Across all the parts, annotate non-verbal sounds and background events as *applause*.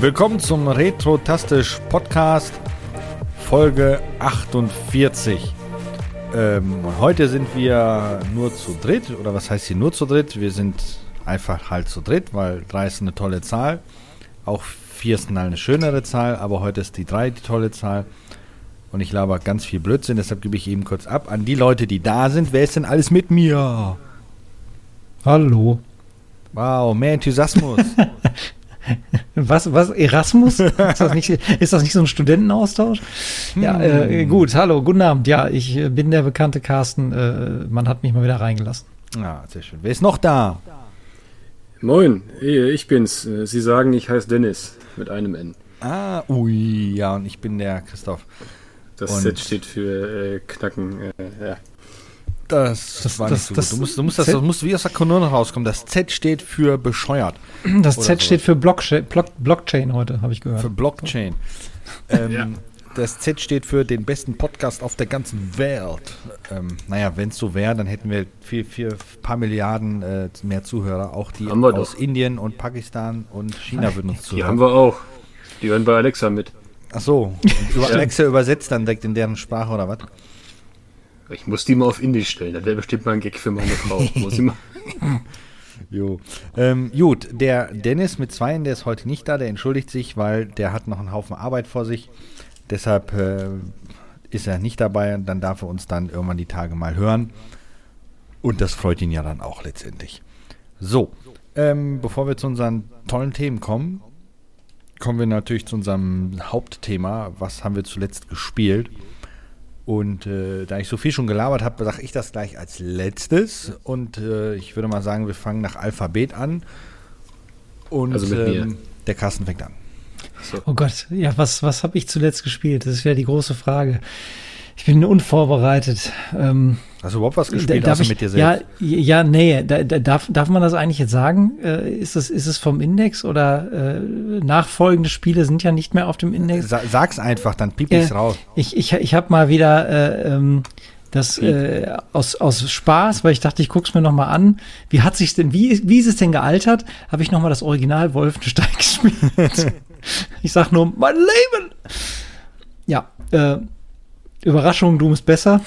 Willkommen zum Retro-Tastisch Podcast, Folge 48. Ähm, heute sind wir nur zu dritt, oder was heißt hier nur zu dritt? Wir sind einfach halt zu dritt, weil drei ist eine tolle Zahl. Auch vier ist eine schönere Zahl, aber heute ist die drei die tolle Zahl. Und ich laber ganz viel Blödsinn, deshalb gebe ich eben kurz ab an die Leute, die da sind. Wer ist denn alles mit mir? Hallo. Wow, mehr Enthusiasmus. *laughs* Was, was, Erasmus? Ist das nicht, ist das nicht so ein Studentenaustausch? Hm. Ja, äh, gut, hallo, guten Abend. Ja, ich äh, bin der bekannte Carsten. Äh, man hat mich mal wieder reingelassen. Ja, sehr schön. Wer ist noch da? Moin, ich bin's. Äh, Sie sagen, ich heiße Dennis mit einem N. Ah, ui, ja, und ich bin der Christoph. Das und Z steht für äh, Knacken, äh, ja. Das, das war das, nicht so das, gut. Du musst, du musst, das, das musst wie aus der Kanone rauskommen. Das Z steht für bescheuert. Das Z steht für Blockchain, Blockchain heute, habe ich gehört. Für Blockchain. *laughs* ähm, ja. Das Z steht für den besten Podcast auf der ganzen Welt. Ähm, naja, wenn es so wäre, dann hätten wir viel, viel, paar Milliarden äh, mehr Zuhörer. Auch die aus doch. Indien und Pakistan und China würden uns zuhören. Die haben wir auch. Die hören bei Alexa mit. Ach so. über Alexa übersetzt dann direkt in deren Sprache oder was? Ich muss die mal auf Indisch stellen. Das wäre bestimmt mal ein Gag für meine Frau. *laughs* muss ich mal. Jo. Ähm, gut, der Dennis mit Zweien, der ist heute nicht da, der entschuldigt sich, weil der hat noch einen Haufen Arbeit vor sich. Deshalb äh, ist er nicht dabei und dann darf er uns dann irgendwann die Tage mal hören. Und das freut ihn ja dann auch letztendlich. So, ähm, bevor wir zu unseren tollen Themen kommen, kommen wir natürlich zu unserem Hauptthema. Was haben wir zuletzt gespielt? Und äh, da ich so viel schon gelabert habe, sage ich das gleich als letztes. Und äh, ich würde mal sagen, wir fangen nach Alphabet an. Und also ähm, der Carsten fängt an. So. Oh Gott, ja, was, was habe ich zuletzt gespielt? Das wäre die große Frage. Ich bin unvorbereitet. Ähm, Hast du überhaupt was gespielt, darf ich, mit dir selbst? Ja, ja nee, da, da, darf, darf man das eigentlich jetzt sagen? Äh, ist, es, ist es vom Index oder äh, nachfolgende Spiele sind ja nicht mehr auf dem Index? Sa sag's einfach, dann piep ich's äh, raus. Ich, ich, ich habe mal wieder äh, ähm, das äh, aus, aus Spaß, weil ich dachte, ich guck's mir noch mal an. Wie hat sich denn, wie, wie ist es denn gealtert? Habe ich noch mal das Original Wolfenstein *laughs* gespielt. *laughs* ich sag nur, mein Leben! Ja, äh, Überraschung, Doom ist besser.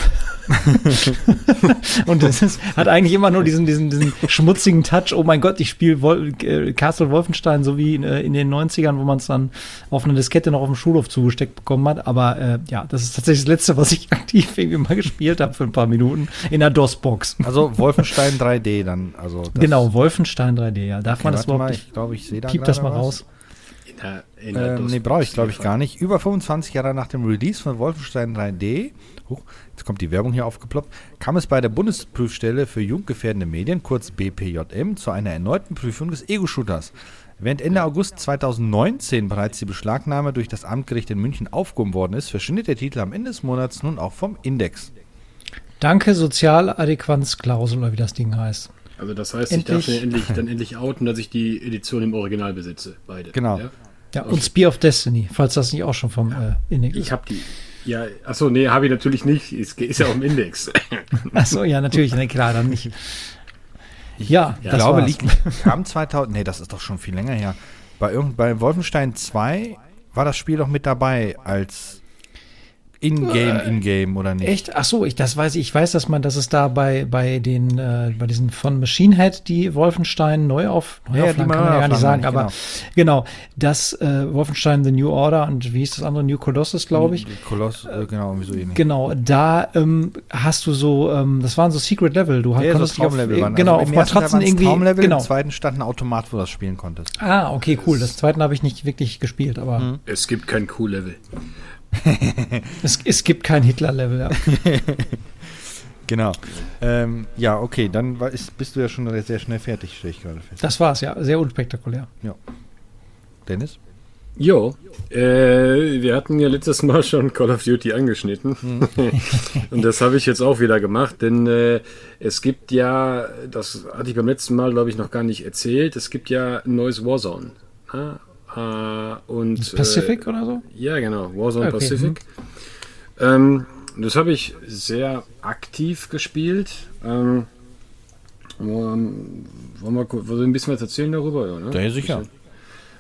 *laughs* und es ist, hat eigentlich immer nur diesen, diesen, diesen schmutzigen Touch. Oh mein Gott, ich spiele Wol äh, Castle Wolfenstein so wie in, äh, in den 90ern, wo man es dann auf eine Diskette noch auf dem Schulhof zugesteckt bekommen hat. Aber äh, ja, das ist tatsächlich das Letzte, was ich *laughs* aktiv irgendwie mal gespielt habe für ein paar Minuten in der DOS-Box. Also Wolfenstein 3D dann. Also genau, Wolfenstein 3D, ja. Darf okay, man das überhaupt mal, Ich glaube, ich sehe da Piep das mal was. raus. Der, ähm, nee, brauche ich glaube ich gar nicht. Über 25 Jahre nach dem Release von Wolfenstein 3D, huch, jetzt kommt die Werbung hier aufgeploppt, kam es bei der Bundesprüfstelle für jugendgefährdende Medien, kurz BPJM, zu einer erneuten Prüfung des Ego-Shooters. Während Ende August 2019 bereits die Beschlagnahme durch das Amtsgericht in München aufgehoben worden ist, verschwindet der Titel am Ende des Monats nun auch vom Index. Danke, Sozialadäquanzklausel oder wie das Ding heißt. Also das heißt, endlich. ich darf dann endlich, dann endlich outen, dass ich die Edition im Original besitze, beide. Genau. Ja? Ja, und Spear of Destiny, falls das nicht auch schon vom äh, Index ist. Ich habe die. Ja, achso, nee, habe ich natürlich nicht. Ist, ist ja auch im Index. *laughs* achso, ja, natürlich, ne, klar, dann nicht. Ich ja, ich glaube, liegt, *laughs* kam 2000, nee, das ist doch schon viel länger her. Bei, irgend, bei Wolfenstein 2 war das Spiel doch mit dabei als in-game, äh, in-game oder nicht? Echt? Ach so, ich das weiß ich. Ich weiß, dass man, dass es da bei bei den äh, bei diesen von Machine Head die Wolfenstein neu auf neu ja, kann man ja gar nicht sagen, aber genau, genau das äh, Wolfenstein The New Order und wie hieß das andere New Colossus, glaube ich. Koloss, äh, genau, irgendwie so ähnlich. Genau, da ähm, hast du so, ähm, das waren so Secret Level. Du ja, konntest so auf, Level waren. genau also auf Matratzen irgendwie. Traumlevel, genau. Im zweiten stand ein Automat, wo du das spielen konntest. Ah, okay, cool. Das zweite habe ich nicht wirklich gespielt, aber es gibt kein Cool Level. *laughs* es, es gibt kein Hitler-Level, ja. *laughs* genau. Ähm, ja, okay, dann war, ist, bist du ja schon sehr schnell fertig, stelle ich gerade fest. Das war's, ja. Sehr unspektakulär. Ja. Dennis? Jo, äh, wir hatten ja letztes Mal schon Call of Duty angeschnitten. Mhm. *laughs* Und das habe ich jetzt auch wieder gemacht, denn äh, es gibt ja, das hatte ich beim letzten Mal, glaube ich, noch gar nicht erzählt, es gibt ja ein neues Warzone. Ja? Äh, und, Pacific äh, oder so? Ja, genau, Warzone okay. Pacific. Mhm. Ähm, das habe ich sehr aktiv gespielt. Ähm, wollen wir kurz- wollen wir ein bisschen was erzählen darüber? Ja, ne? Ja, sicher.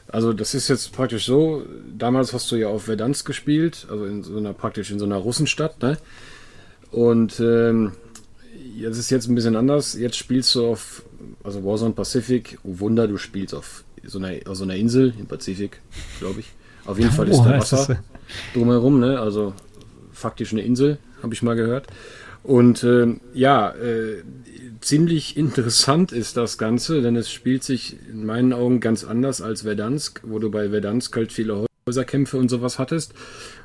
Also das ist jetzt praktisch so, damals hast du ja auf Verdansk gespielt, also in so einer praktisch in so einer Russenstadt, ne? Und ähm, das ist jetzt ein bisschen anders. Jetzt spielst du auf, also Warzone Pacific, oh Wunder, du spielst auf so einer, auf so einer Insel im Pazifik, glaube ich. Auf jeden *laughs* Fall ist Oh, da Wasser drumherum, ne? Also faktisch eine Insel, habe ich mal gehört. Und ähm, ja, äh, ziemlich interessant ist das Ganze, denn es spielt sich in meinen Augen ganz anders als Verdansk, wo du bei Verdansk halt viele Häuserkämpfe und sowas hattest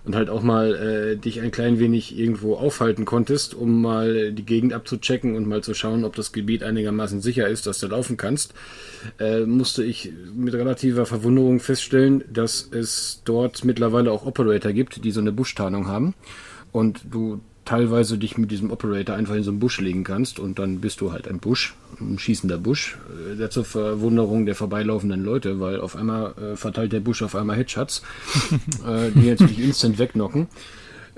und halt auch mal äh, dich ein klein wenig irgendwo aufhalten konntest, um mal die Gegend abzuchecken und mal zu schauen, ob das Gebiet einigermaßen sicher ist, dass du laufen kannst, äh, musste ich mit relativer Verwunderung feststellen, dass es dort mittlerweile auch Operator gibt, die so eine Buschtarnung haben. Und du teilweise dich mit diesem Operator einfach in so einen Busch legen kannst und dann bist du halt ein Busch, ein schießender Busch, äh, der zur Verwunderung der vorbeilaufenden Leute, weil auf einmal äh, verteilt der Busch auf einmal Headshots, *laughs* äh, die natürlich instant wegknocken.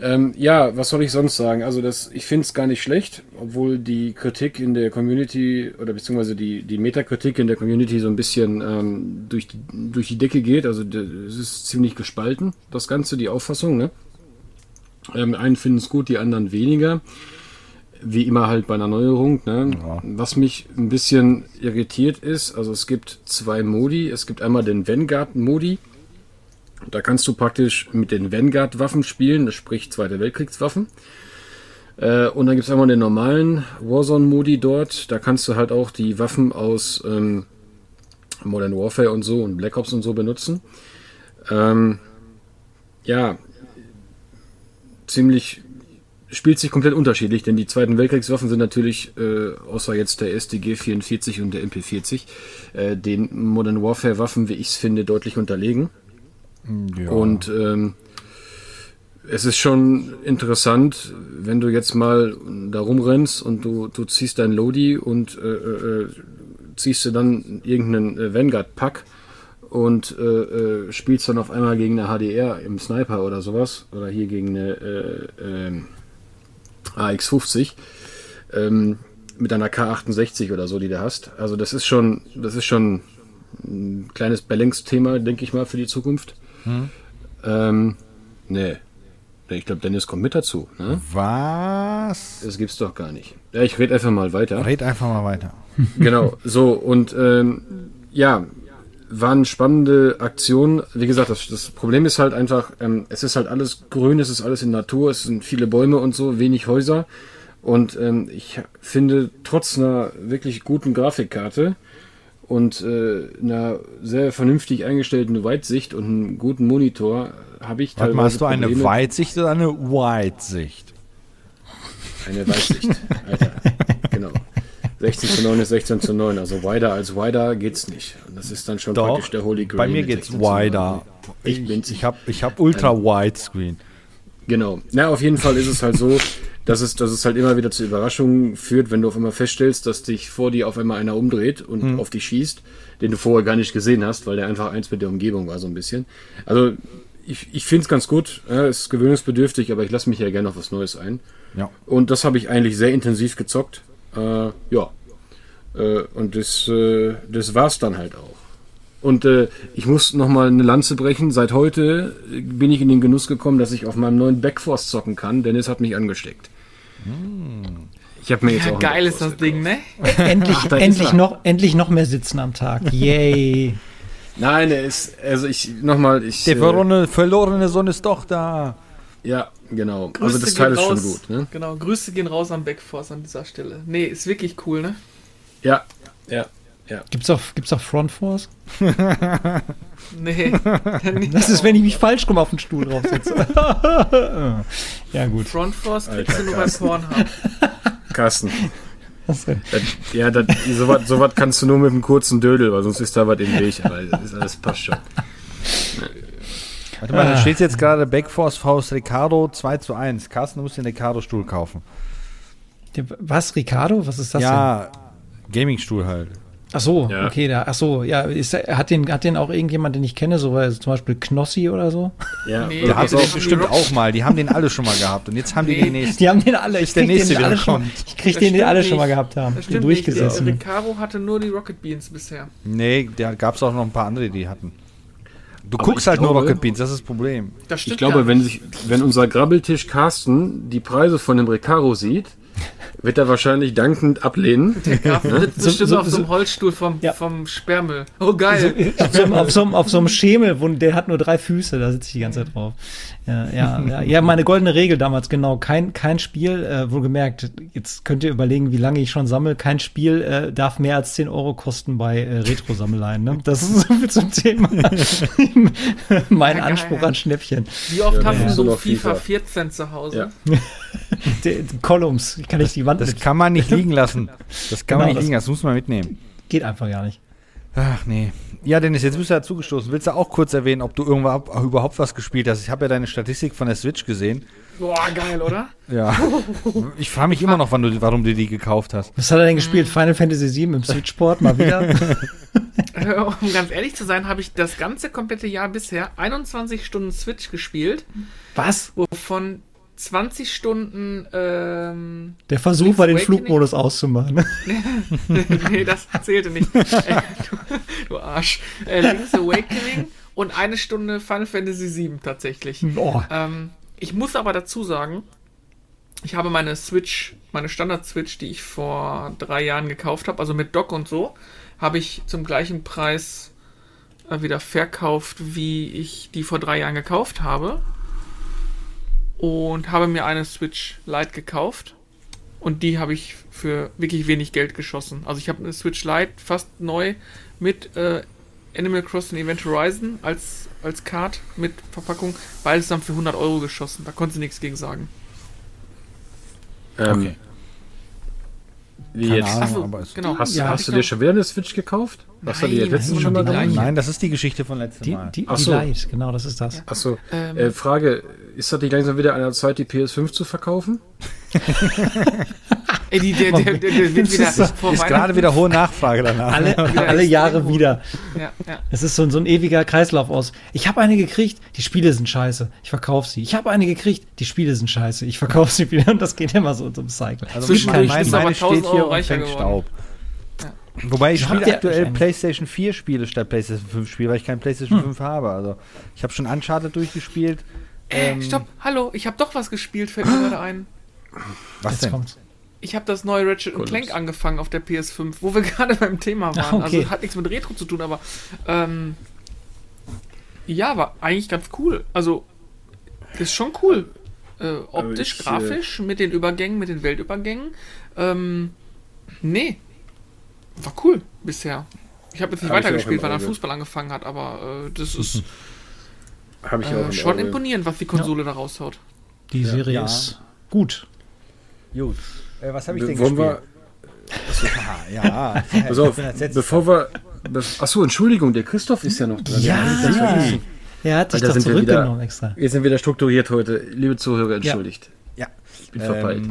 Ähm, ja, was soll ich sonst sagen? Also das, ich finde es gar nicht schlecht, obwohl die Kritik in der Community oder beziehungsweise die, die Metakritik in der Community so ein bisschen ähm, durch, die, durch die Decke geht. Also es ist ziemlich gespalten, das Ganze, die Auffassung, ne? Ähm, einen finden es gut, die anderen weniger. Wie immer halt bei einer Neuerung. Ne? Ja. Was mich ein bisschen irritiert ist, also es gibt zwei Modi. Es gibt einmal den Vanguard-Modi. Da kannst du praktisch mit den Vanguard-Waffen spielen, das sprich Zweite Weltkriegswaffen. Äh, und dann gibt es einmal den normalen Warzone-Modi dort. Da kannst du halt auch die Waffen aus ähm, Modern Warfare und so und Black Ops und so benutzen. Ähm, ja, ziemlich spielt sich komplett unterschiedlich, denn die Zweiten Weltkriegswaffen sind natürlich, äh, außer jetzt der SDG 44 und der MP40, äh, den Modern Warfare Waffen, wie ich es finde, deutlich unterlegen. Ja. Und ähm, es ist schon interessant, wenn du jetzt mal da rumrennst und du, du ziehst dein Lodi und äh, äh, ziehst du dann irgendeinen äh, Vanguard-Pack und äh, äh, spielst dann auf einmal gegen eine HDR im Sniper oder sowas oder hier gegen eine äh, ähm, AX50 ähm, mit einer K68 oder so, die du hast. Also das ist schon, das ist schon ein kleines Balance-Thema, denke ich mal, für die Zukunft. Ähm, nee. Ich glaube, Dennis kommt mit dazu. Ne? Was? Das gibt's doch gar nicht. Ja, ich rede einfach mal weiter. Red einfach mal weiter. genau, so und ähm, ja, waren spannende Aktionen. Wie gesagt, das, das Problem ist halt einfach, ähm, es ist halt alles grün, es ist alles in Natur, es sind viele Bäume und so, wenig Häuser. Und ähm, ich finde, trotz einer wirklich guten Grafikkarte und äh, einer sehr vernünftig eingestellten Weitsicht und einem guten Monitor habe ich Warte mal, hast du eine Probleme- Weitsicht oder eine Weitsicht? Eine Weitsicht, Alter. *laughs* genau. 16 zu 9 ist 16 zu 9. Also wider als wider geht's nicht. Und das ist dann schon Doch, praktisch der Holy Grail. bei mir geht's 16 zu 9. wider. Ich Ich, bin's. ich habe ich hab ultra widescreen. Genau. Na, auf jeden Fall ist es halt so, dass es, dass es halt immer wieder zu Überraschungen führt, wenn du auf einmal feststellst, dass dich vor dir auf einmal einer umdreht und Mhm. auf dich schießt, den du vorher gar nicht gesehen hast, weil der einfach eins mit der Umgebung war, so ein bisschen. Also, ich, ich finde es ganz gut. Ja, ist gewöhnungsbedürftig, aber ich lasse mich ja gerne auf was Neues ein. Ja. Und das habe ich eigentlich sehr intensiv gezockt. Äh, ja. Äh, und das, äh, das war's dann halt auch. Und äh, ich muss nochmal eine Lanze brechen. Seit heute bin ich in den Genuss gekommen, dass ich auf meinem neuen Backforce zocken kann. Dennis hat mich angesteckt. Ich habe mir jetzt Ja, auch geil ist das Ding, ne? Endlich, da ist endlich, noch, endlich noch mehr sitzen am Tag. *laughs* Yay. Nein, er ist, also ich, nochmal, ich. Der äh, verlorene, verlorene Sohn ist doch da. Ja, genau. Grüße also das Teil ist schon gut, ne? Genau, Grüße gehen raus an Backforce an dieser Stelle. Nee, ist wirklich cool, ne? Ja, ja, ja. Gibt's auch, gibt's auch Front Force? *laughs* Nee. Das ist, wenn ich mich falsch rum auf den Stuhl draufsetze. *laughs* ja, gut. Front Force kriegst Alter, du nur bei Carsten. Pornhub. Carsten. Das, äh, ja, das, sowas so was kannst du nur mit einem kurzen Dödel, weil sonst ist da was im Weg. Aber das, ist, alles passt schon. Warte mal, da Ah. steht jetzt gerade Backforce Faust Ricardo 2 zu 1. Carsten, du musst den Ricardo-Stuhl kaufen. der- was, Ricardo? Was ist das ja, Gaming-Stuhl halt. Ach so, Ja. okay, da, ach so, ja, ist, hat den, hat den auch irgendjemand, den ich kenne, so weil zum Beispiel Knossi oder so? Ja, Nee, Der hat es bestimmt die auch mal. Die haben den alle schon mal gehabt. Und jetzt haben die Nee. den nächsten. Die haben den alle, ich der krieg nächste den alle schon, kommt. ich krieg Das den, den alle schon mal gehabt haben. Das Den stimmt nicht. Der durchgesessen. Recaro hatte nur die Rocket Beans bisher. Nee, da gab es auch noch ein paar andere, die hatten. Du Aber guckst ich halt nur glaube- Rocket Beans, das ist das Problem. Das ich glaube, wenn, sich, wenn unser Grabbeltisch Carsten die Preise von dem Recaro sieht, wird er wahrscheinlich dankend ablehnen. Der Graf sitzt So- bestimmt so- auf so einem Holzstuhl vom, Ja. vom Sperrmüll. Oh, geil. auf, so, einem- auf, so, auf so einem Schemel, wo, der hat nur drei Füße, da sitze ich die ganze Zeit drauf. Ja, ja, ja, ja, meine goldene Regel damals, genau. Kein, kein Spiel, äh, wohlgemerkt, jetzt könnt ihr überlegen, wie lange ich schon sammle. Kein Spiel äh, darf mehr als 10 Euro kosten bei äh, Retro-Sammeleien. Ne? Das ist *laughs* so viel zum Thema. *laughs* mein Ja. Anspruch an Schnäppchen. Wie oft Ja, hast du so FIFA FIFA. 14 zu Hause? Ja. *laughs* Die, die Columns, ich kann nicht die Wand Das mit. kann man nicht *laughs* liegen lassen. Das kann man Genau, nicht das- liegen lassen, das muss man mitnehmen. Geht einfach gar nicht. Ach nee. Ja, Dennis, jetzt bist du dazugestoßen. Willst du auch kurz erwähnen, ob du irgendwann überhaupt was gespielt hast? Ich habe ja deine Statistik von der Switch gesehen. Boah, geil, oder? Ja. *laughs* Ich frage mich immer noch, wann du, warum du die gekauft hast. Was hat er denn gespielt? Final Fantasy VII im Switchport mal wieder? *laughs* Um ganz ehrlich zu sein, habe ich das ganze komplette Jahr bisher 21 Stunden Switch gespielt, Was? wovon 20 Stunden, ähm, Der Versuch Link's war, den Awakening? Flugmodus auszumachen. *laughs* *laughs* nee, das zählte nicht. Äh, du, du Arsch. Äh, Link's Awakening und eine Stunde Final Fantasy VII tatsächlich. Oh. Ähm, ich muss aber dazu sagen, ich habe meine Switch, meine Standard-Switch, die ich vor drei Jahren gekauft habe, also mit Dock und so, habe ich zum gleichen Preis äh, wieder verkauft, wie ich die vor drei Jahren gekauft habe. Und habe mir eine Switch Lite gekauft. Und die habe ich für wirklich wenig Geld geschossen. Also ich habe eine Switch Lite fast neu mit äh, Animal Crossing Event Horizon als, als Card mit Verpackung, beides dann für 100 Euro geschossen. Da konnte sie nichts gegen sagen. Ähm, Okay. Wie Keine jetzt? Ahnung. Ach so, genau. Hast, Ja, hast du dir schon wieder eine Switch gekauft? Die Nein, letztens nein, schon mal die gemacht? Nein, das ist die Geschichte von letztem Die, Mal. die, die so. Light, genau, das ist das. Achso, Ähm, äh, Frage, ist das nicht langsam wieder an der Zeit, die PS5 zu verkaufen? *laughs* Ey, die, der, der, der, der wird wieder Das ist- vor ist gerade wieder hohe Nachfrage danach. Alle, *laughs* Wieder alle Jahre hoch. wieder. Ja, ja. Es ist so, so ein ewiger Kreislauf aus. Ich habe eine gekriegt, die Spiele sind scheiße. Ich verkaufe sie. Ich habe eine gekriegt, die Spiele sind scheiße. Ich verkaufe sie wieder und das geht immer so zum Cycle. Also Zwischendurch meine aber steht 1000 hier Euro und reicher fängt geworden. Staub. Wobei ich spiele aktuell PlayStation 4 Spiele statt PlayStation 5 Spiele, weil ich kein PlayStation 5 habe. Also ich habe schon Uncharted durchgespielt. Äh, Ähm, stopp, hallo, ich habe doch was gespielt, fällt mir *gasps* gerade ein. Was Jetzt denn? kommt's. Ich habe das neue Ratchet Cool. Clank angefangen auf der PS5, wo wir *laughs* gerade beim Thema waren. Ah, okay. Also hat nichts mit Retro zu tun, aber ähm, ja, war eigentlich ganz cool. Also ist schon cool. Äh, optisch, ich, äh, grafisch, mit den Übergängen, mit den Weltübergängen. Ähm, nee, war cool bisher. Ich habe jetzt nicht Hab weitergespielt, weil er. Fußball angefangen hat, aber äh, das ist Habe ich auch äh, schon Auge. imponierend, was die Konsole da raushaut. Die Serie Ja. ist gut. Gut. Äh, was habe ich Be- denn wollen gespielt? wir, Ah, *laughs* ja, pass auf, bevor wir, be achso, Entschuldigung, der Christoph ist ja noch dran. Ja. hab vergessen. Er hat sich Alter, doch sind wir wieder- zurückgenommen extra. Wir sind wieder strukturiert heute. Liebe Zuhörer, entschuldigt. Ja. Ich bin verpeilt.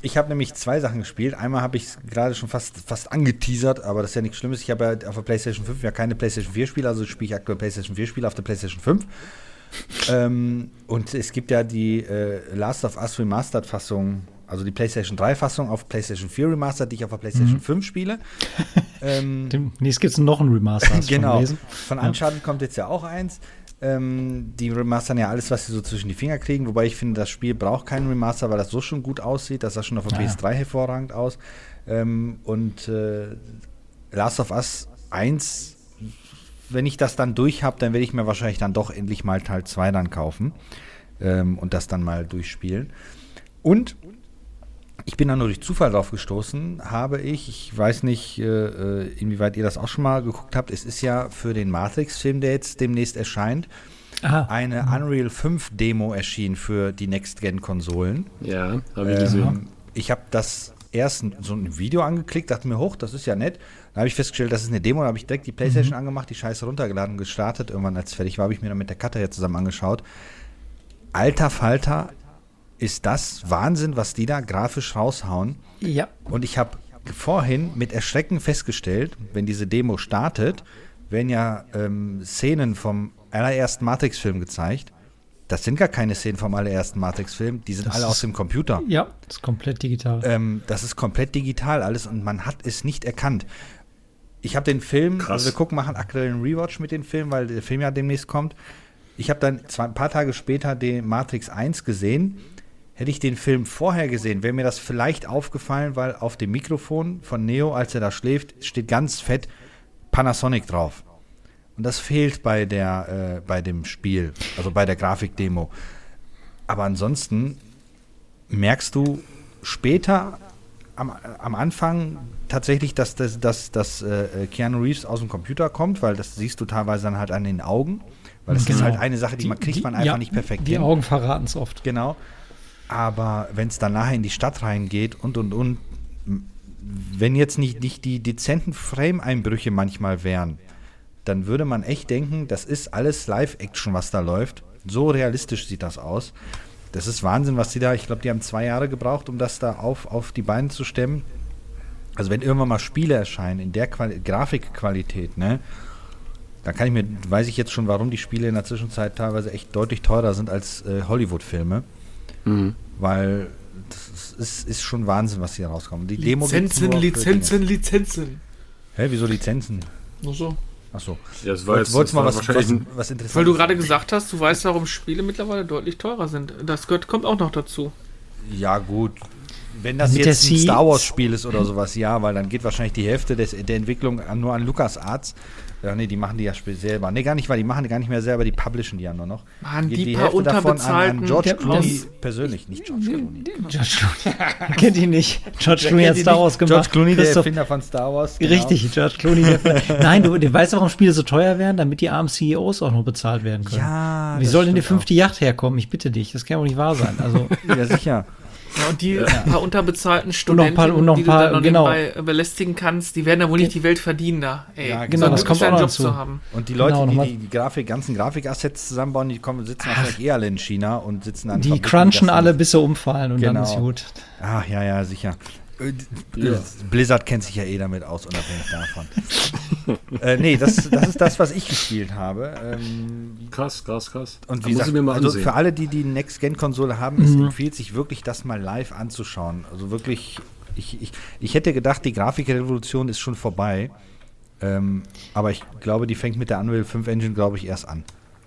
Ich habe nämlich zwei Sachen gespielt. Einmal habe ich es gerade schon fast, fast angeteasert, aber das ist ja nichts Schlimmes. Ich habe ja auf der PlayStation 5 ja keine PlayStation 4 Spiele, also spiele ich aktuell PlayStation 4 Spiele auf der PlayStation 5. ähm, und es gibt ja die äh, Last of Us Remastered Fassung, also die PlayStation 3 Fassung auf PlayStation 4 Remastered, die ich auf der PlayStation 5 spiele. *laughs* ähm, Dem, nee, es gibt noch einen Remaster. genau. gelesen? Von Uncharted kommt jetzt ja auch eins. Ähm, die remastern ja alles, was sie so zwischen die Finger kriegen, wobei ich finde, das Spiel braucht keinen Remaster, weil das so schon gut aussieht. Das sah schon auf der ja. PS3 hervorragend aus. Ähm, und äh, Last of Us 1, wenn ich das dann durch habe, dann werde ich mir wahrscheinlich dann doch endlich mal Teil 2 dann kaufen ähm, und das dann mal durchspielen. Und ich bin da nur durch Zufall drauf gestoßen, habe ich, ich weiß nicht, äh, äh, inwieweit ihr das auch schon mal geguckt habt, es ist ja für den Matrix-Film, der jetzt demnächst erscheint, Aha. eine Unreal 5 Demo erschienen für die Next-Gen-Konsolen. Ja, habe ich Ähm, gesehen. ich habe das erst so ein Video angeklickt, dachte mir, hoch, das ist ja nett. Dann habe ich festgestellt, das ist eine Demo, dann habe ich direkt die Playstation angemacht, die Scheiße runtergeladen und gestartet. Irgendwann, als es fertig war, habe ich mir dann mit der Cutter ja zusammen angeschaut. Alter Falter, ist das Wahnsinn, was die da grafisch raushauen. Ja. Und ich habe vorhin mit Erschrecken festgestellt, wenn diese Demo startet, werden ja ähm, Szenen vom allerersten Matrix-Film gezeigt. Das sind gar keine Szenen vom allerersten Matrix-Film, die sind Das alle ist- aus dem Computer. Ja, das ist komplett digital. Ähm, das ist komplett digital alles und man hat es nicht erkannt. Ich habe den Film, Krass. also wir gucken, machen aktuell einen Rewatch mit dem Film, weil der Film ja demnächst kommt. Ich habe dann zwei, ein paar Tage später den Matrix 1 gesehen. Hätte ich den Film vorher gesehen, wäre mir das vielleicht aufgefallen, weil auf dem Mikrofon von Neo, als er da schläft, steht ganz fett Panasonic drauf. Und das fehlt bei der, äh, bei dem Spiel, also bei der Grafikdemo. Aber ansonsten merkst du später am, am Anfang tatsächlich, dass, das, dass, dass äh, Keanu Reeves aus dem Computer kommt, weil das siehst du teilweise dann halt an den Augen. Weil das ist Genau. halt eine Sache, die, man kriegt man einfach ja, nicht perfekt Die hin. Augen verraten es oft. Genau. Aber wenn es dann nachher in die Stadt reingeht und und und, wenn jetzt nicht, nicht die dezenten Frame-Einbrüche manchmal wären, dann würde man echt denken, das ist alles Live-Action, was da läuft. So realistisch sieht das aus. Das ist Wahnsinn, was die da, ich glaube, die haben zwei Jahre gebraucht, um das da auf, auf die Beine zu stemmen. Also wenn irgendwann mal Spiele erscheinen in der Quali Grafikqualität, ne, dann kann ich mir, weiß ich jetzt schon, warum die Spiele in der Zwischenzeit teilweise echt deutlich teurer sind als äh, Hollywood-Filme. Weil das ist, ist schon Wahnsinn, was hier rauskommt. Die Lizenzen, Lizenzen, Lizenzen. Hä, wieso Lizenzen? Nur so. Achso. Ja, das war Wollt- jetzt Wolltest mal war was, was, was Interessantes Weil du gerade gesagt hast, du weißt, warum Spiele mittlerweile deutlich teurer sind. Das gehört, kommt auch noch dazu. Ja, gut. Wenn das Mit jetzt ein Star Wars-Spiel ist oder sowas, ja, weil dann geht wahrscheinlich die Hälfte des, der Entwicklung an, nur an LucasArts. Ja, nee, die machen die ja selber. Nee, gar nicht, weil die machen die gar nicht mehr selber, die publishen die ja nur noch. Mann, Geht die paar Hälfte davon an, an George Clooney persönlich, nicht George Clooney. George Clooney. *laughs* *laughs* Kennt ihn nicht. George Clooney hat Star nicht. Wars gemacht. *laughs* George Clooney, der Erfinder von Star Wars. genau. Richtig, George Clooney. Der Nein, du, du weißt, warum Spiele so teuer werden, damit die armen CEOs auch noch bezahlt werden können. Ja, Wie soll denn die fünfte Yacht herkommen? Ich bitte dich, das kann wohl nicht wahr sein. Also. Ja, sicher. Ja, und die paar unterbezahlten Studenten, paar- und noch ein die paar- du dann noch genau. nebenbei belästigen kannst, die werden da wohl nicht die Welt verdienen da. Ey, Ja, genau, das kommt auch einen noch Job zu haben. Und die Leute, Genau, die die, die Grafik, ganzen Grafikassets zusammenbauen, die kommen, sitzen wahrscheinlich eh alle in China und sitzen an die Fabriken, crunchen alle, bis sie umfallen und dann Genau. ist gut. Ach, ja, ja, sicher. Äh, Ja. Blizzard kennt sich ja eh damit aus, unabhängig davon. *laughs* äh, nee, das, das ist das, was ich gespielt habe. Ähm, Krass, krass, krass. und wie gesagt, ich mir mal also für alle, die die Next-Gen-Konsole haben, es empfiehlt sich wirklich, das mal live anzuschauen. Also wirklich, ich, ich, ich hätte gedacht, die Grafikrevolution ist schon vorbei. Ähm, aber ich glaube, die fängt mit der Unreal 5 Engine, glaube ich, erst an.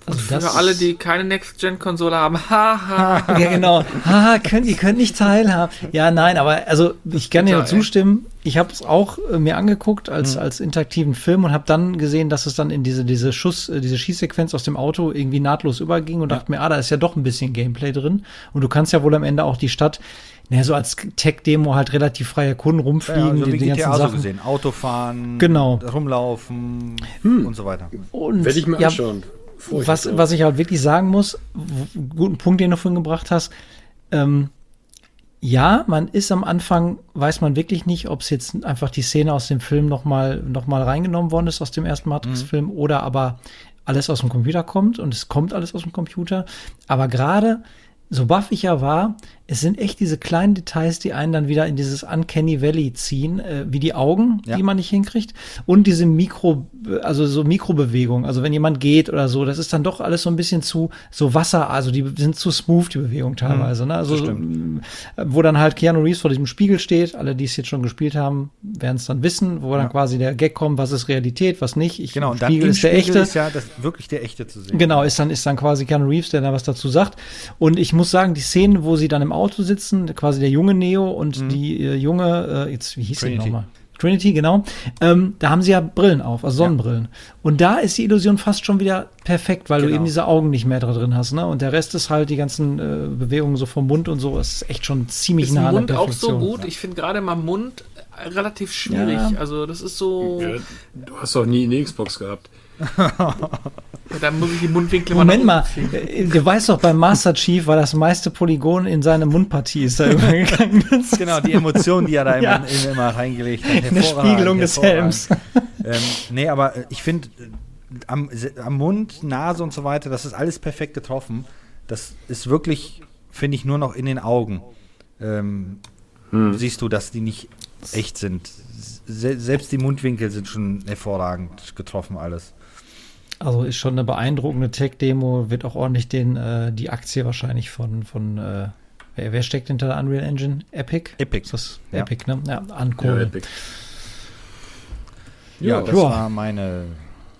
Also Für alle, die keine Next-Gen-Konsole haben, *laughs* haha. *laughs* Ja, genau. Haha, könnt, ihr könnt nicht teilhaben. Ja, nein, aber also ich kann dir nur zustimmen. Ich habe es auch äh, mir angeguckt als, als interaktiven Film und habe dann gesehen, dass es dann in diese, diese Schuss, äh, diese Schießsequenz aus dem Auto irgendwie nahtlos überging und dachte mir, ah, da ist ja doch ein bisschen Gameplay drin. Und du kannst ja wohl am Ende auch die Stadt, naja, so als Tech-Demo halt relativ frei erkunden, rumfliegen, Ja, also die, wie die ganzen GTA so Sachen. gesehen. Autofahren, Genau. Hm. rumlaufen und so weiter. Und, Werde ich mir ja, anschauen. Was, was ich halt wirklich sagen muss, guten Punkt, den du vorhin gebracht hast, ähm, ja, man ist am Anfang, weiß man wirklich nicht, ob es jetzt einfach die Szene aus dem Film nochmal noch mal reingenommen worden ist, aus dem ersten Matrix-Film, oder aber alles aus dem Computer kommt und es kommt alles aus dem Computer. Aber gerade, so baff ich ja war, es sind echt diese kleinen Details, die einen dann wieder in dieses Uncanny Valley ziehen, äh, wie die Augen, Ja. die man nicht hinkriegt, und diese Mikro, also so Mikrobewegungen. Also wenn jemand geht oder so, das ist dann doch alles so ein bisschen zu so Wasser, also die sind zu smooth, die Bewegung teilweise. ne? Also stimmt. m, wo dann halt Keanu Reeves vor diesem Spiegel steht, alle, die es jetzt schon gespielt haben, werden es dann wissen, wo dann quasi der Gag kommt, was ist Realität, was nicht. Ich, Genau, und dann Spiegel ist der Spiegel echte. ist ja das, wirklich der echte zu sehen. Genau, ist dann, ist dann quasi Keanu Reeves, der da was dazu sagt. Und ich muss sagen, die Szenen, wo sie dann im Auto sitzen, quasi der junge Neo und die äh, junge, äh, jetzt, wie hieß die Mhm. Trinity. nochmal? Trinity, genau. Ähm, da haben sie ja Brillen auf, also Sonnenbrillen. Und da ist die Illusion fast schon wieder perfekt, weil du Genau. eben diese Augen nicht mehr da drin hast. Ne? Und der Rest ist halt die ganzen äh, Bewegungen so vom Mund und so. Das ist echt schon ziemlich Ist nah an der Mund auch so gut? Ich finde gerade mal Mund äh, relativ schwierig. Ja. Also das ist so, Ja, du hast doch nie eine Xbox gehabt. *laughs* ja, da muss ich die Mundwinkel Moment mal, oben ziehen. äh, du weißt doch, beim Master Chief war das meiste Polygon in seine Mundpartie ist da übergegangen. *laughs* Genau, die Emotionen, die er da immer, Ja. in- immer reingelegt hat. Hervorragend, Spiegelung des. Helms. ähm, nee, aber äh, ich finde, äh, am, am Mund, Nase und so weiter, das ist alles perfekt getroffen. Das ist wirklich, finde ich, nur noch in den Augen. Ähm, Siehst du, dass die nicht echt sind. Se selbst die Mundwinkel sind schon hervorragend getroffen, alles. Also ist schon eine beeindruckende Tech-Demo, wird auch ordentlich den, äh, die Aktie wahrscheinlich von, von äh, wer, wer steckt hinter der Unreal Engine? Epic? Epic. Ist das Ja. Epic, ne? Ja, Ja, ankurbeln. Epic. Ja, Ja, das ja. war meine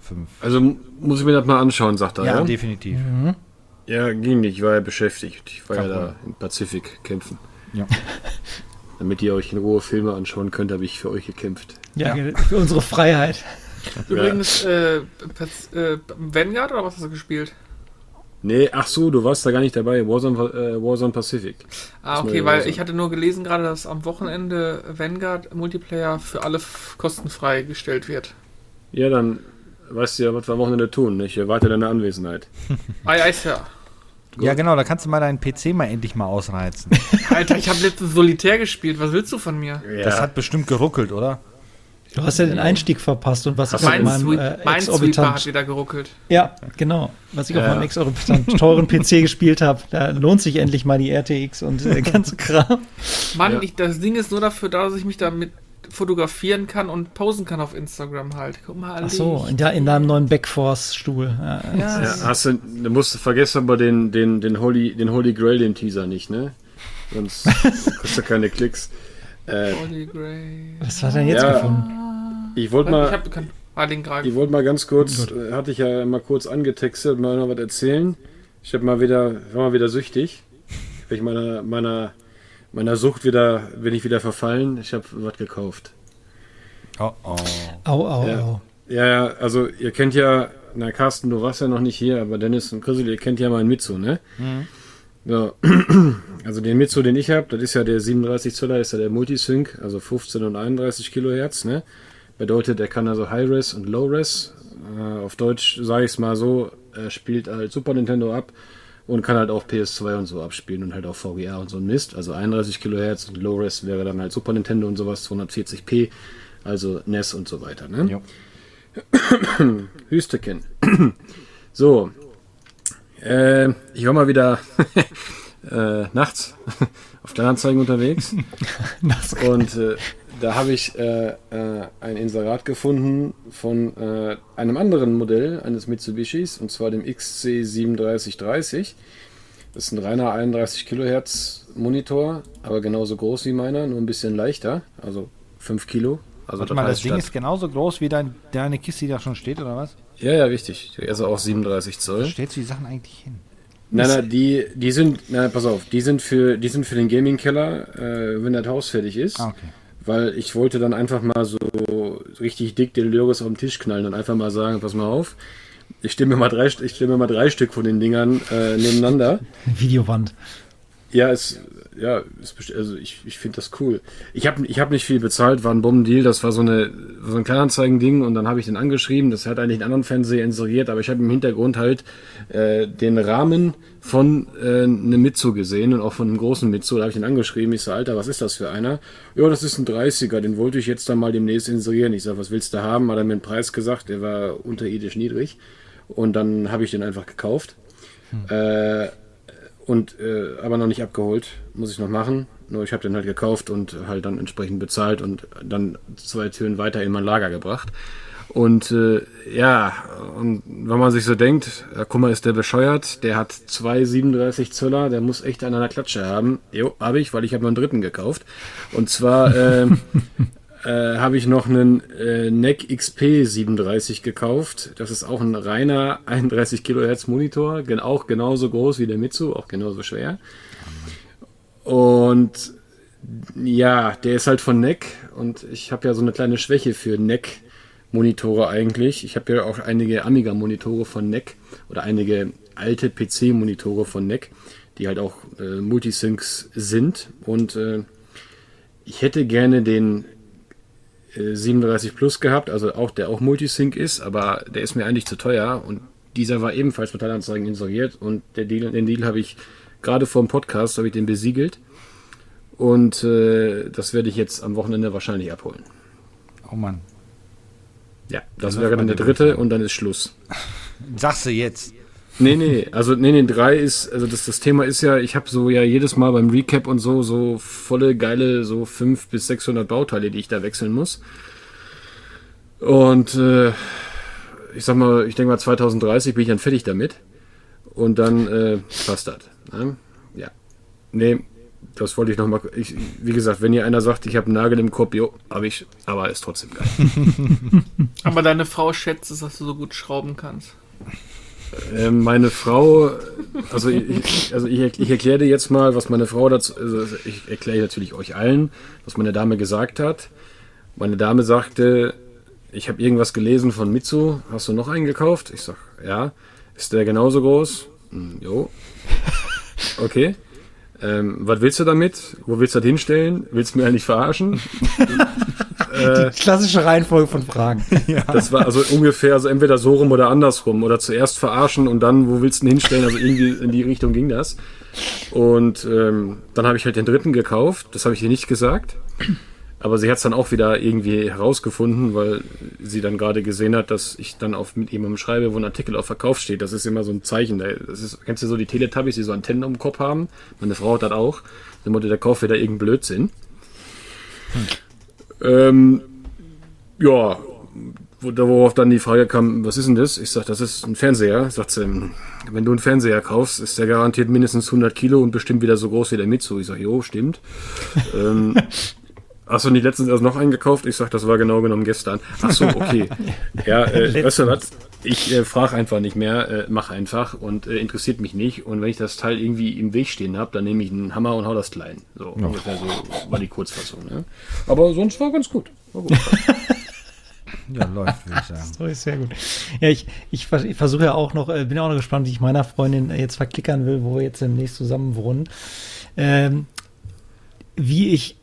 fünf. Also muss ich mir das mal anschauen, sagt er. Ja, Ja, definitiv. Mhm. ja ging nicht, ich war ja beschäftigt. Ich war Kein ja da im Pazifik kämpfen. Ja. Damit ihr euch in Ruhe Filme anschauen könnt, habe ich für euch gekämpft. Ja, Ja. für unsere Freiheit. Übrigens, äh, Paz- äh, Vanguard oder was hast du gespielt? Nee, ach so, du warst da gar nicht dabei. Warzone, äh, Warzone Pacific. Ah, okay, weil Warzone. ich hatte nur gelesen gerade, dass am Wochenende Vanguard Multiplayer für alle kostenfrei gestellt wird. Ja, dann weißt du ja, was wir am Wochenende tun. Ich erwarte deine Anwesenheit. *laughs* Ah ja, ist ja. ja, genau, da kannst du mal deinen PC mal endlich mal ausreizen. Alter, ich habe letztens Solitär gespielt. Was willst du von mir? Das hat bestimmt geruckelt, oder? Du hast ja den Einstieg verpasst und was ich auf Mein, meinem Sweep, äh, mein Sweeper hat exorbitant, wieder geruckelt. ja, genau, was ich auf Ja. meinem exorbitant teuren PC *laughs* gespielt habe, da lohnt sich endlich mal die RTX und der *laughs* ganze Kram. Mann, Ja. ich, das Ding ist nur dafür da, dass ich mich damit fotografieren kann und posen kann auf Instagram halt. Guck mal, Ach so, in, der, in deinem neuen Backforce-Stuhl. Ja, Ja, Ja, hast du, du musst vergessen aber den, den, den, Holy, den Holy Grail, den Teaser nicht, ne? Sonst *laughs* kriegst du keine Klicks. Äh, Holy Grail. Was hat er denn jetzt Ja. gefunden? Ich wollte Ich mal, hab ich wollte mal ganz kurz, äh, hatte ich ja mal kurz angetextet, mal noch was erzählen. Ich habe mal wieder, war mal wieder süchtig. Bin ich meiner, meiner, meiner Sucht wieder, bin ich wieder verfallen. Ich habe was gekauft. Oh, oh. Au, au, Ja. au. Ja, ja, also ihr kennt ja, na Carsten, du warst ja noch nicht hier, aber Dennis und Chrisel, ihr kennt ja meinen Mitsu, ne? Ja, *clears throat* also den Mitsu, den ich habe, das ist ja der 37 Zöller, ist ja der Multisync, also 15 und 31 Kilohertz, ne? Bedeutet, er kann also High-Res und Low-Res. Äh, auf Deutsch sage ich es mal so, er spielt halt Super Nintendo ab und kann halt auch PS2 und so abspielen und halt auch VGA und so ein Mist. Also 31 Kilohertz und Low-Res wäre dann halt Super Nintendo und sowas, 240p, also NES und so weiter, ne? Jo. *coughs* Hüsteken. *coughs* so. Äh, ich war mal wieder *laughs* äh, nachts *laughs* auf Kleinanzeigen unterwegs. *laughs* und äh, da habe ich äh, äh, ein Inserat gefunden von äh, einem anderen Modell eines Mitsubishis, und zwar dem XC3730. Das ist ein reiner 31 Kilohertz Monitor, aber genauso groß wie meiner, nur ein bisschen leichter, also 5 Kilo. Also Warte mal, das Ding ist genauso groß wie dein, deine Kiste, die da schon steht, oder was? Ja, ja, richtig. Also auch 37 Wo Zoll. stellst du die Sachen eigentlich hin? Nein, nein, die, die sind, nein, pass auf, die sind für, die sind für den Gaming-Keller, äh, wenn das Haus fertig ist. Ah, okay. Weil ich wollte dann einfach mal so richtig dick den Lyris auf den Tisch knallen und einfach mal sagen, pass mal auf, ich stelle mir mal drei, ich stelle mir mal drei Stück von den Dingern äh, nebeneinander. *laughs* Videowand. Ja, es, ja, also ich, ich finde das cool. Ich habe ich hab nicht viel bezahlt, war ein Bombendeal, das war so, eine, so ein Kleinanzeigen-Ding und dann habe ich den angeschrieben, das hat eigentlich einen anderen Fernseher inseriert, aber ich habe im Hintergrund halt äh, den Rahmen von äh, einem Mitsu gesehen und auch von einem großen Mitsu, da habe ich den angeschrieben, ich so, Alter, was ist das für einer? Ja, das ist ein 30er, den wollte ich jetzt dann mal demnächst inserieren. Ich sag, was willst du haben? Hat er mir einen Preis gesagt, der war unterirdisch niedrig und dann habe ich den einfach gekauft. Äh, und äh, aber noch nicht abgeholt, muss ich noch machen. Nur ich habe den halt gekauft und halt dann entsprechend bezahlt und dann zwei Türen weiter in mein Lager gebracht. Und äh, ja, und wenn man sich so denkt, äh, guck mal, ist der bescheuert, der hat zwei 37 Zöller, der muss echt an der Klatsche haben. Jo, habe ich, weil ich habe noch einen dritten gekauft. Und zwar äh, *laughs* äh, habe ich noch einen äh, NEC XP 37 gekauft. Das ist auch ein reiner 31 Kilohertz Monitor, gen auch genauso groß wie der Mitsu, auch genauso schwer. Und ja, der ist halt von NEC und ich habe ja so eine kleine Schwäche für NEC Monitore eigentlich. Ich habe ja auch einige Amiga Monitore von NEC oder einige alte PC Monitore von NEC, die halt auch äh, Multisyncs sind und äh, ich hätte gerne den 37 Plus gehabt, also auch der auch Multisync ist, aber der ist mir eigentlich zu teuer und dieser war ebenfalls mit Teilanzeigen inseriert und der Deal, den Deal habe ich gerade vor dem Podcast habe ich den besiegelt und äh, das werde ich jetzt am Wochenende wahrscheinlich abholen. Oh Mann. Ja, das Ja, wäre das dann der dritte und dann ist Schluss. *laughs* Sagst du jetzt. Nee, nee, also nee, nee, drei ist, also das, das Thema ist ja, ich habe so ja jedes Mal beim Recap und so, so volle geile, so fünf bis 600 Bauteile, die ich da wechseln muss. Und äh, ich sag mal, ich denke mal 2030 bin ich dann fertig damit. Und dann äh, passt das. Ne? Ja. Nee, das wollte ich nochmal. Wie gesagt, wenn ihr einer sagt, ich habe einen Nagel im Kopf, jo, habe ich, aber ist trotzdem geil. *laughs* aber deine Frau schätzt es, dass du so gut schrauben kannst. Ähm, meine Frau, also ich, also ich, ich erkläre dir jetzt mal, was meine Frau dazu, also ich erkläre natürlich euch allen, was meine Dame gesagt hat. Meine Dame sagte, ich habe irgendwas gelesen von Mitsu, hast du noch einen gekauft? Ich sag, ja. Ist der genauso groß? Hm, jo. Okay. Ähm, was willst du damit? Wo willst du das hinstellen? Willst du mir eigentlich verarschen? *laughs* Die klassische Reihenfolge von Fragen. *laughs* ja. Das war also ungefähr so entweder so rum oder andersrum. Oder zuerst verarschen und dann, wo willst du ihn hinstellen? Also irgendwie in die Richtung ging das. Und ähm, dann habe ich halt den dritten gekauft. Das habe ich ihr nicht gesagt. Aber sie hat es dann auch wieder irgendwie herausgefunden, weil sie dann gerade gesehen hat, dass ich dann auf mit jemandem schreibe, wo ein Artikel auf Verkauf steht. Das ist immer so ein Zeichen. Das ist, kennst du so die Teletubbies, die so Antennen um den Kopf haben? Meine Frau hat das auch. Dann wollte der kauft wieder irgendeinen Blödsinn. Hm. Ähm, ja, worauf dann die Frage kam, was ist denn das? Ich sag, das ist ein Fernseher. Sagt sie, wenn du einen Fernseher kaufst, ist der garantiert mindestens 100 Kilo und bestimmt wieder so groß wie der Mitsu. Ich sag, jo, stimmt. *laughs* ähm, Hast du nicht letztens erst noch eingekauft? Ich sag, das war genau genommen gestern. Ach so, okay. *laughs* ja, äh, weißt du was? Ich äh, frage einfach nicht mehr, äh, mach einfach und äh, interessiert mich nicht. Und wenn ich das Teil irgendwie im Weg stehen habe, dann nehme ich einen Hammer und hau das klein. So ja. ungefähr so war die Kurzfassung. Ne? Aber sonst war ganz gut. War gut. *laughs* Ja, läuft, würde ich sagen. *laughs* Das ist sehr gut. Ja, ich, ich, ich versuche ja auch noch, äh, bin auch noch gespannt, wie ich meiner Freundin jetzt verklickern will, wo wir jetzt demnächst zusammen wohnen. Ähm, wie ich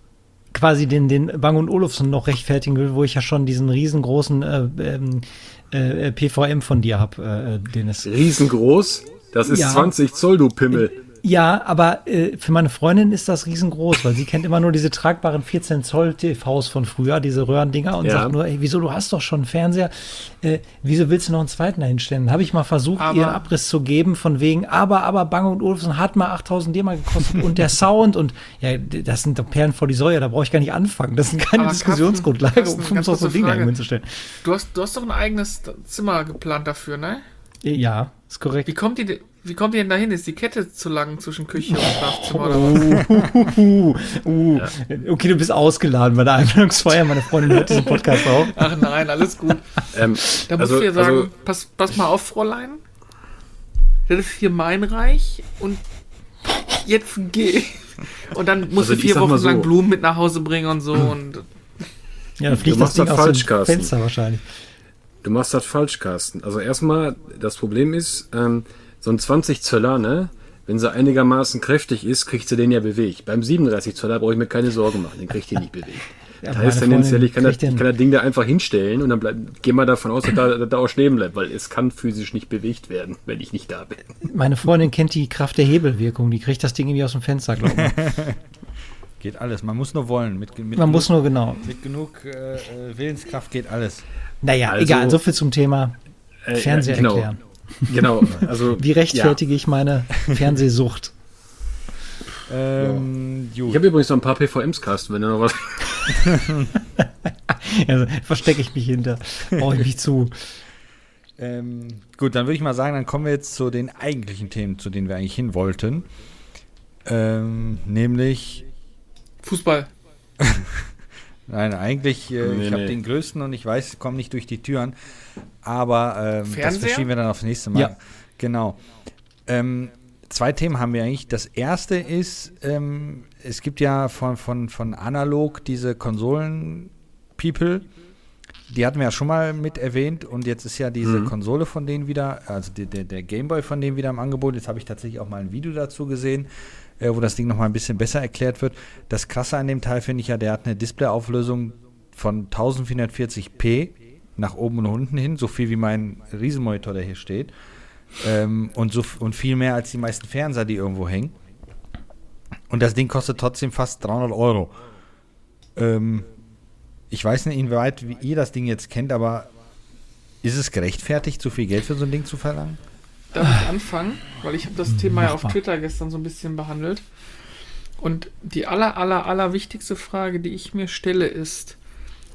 quasi den, den Bang und Olufsen noch rechtfertigen will, wo ich ja schon diesen riesengroßen äh, ähm, äh, PVM von dir habe, äh, äh, den es. Riesengroß? Das ist ja. 20 Zoll, du Pimmel. Ja, aber äh, für meine Freundin ist das riesengroß, weil sie kennt immer nur diese tragbaren 14 Zoll TVs von früher, diese Röhrendinger und ja. sagt nur, ey, wieso, du hast doch schon einen Fernseher, äh, wieso willst du noch einen zweiten dahinstellen? Habe ich mal versucht, aber, ihr einen Abriss zu geben von wegen, aber, aber Bang und Olufsen hat mal 8000 D mal gekostet und der *laughs* Sound und ja, das sind doch Perlen vor die Säue, da brauche ich gar nicht anfangen. Das sind keine aber Diskussionsgrundlage, um so ein Ding hinzustellen. Du hast, du hast doch ein eigenes Zimmer geplant dafür, ne? Ja, ist korrekt. Wie kommt die, wie kommt ihr denn dahin? Ist die Kette zu lang zwischen Küche und Schlafzimmer oder was? Uh, uh, *laughs* uh. Ja. Okay, du bist ausgeladen bei der Einladungsfeier. Meine Freundin hört diesen Podcast auch. Ach nein, alles gut. Ähm, da musst also, du ja sagen, also, pass, pass mal auf, Fräulein. Das ist hier mein Reich und jetzt geh. Und dann musst also, du vier Wochen so. lang Blumen mit nach Hause bringen und so. Und *clears throat* ja, dann fliegt das Ding aus dem Fenster wahrscheinlich. Du machst das falsch, Carsten. Also erstmal, das Problem ist, ähm, so ein 20 Zöller, ne? Wenn sie einigermaßen kräftig ist, kriegt sie den ja bewegt. Beim 37 Zöller brauche ich mir keine Sorgen machen, den kriegt ihr nicht bewegt. *laughs* Ja, das heißt tendenziell, ich kann das, ich kann das Ding da einfach hinstellen und dann bleib, geh mal davon aus, dass da, dass da auch stehen bleibt, weil es kann physisch nicht bewegt werden, wenn ich nicht da bin. Meine Freundin kennt die Kraft der Hebelwirkung, die kriegt das Ding irgendwie aus dem Fenster, glaube ich. *laughs* geht alles, man muss nur wollen. Mit, mit man genug, muss nur, genau. Mit genug äh, äh Willenskraft geht alles. Naja, also, egal, so viel zum Thema äh, Fernseher genau. erklären. Genau, also. Wie rechtfertige ja. ich meine Fernsehsucht? Ähm, ich habe übrigens noch ein paar PVMs, Carsten, wenn du noch was. *laughs* also, verstecke ich mich hinter. Brauche ich mich zu. Ähm, gut, dann würde ich mal sagen, dann kommen wir jetzt zu den eigentlichen Themen, zu denen wir eigentlich hin wollten. Ähm, nämlich Fußball. *laughs* Nein, eigentlich, äh, nee, ich habe nee. den größten und ich weiß, ich komme nicht durch die Türen. Aber ähm, das verschieben wir dann aufs nächste Mal. Ja. Genau. Ähm, zwei Themen haben wir eigentlich. Das erste ist, ähm, es gibt ja von, von, von Analog diese Konsolen-People. Die hatten wir ja schon mal mit erwähnt und jetzt ist ja diese mhm. Konsole von denen wieder, also der, der, der Gameboy von denen wieder im Angebot. Jetzt habe ich tatsächlich auch mal ein Video dazu gesehen, äh, wo das Ding nochmal ein bisschen besser erklärt wird. Das Krasse an dem Teil finde ich ja, der hat eine Displayauflösung von 1440p nach oben und unten hin, so viel wie mein Riesenmonitor, der hier steht. Ähm, und, so, und viel mehr als die meisten Fernseher, die irgendwo hängen. Und das Ding kostet trotzdem fast 300 Euro. Ähm, ich weiß nicht, inwieweit wie ihr das Ding jetzt kennt, aber ist es gerechtfertigt, so viel Geld für so ein Ding zu verlangen? Darf ich anfangen? Weil ich habe das Thema ja auf Twitter gestern so ein bisschen behandelt. Und die aller, aller, aller wichtigste Frage, die ich mir stelle, ist,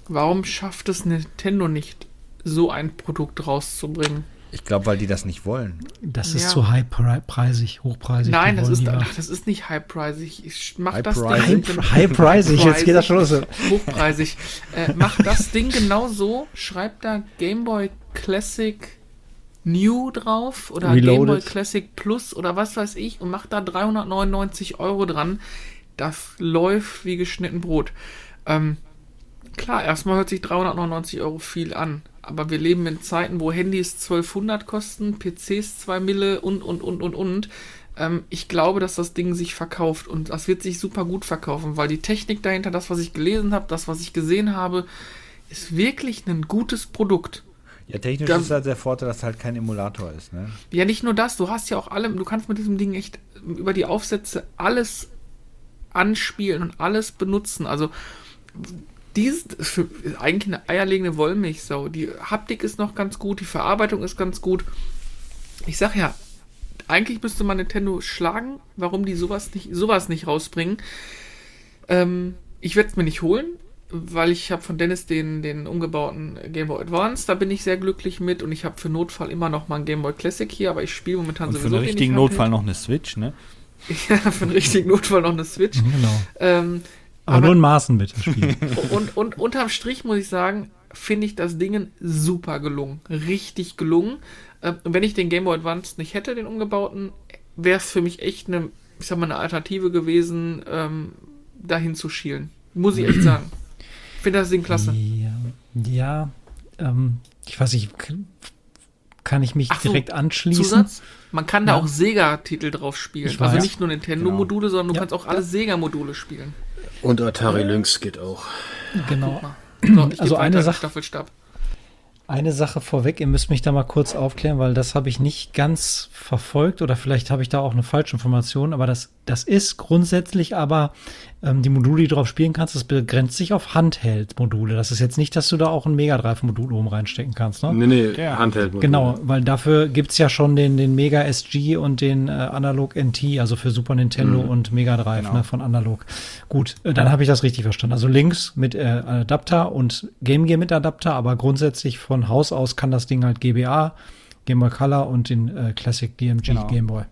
warum schafft es Nintendo nicht, so ein Produkt rauszubringen? Ich glaube, weil die das nicht wollen. Das ist Ja. zu highpreisig, hochpreisig. Nein, das ist, ach, das ist nicht highpreisig. Ich mach das High-pricig? Ding. High- High-pricig, jetzt geht das schon los. Hochpreisig. Äh, mach das Ding genau so, schreib da Game Boy Classic New drauf oder Game Boy Reloaded. Classic Plus oder was weiß ich und mach da 399 Euro dran. Das läuft wie geschnitten Brot. Ähm, klar, erstmal hört sich 399 Euro viel an. Aber wir leben in Zeiten, wo Handys 1200 kosten, PCs 2 Mille und, und, und, und, und. Ähm, ich glaube, dass das Ding sich verkauft und das wird sich super gut verkaufen, weil die Technik dahinter, das, was ich gelesen habe, das, was ich gesehen habe, ist wirklich ein gutes Produkt. Ja, technisch Da- ist halt der Vorteil, dass halt kein Emulator ist, ne? Ja, nicht nur das, du hast ja auch alle, du kannst mit diesem Ding echt über die Aufsätze alles anspielen und alles benutzen. Also für, ist eigentlich eine eierlegende Wollmilchsau. Die Haptik ist noch ganz gut, die Verarbeitung ist ganz gut. Ich sag ja, eigentlich müsste man Nintendo schlagen, warum die sowas nicht, sowas nicht rausbringen. Ähm, ich werde es mir nicht holen, weil ich habe von Dennis den, den umgebauten Game Boy Advance, da bin ich sehr glücklich mit und ich habe für Notfall immer noch mal ein Game Boy Classic hier, aber ich spiele momentan Und für sowieso einen wenig richtigen. Notfall noch eine Switch, ne? *laughs* Ja, für einen richtigen Notfall noch eine Switch. Genau. Ähm, Aber, nur in Maßen bitte spielen. *laughs* und, und unterm Strich muss ich sagen, finde ich das Ding super gelungen. Richtig gelungen. Ähm, und wenn ich den Game Boy Advance nicht hätte, den umgebauten, wäre es für mich echt eine, ich sag mal, eine Alternative gewesen, ähm, dahin zu schielen. Muss ich echt *clears throat* sagen. Ich finde das Ding klasse. Ja, ja ähm, ich weiß nicht, kann- ich mich Ach so, direkt anschließen? Zusatz, man kann da Ja. auch Sega-Titel drauf spielen. Ich Also nicht nur Nintendo-Module, sondern du Ja. kannst auch alle Sega-Module spielen. Und Atari Lynx geht auch. Genau. So, Also eine Sache- Staffelstab. Eine Sache vorweg, ihr müsst mich da mal kurz aufklären, weil das habe ich nicht ganz verfolgt oder vielleicht habe ich da auch eine falsche Information, aber das, das ist grundsätzlich aber ähm, die Module, die du drauf spielen kannst, das begrenzt sich auf Handheld-Module. Das ist jetzt nicht, dass du da auch ein Mega Drive-Modul oben reinstecken kannst, ne? Nee, nee, Ja. Handheld. Genau, weil dafür gibt's ja schon den, den Mega SG und den äh, Analog NT, also für Super Nintendo und Mega Drive Genau. ne, von Analog. Gut, äh, dann habe ich das richtig verstanden. Also links mit äh, Adapter und Game Gear mit Adapter, aber grundsätzlich von Haus aus kann das Ding halt GBA, Game Boy Color und den äh, Classic DMG Genau. Game Boy.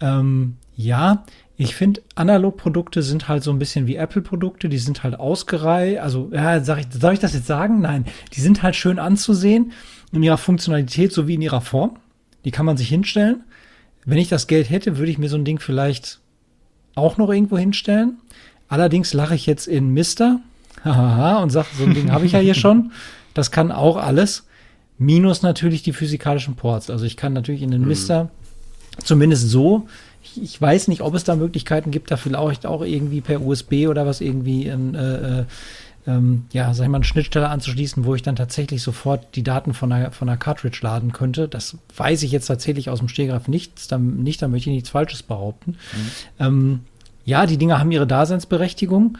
Ähm, ja, ich finde, Analog-Produkte sind halt so ein bisschen wie Apple-Produkte, die sind halt ausgereiht, also, ja, sag ich, soll ich das jetzt sagen? Nein, die sind halt schön anzusehen in ihrer Funktionalität sowie in ihrer Form. Die kann man sich hinstellen. Wenn ich das Geld hätte, würde ich mir so ein Ding vielleicht auch noch irgendwo hinstellen. Allerdings lache ich jetzt in Mister *laughs* und sage, so ein Ding habe ich ja hier schon. Das kann auch alles. Minus natürlich die physikalischen Ports. Also ich kann natürlich in den Mister zumindest so. Ich, weiß nicht, ob es da Möglichkeiten gibt, da vielleicht auch irgendwie per USB oder was irgendwie in, äh, äh, ähm, ja, sag ich mal, eine Schnittstelle anzuschließen, wo ich dann tatsächlich sofort die Daten von der, von der Cartridge laden könnte. Das weiß ich jetzt tatsächlich aus dem Stehgreif nicht. Da, nicht, da möchte ich nichts Falsches behaupten. Ähm, ja, die Dinger haben ihre Daseinsberechtigung.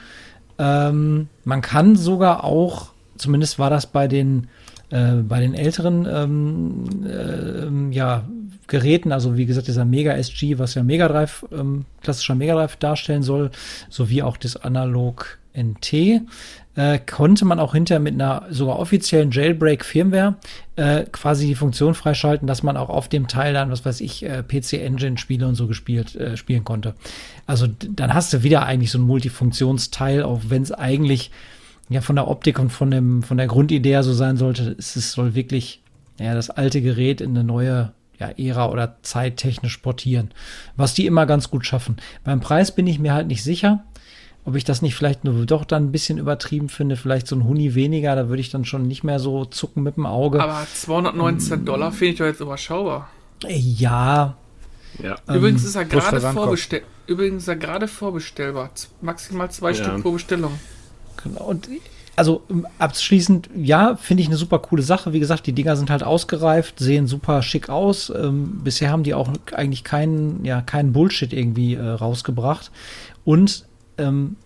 Ähm, man kann sogar auch, zumindest war das bei den äh, bei den älteren ähm, ähm, ja, Geräten, also wie gesagt, dieser Mega SG, was ja Mega Drive, ähm, klassischer Mega Drive darstellen soll, sowie auch das Analog NT, äh, konnte man auch hinterher mit einer sogar offiziellen Jailbreak-Firmware äh, quasi die Funktion freischalten, dass man auch auf dem Teil dann, was weiß ich, äh, PC-Engine-Spiele und so gespielt, äh, spielen konnte. Also dann hast du wieder eigentlich so ein Multifunktionsteil, auch wenn es eigentlich ja von der Optik und von dem von der Grundidee her so sein sollte, es ist- soll wirklich ja das alte Gerät in eine neue ja, Ära oder Zeit technisch portieren, was die immer ganz gut schaffen. Beim Preis bin ich mir halt nicht sicher, ob ich das nicht vielleicht nur doch dann ein bisschen übertrieben finde, vielleicht so ein Huni weniger, da würde ich dann schon nicht mehr so zucken mit dem Auge. Aber 219 Dollar finde ich doch jetzt überschaubar. Ja, Ja. Übrigens ist er plus gerade Versandkosten. vorbestell Übrigens ist er gerade vorbestellbar. Z- Maximal zwei Ja. Stück pro Bestellung. Genau. Und also ähm, abschließend, ja, finde ich eine super coole Sache. Wie gesagt, die Dinger sind halt ausgereift, sehen super schick aus. Ähm, bisher haben die auch eigentlich keinen, ja, keinen Bullshit irgendwie äh, rausgebracht. Und ähm,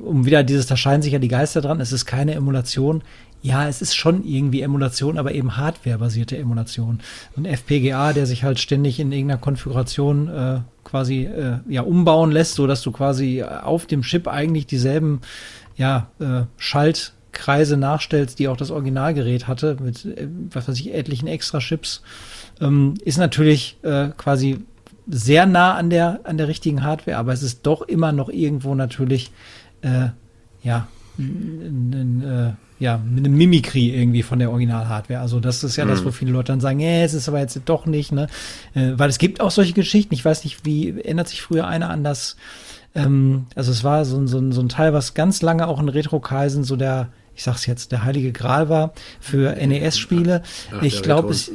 um wieder dieses, da scheinen sich ja die Geister dran, es ist keine Emulation. ja, es ist schon irgendwie Emulation, aber eben hardwarebasierte Emulation. Und FPGA, der sich halt ständig in irgendeiner Konfiguration äh, quasi äh, ja umbauen lässt, so dass du quasi auf dem Chip eigentlich dieselben ja äh, Schaltkreise nachstellst, die auch das Originalgerät hatte mit äh, was weiß ich etlichen extra Chips, ähm, ist natürlich äh, quasi sehr nah an der an der richtigen Hardware, aber es ist doch immer noch irgendwo natürlich äh, ja ein, äh, ja, mit einem Mimikry irgendwie von der Original-Hardware. Also das ist ja mhm. das, wo viele Leute dann sagen, äh, es ist aber jetzt doch nicht, ne? Äh, weil es gibt auch solche Geschichten. Ich weiß nicht, wie ändert sich früher einer an das, ähm, also es war so, so, so ein Teil, was ganz lange auch in Retro-Kreisen so der, ich sag's jetzt, der heilige Gral war für NES-Spiele. Ich glaube, es,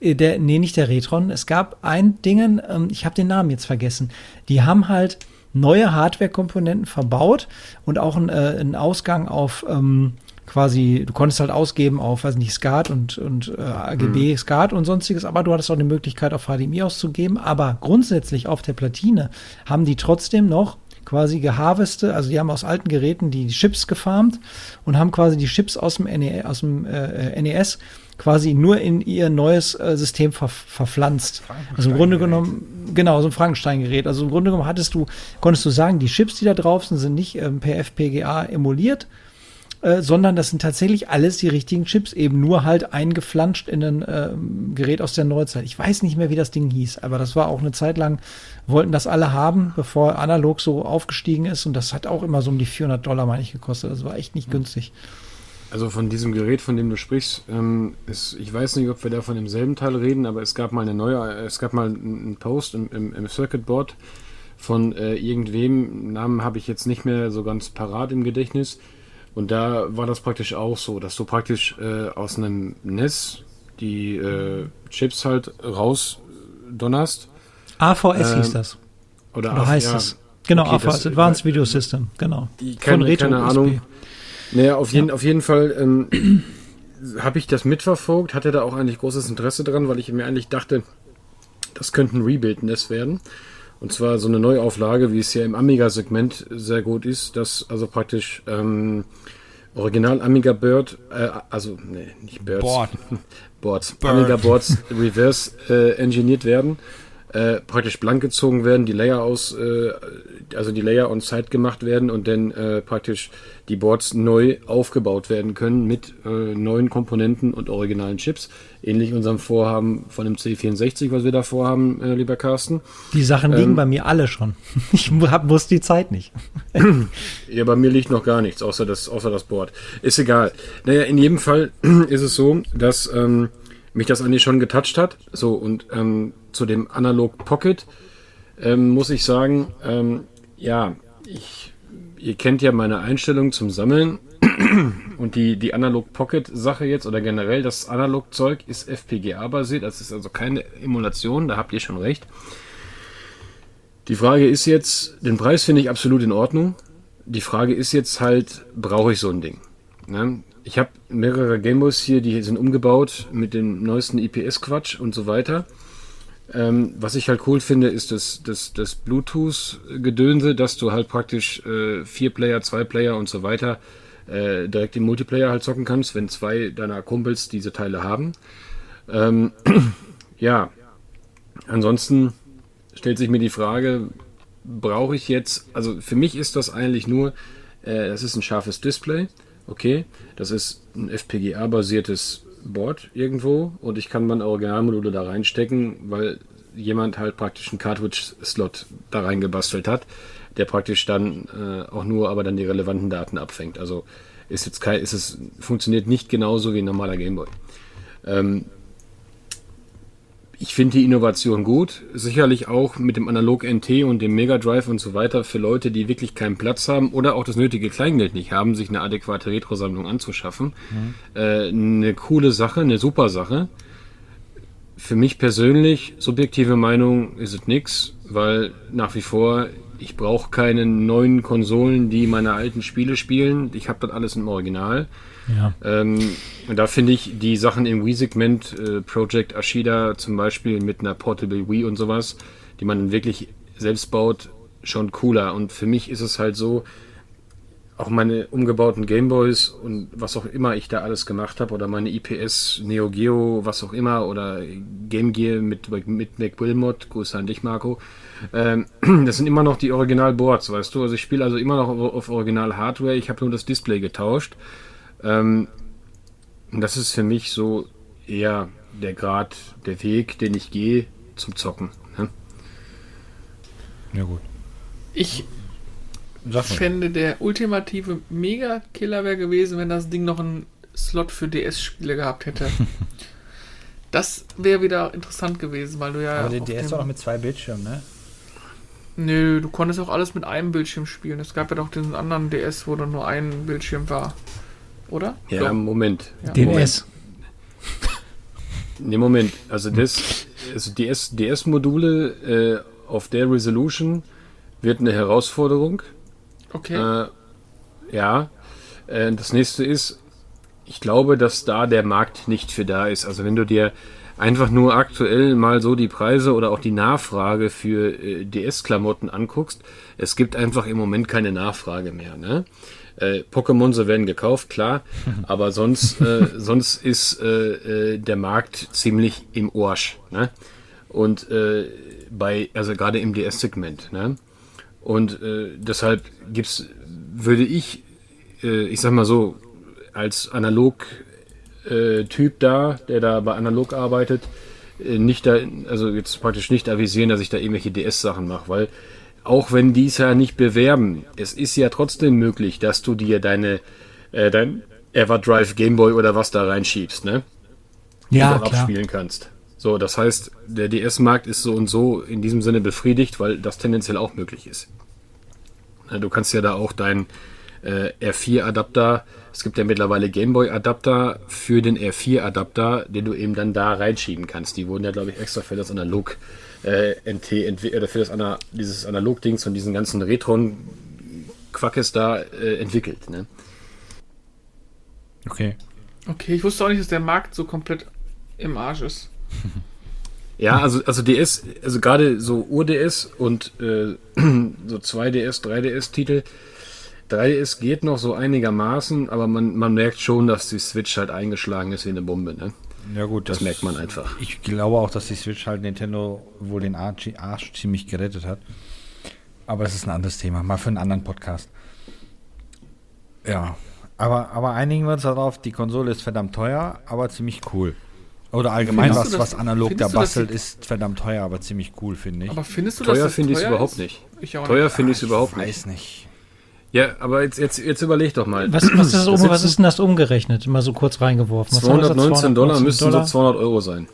äh, der, nee, nicht der Retron. Es gab ein Dingen, ähm, ich habe den Namen jetzt vergessen. Die haben halt neue Hardware-Komponenten verbaut und auch einen, äh, einen Ausgang auf ähm, quasi, du konntest halt ausgeben auf, weiß nicht, SCART und, und äh, AGB, mhm. SCART und sonstiges, aber du hattest auch die Möglichkeit auf HDMI auszugeben. Aber grundsätzlich auf der Platine haben die trotzdem noch quasi geharveste, also die haben aus alten Geräten die Chips gefarmt und haben quasi die Chips aus dem, NE, aus dem äh, NES quasi nur in ihr neues äh, System ver verpflanzt. Also im Grunde genommen, genau, so ein Frankenstein-Gerät. Also im Grunde genommen hattest du, konntest du sagen, die Chips, die da drauf sind, sind nicht ähm, per FPGA emuliert, äh, sondern das sind tatsächlich alles die richtigen Chips, eben nur halt eingeflanscht in ein äh, Gerät aus der Neuzeit. Ich weiß nicht mehr, wie das Ding hieß, aber das war auch eine Zeit lang, wollten das alle haben, bevor analog so aufgestiegen ist und das hat auch immer so um die 400 Dollar, meine ich, gekostet. Das war echt nicht günstig. Also von diesem Gerät, von dem du sprichst, ähm, ist, ich weiß nicht, ob wir da von demselben Teil reden, aber es gab mal eine neue, es gab mal einen Post im, im, im Circuitboard von äh, irgendwem, Namen habe ich jetzt nicht mehr so ganz parat im Gedächtnis. Und da war das praktisch auch so, dass du praktisch äh, aus einem NES die äh, Chips halt rausdonnerst. AVS ähm, hieß das. Oder, oder heißt ja, es? Genau, okay, AVS, das, Advanced Video System, genau. Die, keine, Von keine Ahnung. Naja, auf jeden, ja. auf jeden Fall ähm, *clears throat* habe ich das mitverfolgt, hatte da auch eigentlich großes Interesse dran, weil ich mir eigentlich dachte, das könnte ein Rebuild-NES werden. Und zwar so eine Neuauflage, wie es ja im Amiga-Segment sehr gut ist, dass also praktisch ähm, Original Amiga Bird, äh, also nee, nicht Birds, Board. *laughs* Boards, Bird. Amiga Boards reverse äh, engineert werden äh, praktisch blank gezogen werden, die Layer aus, äh, also die Layer on Site gemacht werden und dann äh, praktisch die Boards neu aufgebaut werden können mit äh, neuen Komponenten und originalen Chips. Ähnlich unserem Vorhaben von dem C64, was wir da vorhaben, äh, lieber Carsten. Die Sachen liegen ähm, bei mir alle schon. *laughs* Ich hab, muss die Zeit nicht. ja, bei mir liegt noch gar nichts, außer das, außer das Board. Ist egal. Naja, in jedem Fall *clears throat* ist es so, dass ähm, mich das eigentlich schon getoucht hat. So, und ähm, zu dem Analog Pocket ähm, muss ich sagen, ähm, ja, ich, ihr kennt ja meine Einstellung zum Sammeln *clears throat* und die, die Analog Pocket Sache jetzt oder generell das Analog Zeug ist FPGA basiert, das ist also keine Emulation, da habt ihr schon recht. Die Frage ist jetzt, den Preis finde ich absolut in Ordnung. Die Frage ist jetzt halt, brauche ich so ein Ding? Ne? Ich habe mehrere Gameboys hier, die sind umgebaut mit dem neuesten IPS-Quatsch und so weiter. Ähm, was ich halt cool finde, ist das, das, das Bluetooth-Gedönse, dass du halt praktisch äh, vier Player, zwei Player und so weiter äh, direkt im Multiplayer halt zocken kannst, wenn zwei deiner Kumpels diese Teile haben. Ähm, *clears throat* ja, ansonsten stellt sich mir die Frage, brauche ich jetzt, also für mich ist das eigentlich nur, äh, das ist ein scharfes Display, okay, das ist ein FPGA-basiertes Board irgendwo und ich kann meine Originalmodule da reinstecken, weil jemand halt praktisch einen Cartridge-Slot da reingebastelt hat, der praktisch dann äh, auch nur aber dann die relevanten Daten abfängt. Also ist jetzt kein, ist es funktioniert nicht genauso wie ein normaler Gameboy. Ähm, ich finde die Innovation gut. Sicherlich auch mit dem Analog NT und dem Mega Drive und so weiter für Leute, die wirklich keinen Platz haben oder auch das nötige Kleingeld nicht haben, sich eine adäquate Retro-Sammlung anzuschaffen. Mhm. Äh, eine coole Sache, eine super Sache. Für mich persönlich, subjektive Meinung, ist es nix, weil nach wie vor ich brauche keine neuen Konsolen, die meine alten Spiele spielen. Ich habe das alles im Original. Ja. Ähm, da finde ich die Sachen im Wii-Segment, äh, Project Ashida zum Beispiel mit einer Portable Wii und sowas, die man wirklich selbst baut, schon cooler. Und für mich ist es halt so, auch meine umgebauten Gameboys und was auch immer ich da alles gemacht habe oder meine IPS, Neo Geo, was auch immer oder Game Gear mit, mit Mac Wilmot, Grüße an dich Marco, ähm, *clears throat* das sind immer noch die Original-Boards, weißt du, also ich spiele also immer noch auf, auf Original-Hardware, ich habe nur das Display getauscht ähm, und das ist für mich so eher der Grad, der Weg, den ich gehe zum Zocken. Ne? Ja gut. Ich fände, der ultimative Mega-Killer wäre gewesen, wenn das Ding noch einen Slot für DS-Spiele gehabt hätte. *laughs* das wäre wieder interessant gewesen, weil du ja. Aber der DS war doch mit zwei Bildschirmen, ne? Nö, du konntest auch alles mit einem Bildschirm spielen. Es gab ja doch diesen anderen DS, wo dann nur ein Bildschirm war. Oder? Ja, Doch. Moment. Ja. DNS. *laughs* Nee, Moment. Also das, also DS, DS-Module äh, auf der Resolution wird eine Herausforderung. Okay. Äh, ja. Äh, das nächste ist, ich glaube, dass da der Markt nicht für da ist. Also wenn du dir einfach nur aktuell mal so die Preise oder auch die Nachfrage für äh, DS-Klamotten anguckst, es gibt einfach im Moment keine Nachfrage mehr. Ne? Äh, Pokémon, werden gekauft, klar, *laughs* aber sonst, äh, sonst ist äh, äh, der Markt ziemlich im Orsch. Ne? Und äh, bei, also gerade im DS-Segment. Ne? Und äh, deshalb gibt's, würde ich, ich sag mal so, als Analog-Typ da, der da bei Analog arbeitet, nicht da, also jetzt praktisch nicht avisieren, dass ich da irgendwelche DS-Sachen mache, weil auch wenn die es ja nicht bewerben, es ist ja trotzdem möglich, dass du dir deine, äh, dein Everdrive Gameboy oder was da reinschiebst, ne? Ja, auch klar. abspielen kannst. So, das heißt, der DS-Markt ist so und so in diesem Sinne befriedigt, weil das tendenziell auch möglich ist. Du kannst ja da auch dein äh, R4-Adapter, es gibt ja mittlerweile Gameboy-Adapter für den R4-Adapter, den du eben dann da reinschieben kannst. Die wurden ja, glaube ich, extra für das Analog äh, NT oder für das Ana dieses Analog-Dings und diesen ganzen Retron-Quackes da äh, entwickelt. Ne? Okay. okay, ich wusste auch nicht, dass der Markt so komplett im Arsch ist. *laughs* Ja, also, also DS, also gerade so Ur-DS und äh, *clears throat* so 2DS, 3DS-Titel. 3DS geht noch so einigermaßen, aber man, man merkt schon, dass die Switch halt eingeschlagen ist wie eine Bombe. Ne? Ja gut, Das merkt man einfach. Ich glaube auch, dass die Switch halt Nintendo wohl den Arsch, Arsch ziemlich gerettet hat. Aber das ist ein anderes Thema, mal für einen anderen Podcast. Ja, aber, aber einigen wir uns darauf, die Konsole ist verdammt teuer, aber ziemlich cool. Oder allgemein, Findest was, das- was analog da bastelt, ist verdammt teuer, aber ziemlich cool, finde ich. Aber findest du, Teuer das finde ich es teuer überhaupt nicht. Ich auch Teuer nicht. finde ich es überhaupt nicht. weiß nicht. Ja, aber jetzt, jetzt, jetzt überleg doch mal. Was, was, ist oben, was ist denn das umgerechnet? Mal so kurz reingeworfen. Was haben wir gesagt? 219 Dollar 219 müssten so 200 Euro sein.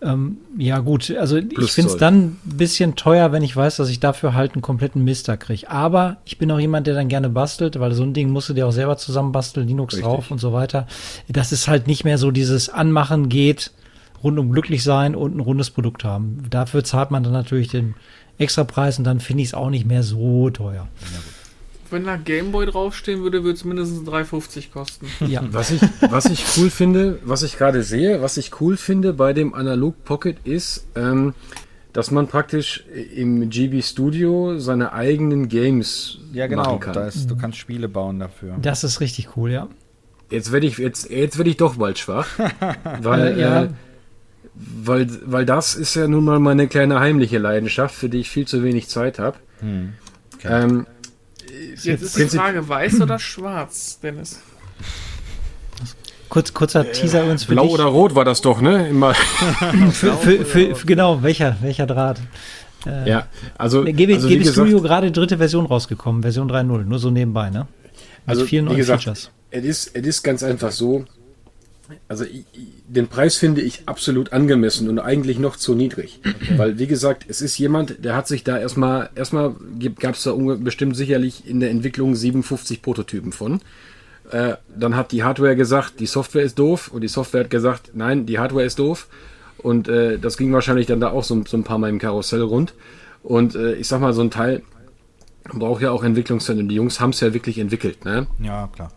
Ähm, ja, gut, also ich Plus finde es dann ein bisschen teuer, wenn ich weiß, dass ich dafür halt einen kompletten Mister kriege. Aber ich bin auch jemand, der dann gerne bastelt, weil so ein Ding musst du dir auch selber zusammenbasteln, Linux Richtig. drauf und so weiter. Das ist halt nicht mehr so dieses Anmachen geht, rundum glücklich sein und ein rundes Produkt haben. Dafür zahlt man dann natürlich den Extrapreis und dann finde ich es auch nicht mehr so teuer. Wenn da Gameboy draufstehen würde, würde es mindestens 3,50 kosten. *laughs* Ja. Was ich, was ich cool finde, was ich gerade sehe, was ich cool finde bei dem Analog Pocket ist, ähm, dass man praktisch im GB Studio seine eigenen Games Ja, genau. machen kann. Da ist, du kannst Spiele bauen dafür. Das ist richtig cool, ja. Jetzt werde ich jetzt, jetzt werde ich doch bald schwach, *laughs* weil, ja. äh, weil, weil das ist ja nun mal meine kleine heimliche Leidenschaft, für die ich viel zu wenig Zeit habe. Hm. Okay. Ähm, Jetzt ist die Frage, weiß oder schwarz, Dennis? Kurz, kurzer Teaser übrigens für Blau dich. oder Rot war das doch, ne? Immer. *laughs* für, für, für, für, genau, welcher, welcher Draht? Äh, ja, also, GB, also wie GB gesagt, Studio gerade dritte Version rausgekommen, Version 3.0, nur so nebenbei, ne? Mit Also, vielen wie neuen gesagt, Features. Es ist, es ist ganz einfach so. Also ich, den Preis finde ich absolut angemessen und eigentlich noch zu niedrig. Weil, wie gesagt, es ist jemand, der hat sich da erstmal, erstmal gab es da bestimmt sicherlich in der Entwicklung 57 Prototypen von. Äh, dann hat die Hardware gesagt, die Software ist doof und die Software hat gesagt, nein, die Hardware ist doof. Und äh, das ging wahrscheinlich dann da auch so, so ein paar Mal im Karussell rund. Und äh, ich sag mal, so ein Teil braucht ja auch Entwicklungszeit und die Jungs haben es ja wirklich entwickelt. Ne? Ja, klar.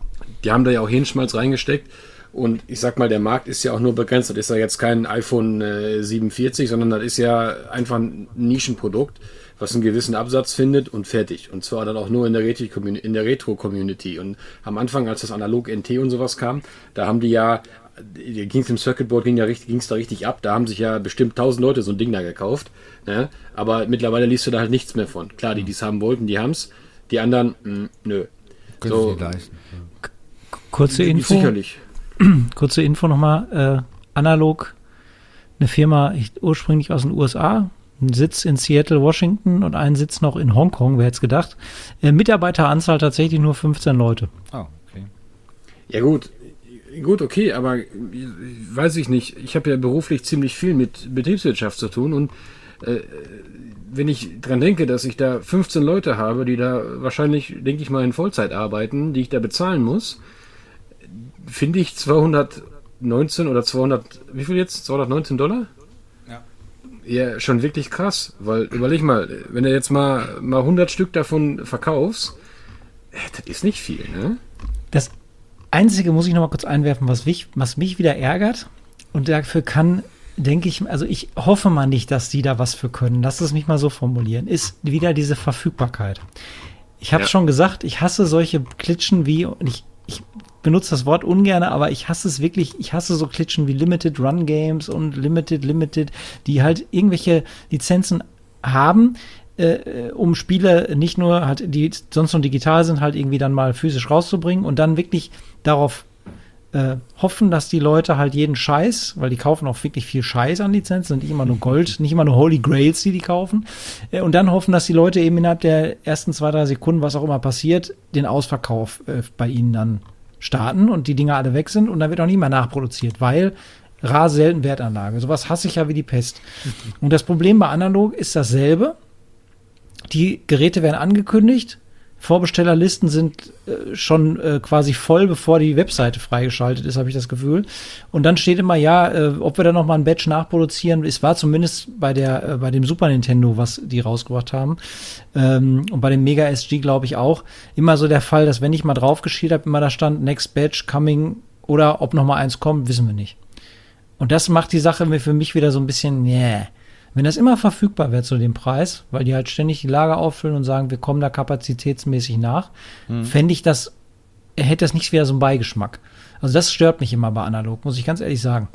die haben da ja auch Hirnschmalz reingesteckt. Und ich sag mal, der Markt ist ja auch nur begrenzt. Das ist ja jetzt kein iPhone äh, 47, sondern das ist ja einfach ein Nischenprodukt, was einen gewissen Absatz findet und fertig. Und zwar dann auch nur in der Retro-Community. In der Retro-Community. Und am Anfang, als das analog NT und sowas kam, da haben die ja, ging es im Circuitboard, ging es da richtig ab. Da haben sich ja bestimmt tausend Leute so ein Ding da gekauft. Ne? Aber mittlerweile liest du da halt nichts mehr von. Klar, die, die es haben wollten, die haben es. Die anderen, mh, nö. Können So. Sie leisten. Kurze Info. Sicherlich. *clears throat* Kurze Info nochmal. Äh, analog, eine Firma ich, ursprünglich aus den USA, ein Sitz in Seattle, Washington und einen Sitz noch in Hongkong, wer hätte es gedacht. Äh, Mitarbeiteranzahl tatsächlich nur 15 Leute. Oh, okay. Ja gut, gut, okay, aber weiß ich nicht. Ich habe ja beruflich ziemlich viel mit Betriebswirtschaft zu tun und äh, wenn ich dran denke, dass ich da 15 Leute habe, die da wahrscheinlich, denke ich mal, in Vollzeit arbeiten, die ich da bezahlen muss, finde ich 219 oder 200, wie viel jetzt? 219 Dollar? Ja. Ja, schon wirklich krass, weil überleg mal, wenn du jetzt mal, mal 100 Stück davon verkaufst, das ist nicht viel, ne? Das Einzige muss ich noch mal kurz einwerfen, was mich, was mich wieder ärgert. Und dafür kann, denke ich, also ich hoffe mal nicht, dass die da was für können. Lass es mich mal so formulieren. Ist wieder diese Verfügbarkeit. Ich habe Ja. schon gesagt, ich hasse solche Klitschen wie, und ich, ich benutze das Wort ungern, aber ich hasse es wirklich, ich hasse so Klitschen wie Limited Run Games und Limited, Limited, die halt irgendwelche Lizenzen haben, äh, um Spiele nicht nur halt, die sonst nur digital sind, halt irgendwie dann mal physisch rauszubringen und dann wirklich darauf äh, hoffen, dass die Leute halt jeden Scheiß, weil die kaufen auch wirklich viel Scheiß an Lizenzen, nicht immer nur Gold, nicht immer nur Holy Grails, die die kaufen, äh, und dann hoffen, dass die Leute eben innerhalb der ersten zwei, drei Sekunden, was auch immer passiert, den Ausverkauf äh, bei ihnen dann starten und die Dinger alle weg sind und dann wird auch nicht mehr nachproduziert, weil rar selten Wertanlage. Sowas hasse ich ja wie die Pest. Und das Problem bei Analog ist dasselbe. Die Geräte werden angekündigt. Vorbestellerlisten sind äh, schon äh, quasi voll, bevor die Webseite freigeschaltet ist, habe ich das Gefühl. Und dann steht immer, ja, äh, ob wir da noch mal ein Batch nachproduzieren. Es war zumindest bei der, äh, bei dem Super Nintendo, was die rausgebracht haben, ähm, und bei dem Mega SG glaube ich auch, immer so der Fall, dass wenn ich mal draufgeschielt habe, immer da stand Next Batch Coming oder ob noch mal eins kommt, wissen wir nicht. Und das macht die Sache für mich wieder so ein bisschen, yeah. Wenn das immer verfügbar wäre zu dem Preis, weil die halt ständig die Lager auffüllen und sagen, wir kommen da kapazitätsmäßig nach, fände ich das, hätte das nicht wieder so einen Beigeschmack. Also das stört mich immer bei analog, muss ich ganz ehrlich sagen.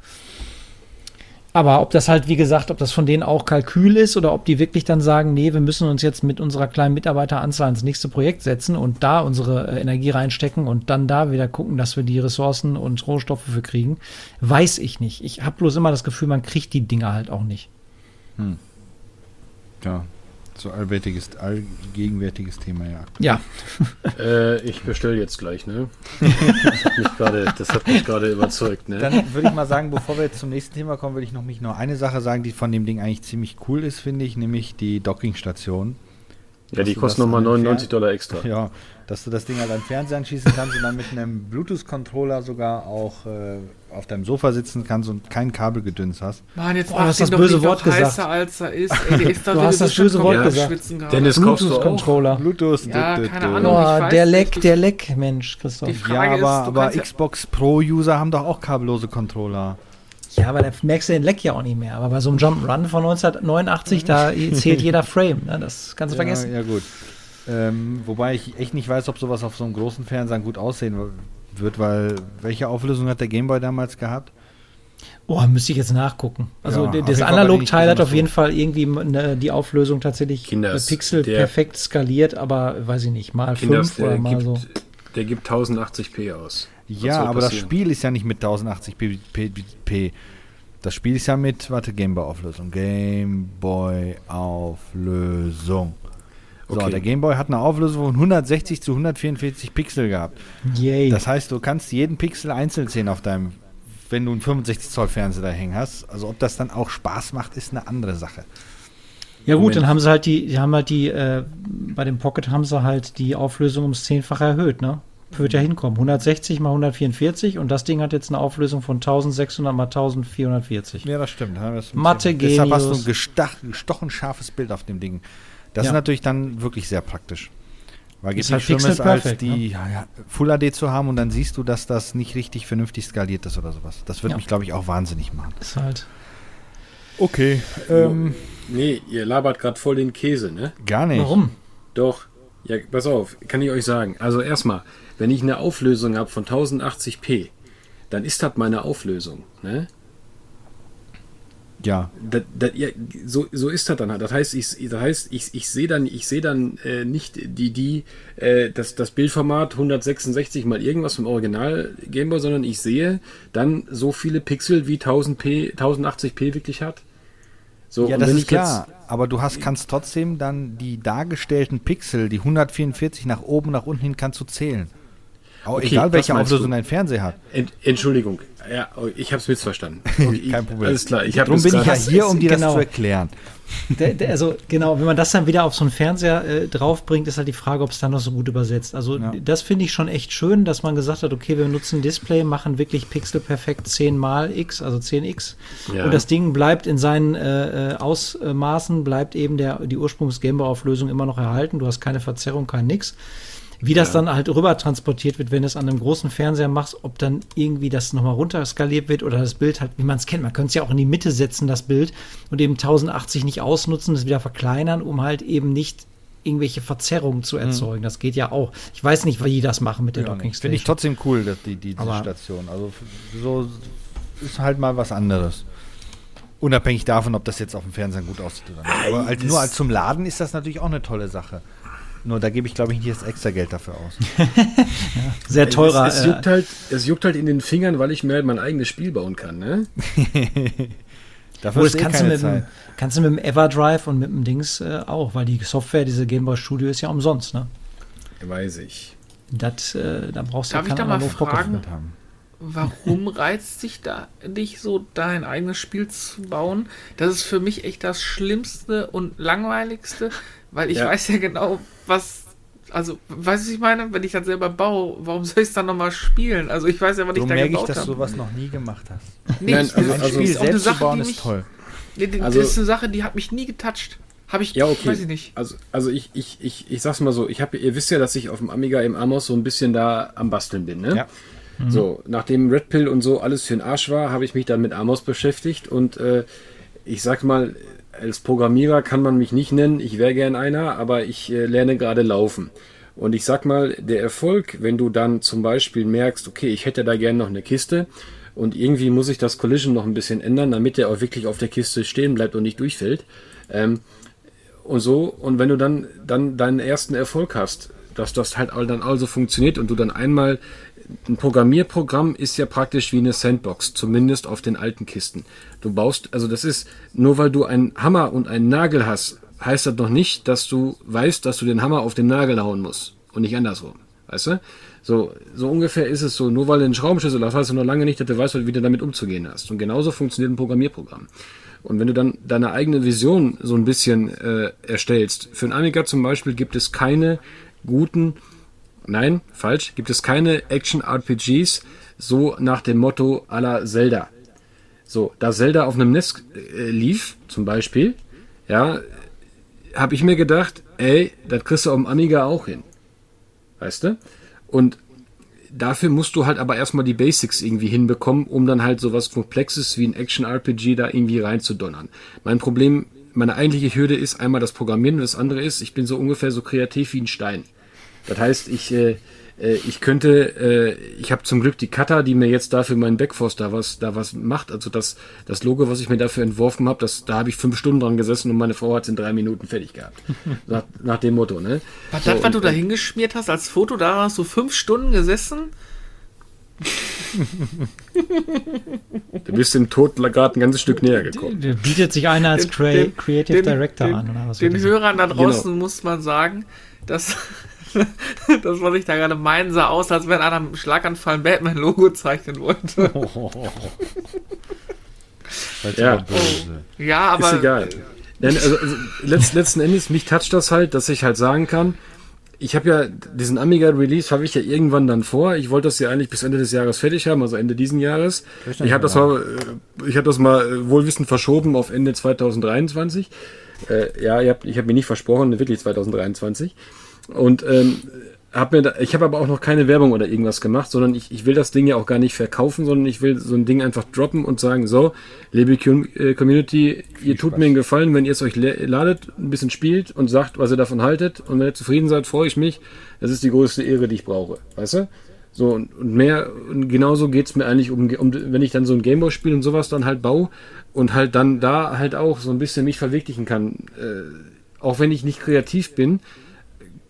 Aber ob das halt, wie gesagt, ob das von denen auch Kalkül ist oder ob die wirklich dann sagen, nee, wir müssen uns jetzt mit unserer kleinen Mitarbeiteranzahl ins nächste Projekt setzen und da unsere äh, Energie reinstecken und dann da wieder gucken, dass wir die Ressourcen und Rohstoffe für kriegen, weiß ich nicht. Ich habe bloß immer das Gefühl, man kriegt die Dinger halt auch nicht. Ja. So allwärtiges, allgegenwärtiges Thema, ja. Ja, *laughs* Äh, ich bestelle jetzt gleich, ne? *laughs* Das hat mich gerade, das hat mich gerade überzeugt, ne? Dann würde ich mal sagen, bevor wir jetzt zum nächsten Thema kommen, würde ich noch mich noch eine Sache sagen, die von dem Ding eigentlich ziemlich cool ist, finde ich, nämlich die Dockingstation. ja, die das nochmal an den 99 Fer- Dollar extra. Ja, dass du das Ding halt an den Fernseher anschließen kannst und dann mit einem Bluetooth-Controller sogar auch äh, auf deinem Sofa sitzen kannst und kein Kabelgedöns hast. Mann, jetzt Boah, hast das böse nicht Wort gesagt. als er ist. Ey, *laughs* ist da Du hast das böse Wort gesagt. Dennis? Bluetooth-Controller. Bluetooth. Ja, keine. Ahnung. ich Oh, weiß der nicht, Leck, der Leck, Mensch, Christoph. Ja, aber, aber Xbox Pro-User haben doch auch kabellose Controller. Ja, aber da merkst du den Leck ja auch nicht mehr. Aber bei so einem Jump'n'Run von 1989, da *laughs* zählt jeder Frame. Ne? Das kannst du vergessen. Ja, ja gut. Ähm, wobei ich echt nicht weiß, ob sowas auf so einem großen Fernseher gut aussehen wird, weil welche Auflösung hat der Gameboy damals gehabt? Oh, müsste ich jetzt nachgucken. Also Ja, das Analog-Teil hat auf jeden. Fall irgendwie ne, die Auflösung tatsächlich Kinders, Pixel der- perfekt skaliert, aber weiß ich nicht, mal Kinders, fünf oder der mal gibt, so. der gibt 1080p aus. Was Ja, aber das? Spiel ist ja nicht mit 1080p. P- P. Das Spiel ist ja mit, warte, Gameboy-Auflösung. Gameboy-Auflösung. So, Okay. der Gameboy hat eine Auflösung von 160 zu 144 Pixel gehabt. Yay. Das heißt, du kannst jeden Pixel einzeln sehen auf deinem, wenn du einen 65 Zoll Fernseher da hängen hast. Also ob das dann auch Spaß macht, ist eine andere Sache. ja gut, Moment. dann haben sie halt die, die haben halt die, äh, bei dem Pocket haben sie halt die Auflösung ums zehnfache erhöht, ne? Wird ja hinkommen. 160 mal 144 und das Ding hat jetzt eine Auflösung von 1600 mal 1440. Ja, das stimmt. Das Mathe Deshalb hast du ein Genius. gestochen scharfes Bild auf dem Ding. Das Ja. ist natürlich dann wirklich sehr praktisch. Weil halt nichts Schlimmes, Pixel als perfect, die ja, Full HD zu haben und dann siehst du, dass das nicht richtig vernünftig skaliert ist oder sowas. Das würde Ja. mich, glaube ich, auch wahnsinnig machen. Ist halt. Okay. Ähm, Nee, ihr labert gerade voll den Käse, ne? gar nicht. Warum? Doch. Ja, pass auf, kann ich euch sagen. Also erstmal, wenn ich eine Auflösung habe von 1080p, dann ist das meine Auflösung, ne? Ja. Das, das, ja, so, so ist das dann halt. Das heißt, ich, das heißt, ich, ich sehe dann, ich sehe dann äh, nicht die, die, äh, das, das Bildformat 166 mal irgendwas vom Original Gameboy, sondern ich sehe dann so viele Pixel wie 1000p, 1080p wirklich hat. So, Ja, das ist klar. Aber du hast, kannst trotzdem dann die dargestellten Pixel, die 144 nach oben, nach unten hin, kannst du zählen. Auch Okay, egal, welche Auflösung du? dein Fernseher hat. Ent, Entschuldigung, ja, oh, ich habe es missverstanden. *laughs* Okay, Kein Problem. Alles klar, ich habe Darum bin ich ja Das hier, um dir das genau. zu erklären. *laughs* Der, der, also genau, wenn man das dann wieder auf so einen Fernseher äh, draufbringt, ist halt die Frage, ob es dann noch so gut übersetzt. Also Ja. das finde ich schon echt schön, dass man gesagt hat, okay, wir nutzen Display, machen wirklich pixelperfekt 10 mal X, also 10x. Ja. Und das Ding bleibt in seinen äh, äh, Ausmaßen, bleibt eben der, die Ursprungs-Gameboy-Auflösung immer noch erhalten. Du hast keine Verzerrung, kein nix. Wie das dann halt rüber transportiert wird, wenn du es an einem großen Fernseher machst, ob dann irgendwie das nochmal runterskaliert wird oder das Bild halt, wie man es kennt. Man könnte es ja auch in die Mitte setzen, das Bild, und eben 1080 nicht ausnutzen, das wieder verkleinern, um halt eben nicht irgendwelche Verzerrungen zu erzeugen. Das geht ja auch. Ich weiß nicht, wie die das machen mit der Docking Finde ich trotzdem cool, dass die, die diese Station. Also so ist halt mal was anderes. Unabhängig davon, ob das jetzt auf dem Fernseher gut aussieht oder nicht. Aber als, nur als zum Laden ist das natürlich auch eine tolle Sache. Nur da gebe ich, glaube ich, nicht das extra Geld dafür aus. *laughs* Sehr teurer. Es, es, äh, juckt halt, es juckt halt in den Fingern, weil ich mir halt mein eigenes Spiel bauen kann, ne? *laughs* Dafür Oh, ist das eh kannst du, keine mit dem, Zeit. kannst du mit dem Everdrive und mit dem Dings äh, auch, weil die Software, diese Gameboy Studio ist ja umsonst, ne? Weiß ich. Das, äh, da brauchst Darf du ich da mal fragen? Warum *laughs* reizt dich da dich so, dein eigenes Spiel zu bauen? Das ist für mich echt das Schlimmste und Langweiligste, weil ich Ja. weiß ja genau, was. Also, weißt du, was ich meine? Wenn ich das selber baue, warum soll ich es dann nochmal spielen? Also, ich weiß ja, was So ich da merke ich, gebaut dass habe. du sowas noch nie gemacht hast. Nee, Nein, also- das also- eine selbst zu Sache, bauen die ist toll. Nee, die- Also- das ist eine Sache, die hat mich nie getatscht. Habe ich, Ja, okay. weiß ich nicht. Also, also ich, ich, ich, ich sag's mal so, ich hab, ihr wisst ja, dass ich auf dem Amiga im Amos so ein bisschen da am Basteln bin, ne? Ja. So, nachdem Red Pill und so alles für den Arsch war, habe ich mich dann mit Amos beschäftigt und äh, ich sag mal, als Programmierer kann man mich nicht nennen, ich wäre gern einer, aber ich äh, lerne gerade laufen. Und ich sag mal, der Erfolg, wenn du dann zum Beispiel merkst, okay, ich hätte da gern noch eine Kiste und irgendwie muss ich das Collision noch ein bisschen ändern, damit der auch wirklich auf der Kiste stehen bleibt und nicht durchfällt. Ähm, und so, und wenn du dann, dann deinen ersten Erfolg hast, dass das halt dann also funktioniert und du dann einmal, ein Programmierprogramm ist ja praktisch wie eine Sandbox, zumindest auf den alten Kisten. Du baust, also das ist, nur weil du einen Hammer und einen Nagel hast, heißt das noch nicht, dass du weißt, dass du den Hammer auf den Nagel hauen musst und nicht andersrum. Weißt du? So, so ungefähr ist es so. Nur weil du einen Schraubenschlüssel hast, heißt du noch lange nicht, dass du weißt, wie du damit umzugehen hast. Und genauso funktioniert ein Programmierprogramm. Und wenn du dann deine eigene Vision so ein bisschen äh, erstellst, für einen Amiga zum Beispiel gibt es keine guten, nein, falsch, gibt es keine Action-RPGs so nach dem Motto aller Zelda. So, da Zelda auf einem NES äh, lief, zum Beispiel, ja, habe ich mir gedacht, ey, das kriegst du auf dem Amiga auch hin. Weißt du? Und dafür musst du halt aber erstmal die Basics irgendwie hinbekommen, um dann halt sowas Komplexes wie ein Action-RPG da irgendwie reinzudonnern. Mein Problem, meine eigentliche Hürde ist einmal das Programmieren und das andere ist, ich bin so ungefähr so kreativ wie ein Stein. Das heißt, ich, äh, äh, ich könnte, äh, ich habe zum Glück die Cutter, die mir jetzt dafür meinen Backforce da was, da was macht. Also das, das Logo, was ich mir dafür entworfen habe, das, da habe ich fünf Stunden dran gesessen und meine Frau hat es in drei Minuten fertig gehabt. *laughs* nach, nach dem Motto, ne? Was So, das, was und, du da äh, hingeschmiert hast als Foto, da hast du fünf Stunden gesessen? *laughs* Du bist dem Tod gerade ein ganzes Stück näher gekommen. Der bietet sich einer als Den- Crea den- Creative den- Director den, an. Oder was Den? Hörern da draußen Genau. muss man sagen, dass *laughs* das, was ich da gerade meinen, sah aus, als wenn einer mit einem Schlaganfall ein Batman-Logo zeichnen wollte. *laughs* Weil's Ja. aber böse. Ja, aber. ist egal. Nein, also, also letzt, letzten Endes, mich toucht das halt, dass ich halt sagen kann, ich habe ja diesen Amiga-Release habe ich ja irgendwann dann vor. Ich wollte das ja eigentlich bis Ende des Jahres fertig haben, also Ende diesen Jahres. Ich habe das mal, äh, ich habe das mal äh, wohlwissend verschoben auf Ende 2023. Äh, ja, ich habe ich hab mir nicht versprochen, wirklich 2023. Und ähm, hab mir da, ich habe aber auch noch keine Werbung oder irgendwas gemacht, sondern ich, ich will das Ding ja auch gar nicht verkaufen, sondern ich will so ein Ding einfach droppen und sagen, so, liebe äh, Community, ihr tut mir einen Gefallen, wenn ihr es euch ladet, ein bisschen spielt und sagt, was ihr davon haltet. Und wenn ihr zufrieden seid, freue ich mich. Das ist die größte Ehre, die ich brauche. Weißt du? So, und, und mehr, und genauso geht's mir eigentlich um, um, wenn ich dann so ein Gameboy spiel und sowas dann halt baue und halt dann da halt auch so ein bisschen mich verwirklichen kann. Äh, auch wenn ich nicht kreativ bin,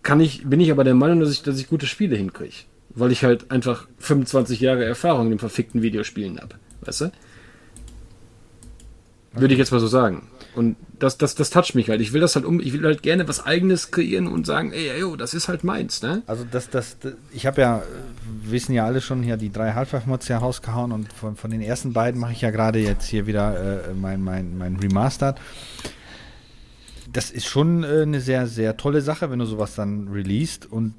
kann ich, bin ich aber der Meinung, dass ich, dass ich gute Spiele hinkriege. Weil ich halt einfach 25 Jahre Erfahrung in dem verfickten Videospielen habe. Weißt du? Würde ich jetzt mal so sagen. Und das, das, das toucht mich halt. Ich will das halt um, ich will halt gerne was eigenes kreieren und sagen, ey, yo, das ist halt meins, ne? Also das, das, das ich habe ja, wissen ja alle schon hier die drei Half-Life-Mods ja rausgehauen und von, von den ersten beiden mache ich ja gerade jetzt hier wieder äh, mein, mein, mein Remastered das ist schon äh, eine sehr, sehr tolle Sache, wenn du sowas dann releast und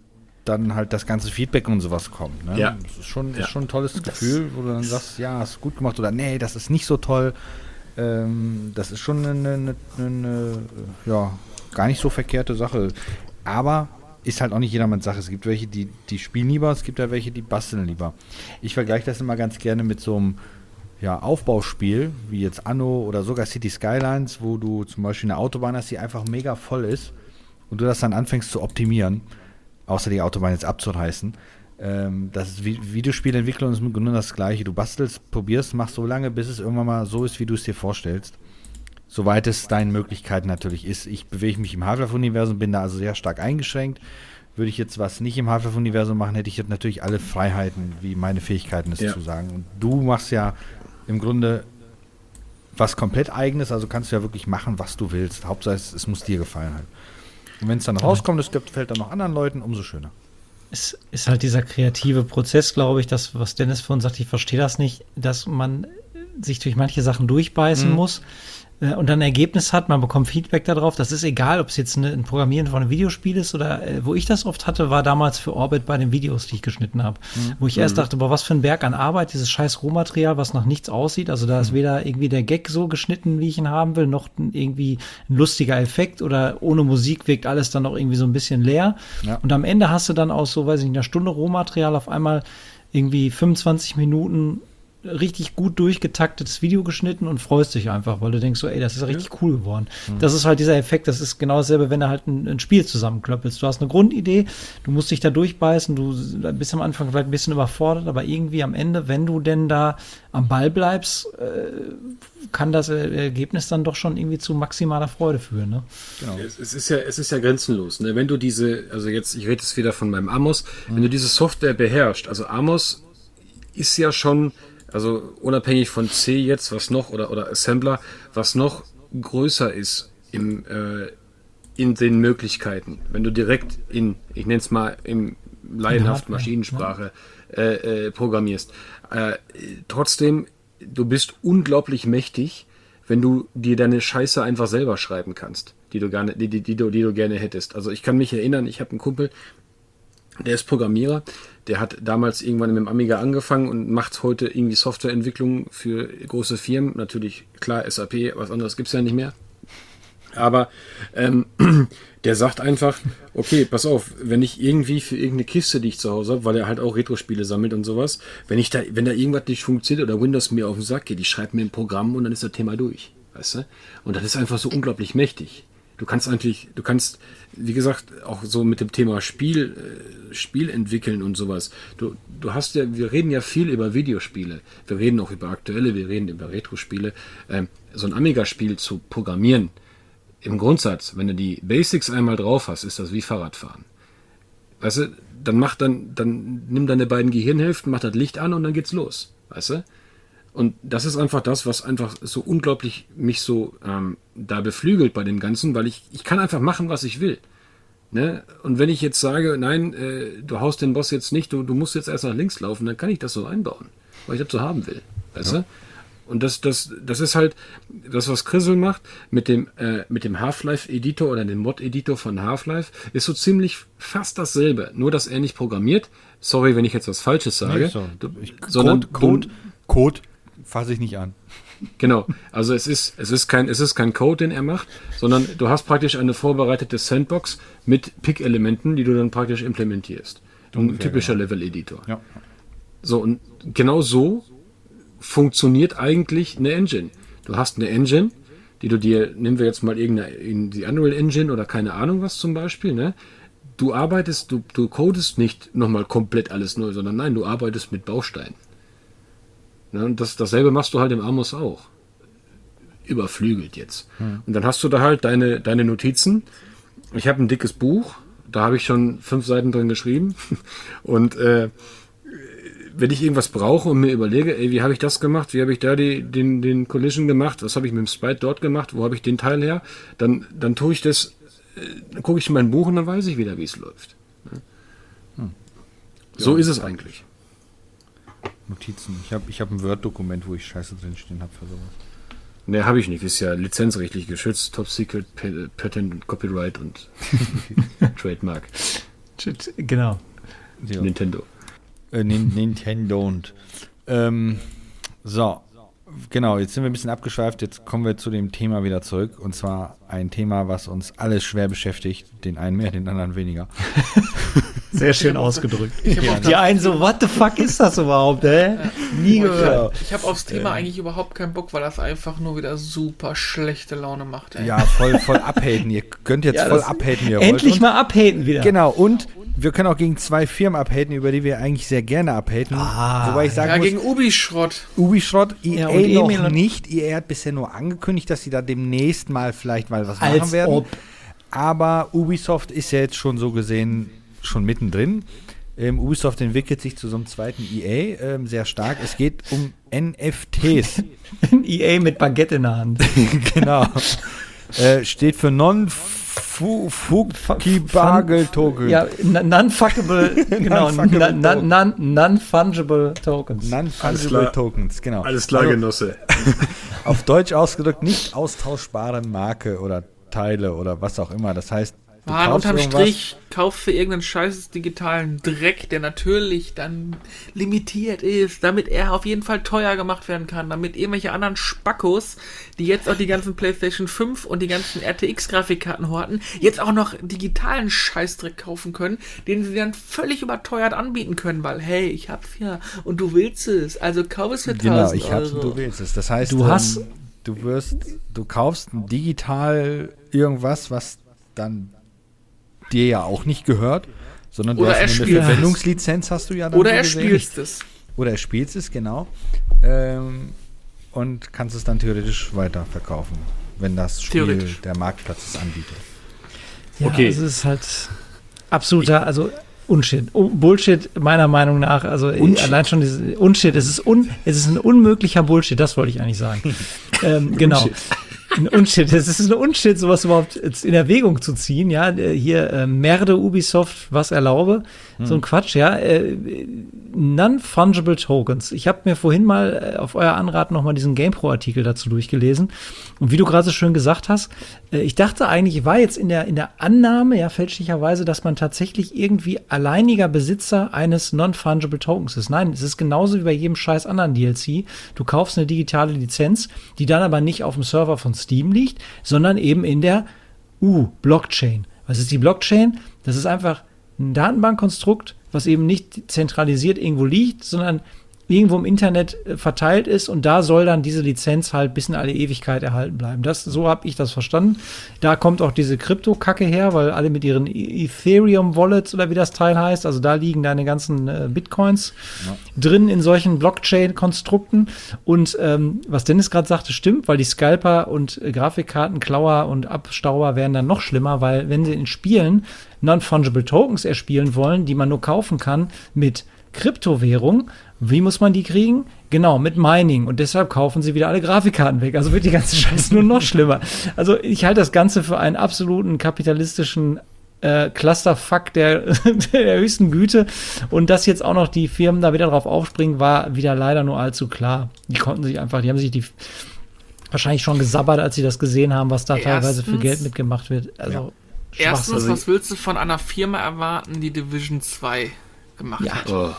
dann halt das ganze Feedback und sowas kommt. Ne? Ja. Das ist schon, ja. ist schon ein tolles das Gefühl, wo du dann sagst, ja, hast gut gemacht oder nee, das ist nicht so toll. Ähm, das ist schon eine, eine, eine, ja, gar nicht so verkehrte Sache. Aber ist halt auch nicht jedermanns Sache. Es gibt welche, die, die spielen lieber, es gibt ja welche, die basteln lieber. Ich vergleiche das immer ganz gerne mit so einem ja, Aufbauspiel, wie jetzt Anno oder sogar City Skylines, wo du zum Beispiel eine Autobahn hast, die einfach mega voll ist und du das dann anfängst zu optimieren, außer die Autobahn jetzt abzureißen. Ähm, das ist Videospielentwicklung ist nur das gleiche. Du bastelst, probierst, machst so lange, bis es irgendwann mal so ist, wie du es dir vorstellst. Soweit es deinen Möglichkeiten natürlich ist. Ich bewege mich im Half-Life-Universum, bin da also sehr stark eingeschränkt. Würde ich jetzt was nicht im Half-Life-Universum machen, hätte ich jetzt natürlich alle Freiheiten, wie meine Fähigkeiten es ja. zu sagen. Und du machst ja im Grunde was komplett eigenes, also kannst du ja wirklich machen, was du willst. Hauptsache es, es muss dir gefallen halt. Und wenn es dann rauskommt, es gefällt dann noch anderen Leuten, umso schöner. Es ist halt dieser kreative Prozess, glaube ich, das, was Dennis vorhin sagt, ich verstehe das nicht, dass man sich durch manche Sachen durchbeißen mhm. muss. Äh, und dann ein Ergebnis hat, man bekommt Feedback darauf. Das ist egal, ob es jetzt eine, ein Programmieren von einem Videospiel ist oder äh, wo ich das oft hatte, war damals für Orbit bei den Videos, die ich geschnitten habe. Mhm. Wo ich erst mhm. dachte, boah, was für ein Berg an Arbeit, dieses scheiß Rohmaterial, was nach nichts aussieht. Also da ist mhm. weder irgendwie der Gag so geschnitten, wie ich ihn haben will, noch irgendwie ein lustiger Effekt oder ohne Musik wirkt alles dann noch irgendwie so ein bisschen leer. Ja. Und am Ende hast du dann aus so, weiß ich nicht, einer Stunde Rohmaterial auf einmal irgendwie 25 Minuten richtig gut durchgetaktetes Video geschnitten und freust dich einfach, weil du denkst so, ey, das ist richtig ja. cool geworden. Mhm. Das ist halt dieser Effekt, das ist genau dasselbe, wenn du halt ein, ein, Spiel zusammenklöppelst. Du hast eine Grundidee, du musst dich da durchbeißen, du bist am Anfang vielleicht ein bisschen überfordert, aber irgendwie am Ende, wenn du denn da am Ball bleibst, äh, kann das Ergebnis dann doch schon irgendwie zu maximaler Freude führen. Ne? Genau. Es, es, ist ja, es ist ja grenzenlos. Ne? Wenn du diese, also jetzt, ich rede jetzt wieder von meinem Amos, mhm. wenn du diese Software beherrschst, also Amos ist ja schon also unabhängig von C jetzt, was noch, oder, oder Assembler, was noch größer ist im, äh, in den Möglichkeiten. Wenn du direkt in, ich nenne es mal im laienhaften Maschinensprache äh, äh, programmierst. Äh, trotzdem, du bist unglaublich mächtig, wenn du dir deine Scheiße einfach selber schreiben kannst, die du gerne, die, die, die, du, die du gerne hättest. Also ich kann mich erinnern, ich habe einen Kumpel, der ist Programmierer, der hat damals irgendwann mit dem Amiga angefangen und macht heute irgendwie Softwareentwicklung für große Firmen. Natürlich, klar, SAP, was anderes gibt's ja nicht mehr. Aber ähm, *clears throat* der sagt einfach, okay, pass auf, wenn ich irgendwie für irgendeine Kiste, die ich zu Hause habe, weil er halt auch Retro-Spiele sammelt und sowas, wenn ich da, wenn da irgendwas nicht funktioniert oder Windows mir auf den Sack geht, ich schreibe mir ein Programm und dann ist das Thema durch. Weißt du? Und das ist einfach so unglaublich mächtig. Du kannst eigentlich, du kannst, wie gesagt, auch so mit dem Thema Spiel, äh, Spiel entwickeln und sowas. Du, du hast ja, wir reden ja viel über Videospiele. Wir reden auch über aktuelle, wir reden über Retro-Spiele. Ähm, so ein Amiga-Spiel zu programmieren, im Grundsatz, wenn du die Basics einmal drauf hast, ist das wie Fahrradfahren. Weißt du, dann mach dann, dann nimm deine beiden Gehirnhälften, mach das Licht an und dann geht's los. Weißt du? Und das ist einfach das, was einfach so unglaublich mich so ähm, da beflügelt bei dem Ganzen, weil ich, ich kann einfach machen, was ich will. Ne? Und wenn ich jetzt sage, nein, äh, du haust den Boss jetzt nicht, du, du musst jetzt erst nach links laufen, dann kann ich das so einbauen, weil ich das so haben will. Weißt ja. du? Und das, das, das ist halt das, was Crystal macht mit dem, äh, mit dem Half-Life-Editor oder dem Mod-Editor von Half-Life, ist so ziemlich fast dasselbe. Nur, dass er nicht programmiert. Sorry, wenn ich jetzt was Falsches sage. Nee, so. du, ich, sondern Code, Code, Code fasse ich nicht an. Genau, also es ist, es, ist kein, es ist kein Code, den er macht, sondern du hast praktisch eine vorbereitete Sandbox mit Pick-Elementen, die du dann praktisch implementierst. Ein typischer Level-Editor. Ja. So, und genau so funktioniert eigentlich eine Engine. Du hast eine Engine, die du dir, nehmen wir jetzt mal irgendeine, in die Unreal Engine oder keine Ahnung was zum Beispiel, ne? Du arbeitest, du, du codest nicht nochmal komplett alles neu, sondern nein, du arbeitest mit Bausteinen. Ne? Und das, dasselbe machst du halt im Amos auch. Überflügelt jetzt. Und dann hast du da halt deine, deine Notizen. Ich habe ein dickes Buch, da habe ich schon fünf Seiten drin geschrieben. *laughs* Und äh, wenn ich irgendwas brauche und mir überlege, ey, wie habe ich das gemacht, wie habe ich da die, den, den Collision gemacht, was habe ich mit dem Sprite dort gemacht, wo habe ich den Teil her, dann, dann tue ich das, äh, dann gucke ich in mein Buch und dann weiß ich wieder, wie es läuft. Ne? So ist es eigentlich. Notizen. Ich habe ich hab ein Word-Dokument, wo ich Scheiße drinstehen habe für sowas. Ne, habe ich nicht. Ist ja lizenzrechtlich geschützt, Top Secret, Pa- Patent, Copyright und *laughs* Trademark. Genau. Ja. Nintendo. Äh, Nin- Nintendo und. Ähm, so, genau, jetzt sind wir ein bisschen abgeschweift. Jetzt kommen wir zu dem Thema wieder zurück. Und zwar ein Thema, was uns alles schwer beschäftigt. Den einen mehr, den anderen weniger. *laughs* Sehr schön ausgedrückt. Ich habe Die einen so, what the fuck ist das überhaupt, ey? Nie gehört. ich hab aufs Thema eigentlich überhaupt keinen Bock, weil das einfach nur wieder super schlechte Laune macht. Ey. Ja, voll, voll abhaten. Ihr könnt jetzt Ja, voll abhaten, wie ihr Endlich wollt. mal abhaten wieder. Genau, und wir können auch gegen zwei Firmen abhaten, über die wir eigentlich sehr gerne abhaten. Ah, Wobei ich sagen Ja, muss, gegen Ubischrott. Ubisoft, EA Ja, noch Emil nicht. EA hat bisher nur angekündigt, dass sie da demnächst mal vielleicht mal was Als machen werden. ob. Aber Ubisoft ist ja jetzt schon so gesehen schon mittendrin. Ähm, Ubisoft entwickelt sich zu so einem zweiten EA ähm, sehr stark. Es geht um NFTs. *laughs* EA mit Baguette in der Hand. *laughs* genau. Äh, steht für Non-Fuckable Token. Ja, non-fuckable, *laughs* genau, non-fungible Tokens. Non-Fungible. Tokens, genau. Alles klar, Also, Genosse. *laughs* Auf Deutsch ausgedrückt nicht austauschbare Marke oder Teile oder was auch immer. Das heißt, kaufst unterm Strich kaufst für irgendeinen scheiß digitalen Dreck, der natürlich dann limitiert ist, damit er auf jeden Fall teuer gemacht werden kann, damit irgendwelche anderen Spackos, die jetzt auch die ganzen PlayStation 5 und die ganzen RTX-Grafikkarten horten, jetzt auch noch digitalen Scheißdreck kaufen können, den sie dann völlig überteuert anbieten können, weil, hey, ich hab's ja und du willst es, also kauf es für 1000 Genau, ich hab's Euro. und du willst es. Das heißt, Du hast- du wirst, du kaufst digital irgendwas, was dann dir ja auch nicht gehört, sondern du Oder hast er eine. Verwendungslizenz hast du ja dann Oder so er spielst es. Oder er spielt es, genau. Ähm, und kannst es dann theoretisch weiterverkaufen, wenn das Spiel der Marktplatz es anbietet. Ja, Okay. es ist halt absoluter, also Unshit. Oh, Bullshit, meiner Meinung nach. Also Unshit. allein schon diese Unshit. Es ist, un, es ist ein unmöglicher Bullshit, das wollte ich eigentlich sagen. *laughs* ähm, genau. Ein Unshit. Es ist ein Unshit, sowas überhaupt in Erwägung zu ziehen. Ja, äh, hier äh, Merde Ubisoft, was erlaube. So ein Quatsch, ja. Äh, Non-Fungible Tokens. Ich habe mir vorhin mal äh, auf euer Anraten nochmal diesen GamePro-Artikel dazu durchgelesen. Und wie du gerade so schön gesagt hast, äh, ich dachte eigentlich, ich war jetzt in der, in der Annahme, ja, fälschlicherweise, dass man tatsächlich irgendwie alleiniger Besitzer eines Non-Fungible Tokens ist. Nein, es ist genauso wie bei jedem scheiß anderen DLC. Du kaufst eine digitale Lizenz, die dann aber nicht auf dem Server von Steam liegt, sondern eben in der U-Blockchain. Was ist die Blockchain? Das ist einfach ein Datenbankkonstrukt, was eben nicht zentralisiert irgendwo liegt, sondern irgendwo im Internet äh, verteilt ist und da soll dann diese Lizenz halt bis in alle Ewigkeit erhalten bleiben. Das, so habe ich das verstanden. Da kommt auch diese Krypto-Kacke her, weil alle mit ihren E- Ethereum-Wallets oder wie das Teil heißt, also da liegen deine ganzen äh, Bitcoins drin in solchen Blockchain-Konstrukten. Und ähm, was Dennis gerade sagte, stimmt, weil die Scalper und äh, Grafikkartenklauer und Abstauber werden dann noch schlimmer, weil wenn sie in Spielen Non-Fungible Tokens erspielen wollen, die man nur kaufen kann mit Kryptowährung, wie muss man die kriegen? Genau, mit Mining. Und deshalb kaufen sie wieder alle Grafikkarten weg. Also wird die ganze *laughs* Scheiße nur noch schlimmer. Also ich halte das Ganze für einen absoluten kapitalistischen äh, Clusterfuck der, *laughs* der höchsten Güte. Und dass jetzt auch noch die Firmen da wieder drauf aufspringen, war wieder leider nur allzu klar. Die konnten sich einfach, die haben sich die wahrscheinlich schon gesabbert, als sie das gesehen haben, was da teilweise für Erstens- Geld mitgemacht wird. Also Erstens, Schwachsinn. was willst du von einer Firma erwarten, die Division 2 gemacht Ja. hat? Oh.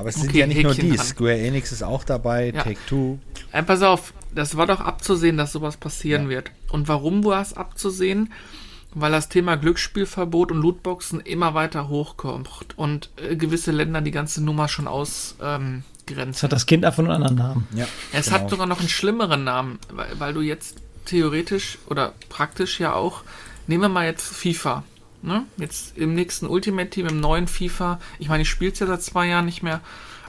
Aber es sind Okay, ja nicht nur Häkchen die. dran. Square Enix ist auch dabei, Ja. Take Two. Äh, pass auf, das war doch abzusehen, dass sowas passieren wird. Und warum war es abzusehen? Weil das Thema Glücksspielverbot und Lootboxen immer weiter hochkommt und äh, gewisse Länder die ganze Nummer schon ausgrenzen. Jetzt hat das Kind einfach nur einen anderen Namen. Ja, Es genau. hat sogar noch einen schlimmeren Namen, weil, weil du jetzt theoretisch oder praktisch ja auch, nehmen wir mal jetzt FIFA. Ne? Jetzt im nächsten Ultimate Team, im neuen FIFA, ich meine, ich spiele es ja seit zwei Jahren nicht mehr,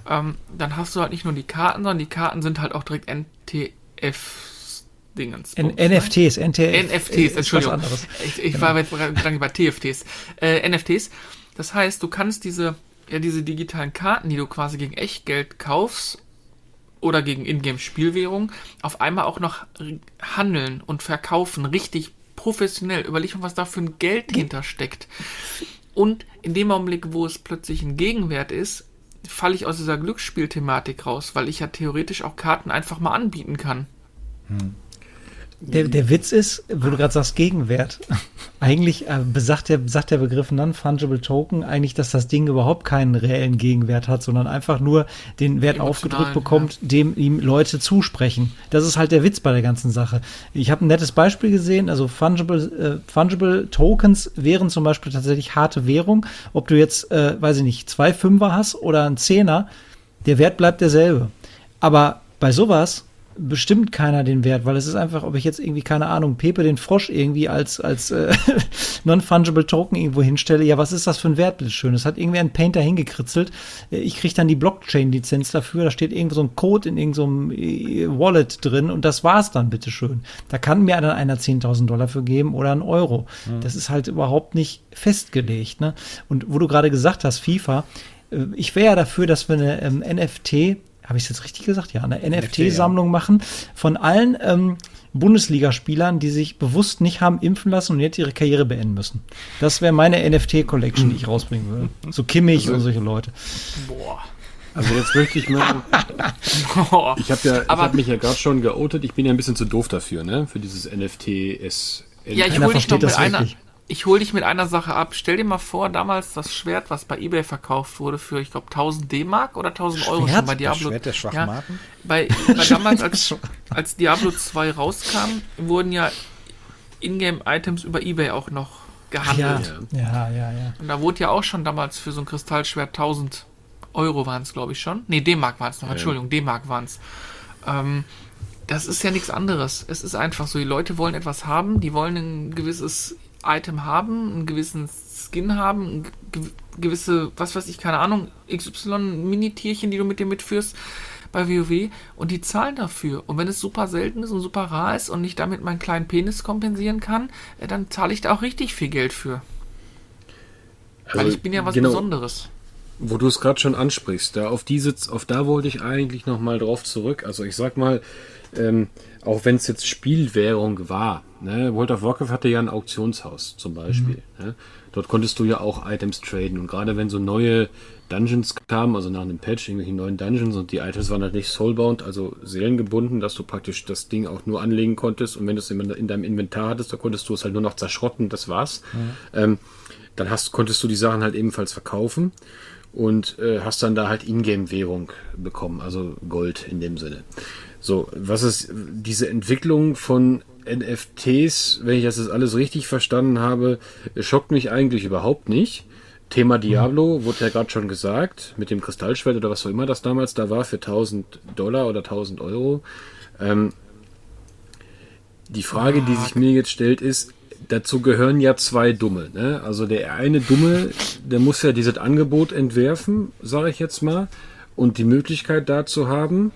ähm, dann hast du halt nicht nur die Karten, sondern die Karten sind halt auch direkt NTF-Dingens. N NFTs, NTF. NFTs, Entschuldigung. Ich, ich war jetzt gerade bei TFTs. Äh, NFTs. Das heißt, du kannst diese, ja, diese digitalen Karten, die du quasi gegen Echtgeld kaufst oder gegen Ingame-Spielwährung, auf einmal auch noch handeln und verkaufen, richtig professionell. Überleg mal, was da für ein Geld hintersteckt. Und in dem Augenblick, wo es plötzlich ein Gegenwert ist, falle ich aus dieser Glücksspielthematik raus, weil ich ja theoretisch auch Karten einfach mal anbieten kann. Der, der Witz ist, wo du gerade sagst, Gegenwert. *laughs* Eigentlich äh, besagt der, sagt der Begriff Non-Fungible Token eigentlich, dass das Ding überhaupt keinen reellen Gegenwert hat, sondern einfach nur den Wert Emotionalen, aufgedrückt bekommt, dem ihm Leute zusprechen. Das ist halt der Witz bei der ganzen Sache. Ich habe ein nettes Beispiel gesehen, also Fungible, äh, Fungible Tokens wären zum Beispiel tatsächlich harte Währung. Ob du jetzt, äh, weiß ich nicht, zwei Fünfer hast oder ein Zehner, der Wert bleibt derselbe. Aber bei sowas bestimmt keiner den Wert, weil es ist einfach, ob ich jetzt irgendwie, keine Ahnung, Pepe den Frosch irgendwie als, als äh, *laughs* Non-Fungible Token irgendwo hinstelle, ja, was ist das für ein Wert, bitteschön? Das hat irgendwie ein Painter hingekritzelt. Äh, Ich kriege dann die Blockchain-Lizenz dafür, da steht irgendwo so ein Code in irgendeinem äh, Wallet drin und das war's dann, bitteschön. Da kann mir dann einer 10.000 Dollar für geben oder einen Euro. Das ist halt überhaupt nicht festgelegt, ne? Und wo du gerade gesagt hast, FIFA, äh, ich wäre ja dafür, dass wir eine ähm, NFT, habe ich es jetzt richtig gesagt? Ja, eine NFT-Sammlung machen von allen ähm, Bundesligaspielern, die sich bewusst nicht haben impfen lassen und jetzt ihre Karriere beenden müssen. Das wäre meine NFT-Collection, die ich rausbringen würde. So Kimmich und solche Leute. Boah. Also jetzt möchte ich mal. Boah. *laughs* Ich habe ja, ich habe mich ja gerade schon geoutet. Ich bin ja ein bisschen zu doof dafür, ne? Für dieses NFT-S. Ja, ich Keiner hol dich noch mit das einer. Ich hol dich mit einer Sache ab. Stell dir mal vor, damals das Schwert, was bei eBay verkauft wurde für, ich glaube, 1000 D-Mark oder 1000 Euro schon bei Das Diablo. Schwert der Schwachmaten? bei, *laughs* bei damals, als, als Diablo 2 rauskam, wurden ja Ingame-Items über eBay auch noch Ja, gehandelt. ja, ja, ja. Und da wurde ja auch schon damals für so ein Kristallschwert 1000 Euro waren es, glaube ich, schon. Nee, D-Mark waren es noch, Entschuldigung, D-Mark waren es. Ähm, das ist ja nichts anderes. Es ist einfach so, die Leute wollen etwas haben, die wollen ein gewisses Item haben, einen gewissen Skin haben, gewisse, was weiß ich, keine Ahnung, XY-Mini-Tierchen, die du mit dir mitführst bei WoW und die zahlen dafür. Und wenn es super selten ist und super rar ist und ich damit meinen kleinen Penis kompensieren kann, äh, dann zahle ich da auch richtig viel Geld für. Weil Also, ich bin ja was genau, Besonderes. Wo du es gerade schon ansprichst, da auf diese, auf da wollte ich eigentlich noch mal drauf zurück. Also ich sag mal, ähm, auch wenn es jetzt Spielwährung war, ne, World of Warcraft hatte ja ein Auktionshaus zum Beispiel. Ne? Dort konntest du ja auch Items traden und gerade wenn so neue Dungeons kamen, also nach einem Patch, irgendwelche neuen Dungeons und die Items waren halt nicht soulbound, also seelengebunden, dass du praktisch das Ding auch nur anlegen konntest und wenn du es in, in deinem Inventar hattest, da konntest du es halt nur noch zerschrotten, das war's. Ähm, dann hast, konntest du die Sachen halt ebenfalls verkaufen und äh, hast dann da halt Ingame-Währung bekommen, also Gold in dem Sinne. So, was ist diese Entwicklung von NFTs, wenn ich das jetzt alles richtig verstanden habe, schockt mich eigentlich überhaupt nicht. Thema Diablo wurde ja gerade schon gesagt, mit dem Kristallschwert oder was auch immer das damals da war, für 1000 Dollar oder 1000 Euro. Ähm, die Frage, die sich mir jetzt stellt, ist, dazu gehören ja zwei Dumme. Ne? Also der eine Dumme, der muss ja dieses Angebot entwerfen, sage ich jetzt mal, und die Möglichkeit dazu haben.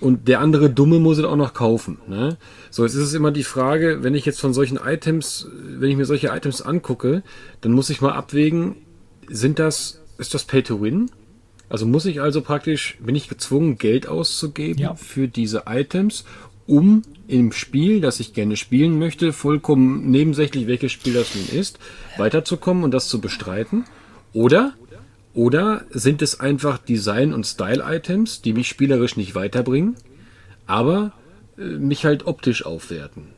Und der andere Dumme muss es auch noch kaufen. Ne? So, jetzt ist es immer die Frage, wenn ich jetzt von solchen Items, wenn ich mir solche Items angucke, dann muss ich mal abwägen, sind das, ist das Pay to Win? Also muss ich also praktisch, bin ich gezwungen, Geld auszugeben Ja. für diese Items, um im Spiel, das ich gerne spielen möchte, vollkommen nebensächlich, welches Spiel das nun ist, weiterzukommen und das zu bestreiten? Oder, oder sind es einfach Design- und Style-Items, die mich spielerisch nicht weiterbringen, aber äh, mich halt optisch aufwerten?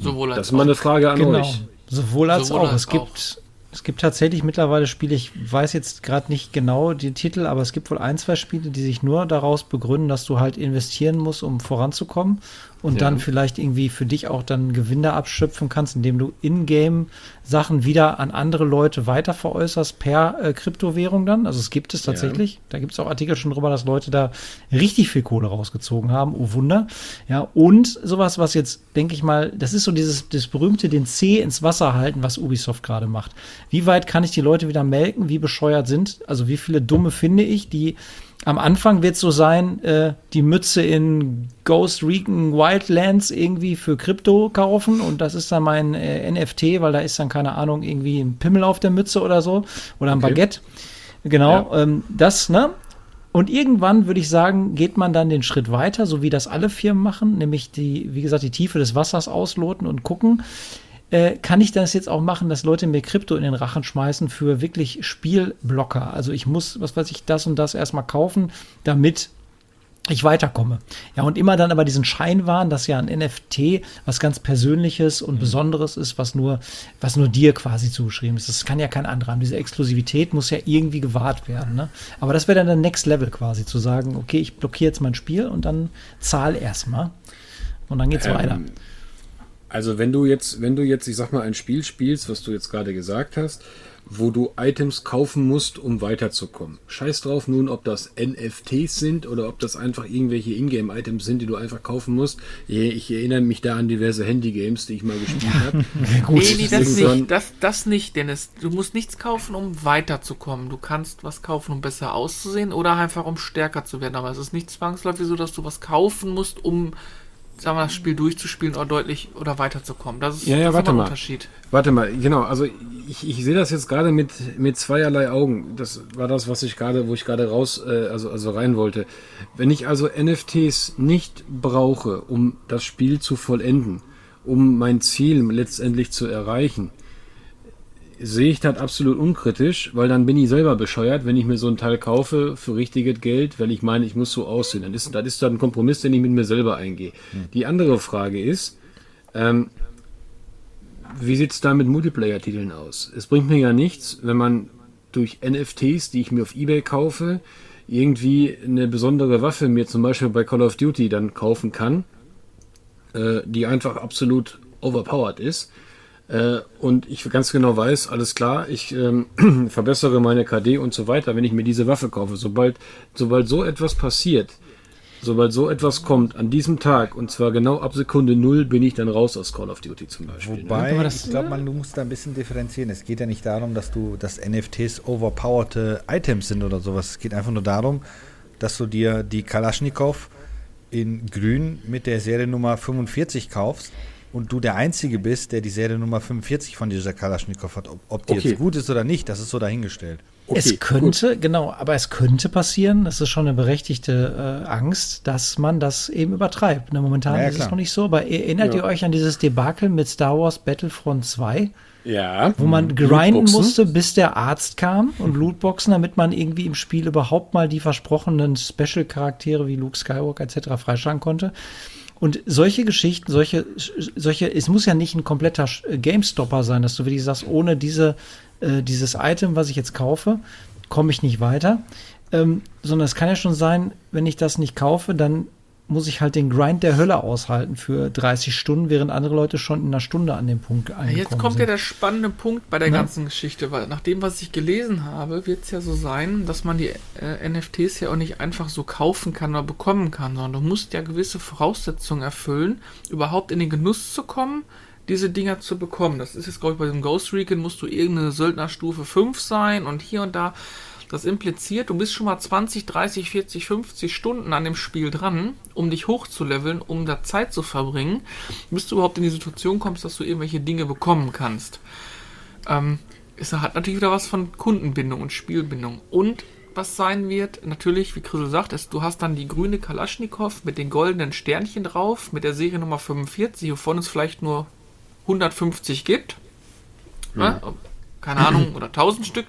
Sowohl als Das ist mal eine Frage an Genau. euch. Sowohl als Sowohl auch. als es gibt Es gibt tatsächlich mittlerweile Spiele, ich weiß jetzt gerade nicht genau die Titel, aber es gibt wohl ein, zwei Spiele, die sich nur daraus begründen, dass du halt investieren musst, um voranzukommen und ja. dann vielleicht irgendwie für dich auch dann Gewinne abschöpfen kannst, indem du in-game Sachen wieder an andere Leute weiter veräußerst per äh, Kryptowährung dann. Also es gibt es tatsächlich. Ja. Da gibt es auch Artikel schon drüber, dass Leute da richtig viel Kohle rausgezogen haben. Oh Wunder. Ja, und sowas, was jetzt, denke ich mal, das ist so dieses das berühmte den C ins Wasser halten, was Ubisoft gerade macht. Wie weit kann ich die Leute wieder melken? Wie bescheuert sind? Also wie viele Dumme finde ich, die am Anfang wird es so sein, äh, die Mütze in Ghost Recon Wildlands irgendwie für Krypto kaufen und das ist dann mein äh, NFT, weil da ist dann keine Ahnung irgendwie ein Pimmel auf der Mütze oder so oder ein okay. Baguette. Genau, ja. ähm, das, ne? Und irgendwann würde ich sagen, geht man dann den Schritt weiter, so wie das alle Firmen machen, nämlich die, wie gesagt, die Tiefe des Wassers ausloten und gucken, äh, kann ich das jetzt auch machen, dass Leute mir Krypto in den Rachen schmeißen für wirklich Spielblocker. Also ich muss, was weiß ich, das und das erstmal kaufen, damit ich weiterkomme. Ja, und immer dann aber diesen Schein wahren, dass ja ein NFT was ganz Persönliches und mhm. Besonderes ist, was nur, was nur dir quasi zugeschrieben ist. Das kann ja kein anderer haben. Diese Exklusivität muss ja irgendwie gewahrt werden. Ne? Aber das wäre dann der Next Level quasi, zu sagen, okay, ich blockiere jetzt mein Spiel und dann zahl erstmal. Und dann geht's ähm, weiter. Also wenn du jetzt, wenn du jetzt, ich sag mal, ein Spiel spielst, was du jetzt gerade gesagt hast, wo du Items kaufen musst, um weiterzukommen. Scheiß drauf nun, ob das NFTs sind oder ob das einfach irgendwelche Ingame-Items sind, die du einfach kaufen musst. Ich erinnere mich da an diverse Handy-Games, die ich mal gespielt habe. *laughs* nee, nee, das nicht, das, das nicht, Dennis. Du musst nichts kaufen, um weiterzukommen. Du kannst was kaufen, um besser auszusehen oder einfach um stärker zu werden. Aber es ist nicht zwangsläufig so, dass du was kaufen musst, um sagen wir, das Spiel durchzuspielen oder deutlich oder weiterzukommen. Das ist, ja, ja, das warte mal. Unterschied. Warte mal, genau. Also ich, ich sehe das jetzt gerade mit, mit zweierlei Augen. Das war das, was ich gerade, wo ich gerade raus, äh, also, also rein wollte. Wenn ich also NFTs nicht brauche, um das Spiel zu vollenden, um mein Ziel letztendlich zu erreichen, sehe ich das absolut unkritisch, weil dann bin ich selber bescheuert, wenn ich mir so ein Teil kaufe für richtiges Geld, weil ich meine, ich muss so aussehen. Dann ist, das ist dann ein Kompromiss, den ich mit mir selber eingehe. Hm. Die andere Frage ist, ähm, wie sieht es da mit Multiplayer-Titeln aus? Es bringt mir ja nichts, wenn man durch NFTs, die ich mir auf Ebay kaufe, irgendwie eine besondere Waffe mir zum Beispiel bei Call of Duty dann kaufen kann, äh, die einfach absolut overpowered ist äh, und ich ganz genau weiß, alles klar, ich ähm, *clears throat* verbessere meine KD und so weiter, wenn ich mir diese Waffe kaufe. Sobald, sobald so etwas passiert, sobald so etwas kommt an diesem Tag, und zwar genau ab Sekunde null, bin ich dann raus aus Call of Duty zum Beispiel. Ne? Wobei, ne? ich glaube, man du musst da ein bisschen differenzieren. Es geht ja nicht darum, dass du, dass NFTs overpowerte Items sind oder sowas. Es geht einfach nur darum, dass du dir die Kalaschnikow in grün mit der Seriennummer 45 kaufst und du der Einzige bist, der die Serie Nummer 45 von dieser Kalaschnikow hat. Ob, ob die okay. jetzt gut ist oder nicht, das ist so dahingestellt. Okay, es könnte, gut. genau, aber es könnte passieren, das ist schon eine berechtigte äh, Angst, dass man das eben übertreibt. Ne, momentan ja, ist klar. es noch nicht so, aber erinnert ja. ihr euch an dieses Debakel mit Star Wars Battlefront 2? Ja. Wo man grinden musste, bis der Arzt kam und Lootboxen, damit man irgendwie im Spiel überhaupt mal die versprochenen Special-Charaktere wie Luke Skywalker etc. freischalten konnte. Und solche Geschichten, solche, solche, es muss ja nicht ein kompletter GameStopper sein, dass du wirklich sagst, ohne diese, äh, dieses Item, was ich jetzt kaufe, komme ich nicht weiter. Ähm, sondern es kann ja schon sein, wenn ich das nicht kaufe, dann muss ich halt den Grind der Hölle aushalten für 30 Stunden, während andere Leute schon in einer Stunde an dem Punkt angekommen Jetzt kommt sind. ja der spannende Punkt bei der ja. ganzen Geschichte, weil nach dem, was ich gelesen habe, wird es ja so sein, dass man die äh, NFTs ja auch nicht einfach so kaufen kann oder bekommen kann, sondern du musst ja gewisse Voraussetzungen erfüllen, überhaupt in den Genuss zu kommen, diese Dinger zu bekommen. Das ist jetzt, glaube ich, bei dem Ghost Recon musst du irgendeine Söldnerstufe 5 sein und hier und da das impliziert, du bist schon mal 20, 30, 40, 50 Stunden an dem Spiel dran, um dich hochzuleveln, um da Zeit zu verbringen, bis du überhaupt in die Situation kommst, dass du irgendwelche Dinge bekommen kannst. Ähm, es hat natürlich wieder was von Kundenbindung und Spielbindung. Und was sein wird, natürlich, wie Chrisel sagt, ist, du hast dann die grüne Kalaschnikow mit den goldenen Sternchen drauf, mit der Seriennummer 45, wovon es vielleicht nur 150 gibt. Ja. Ne? Keine Ahnung, oder 1000 Stück.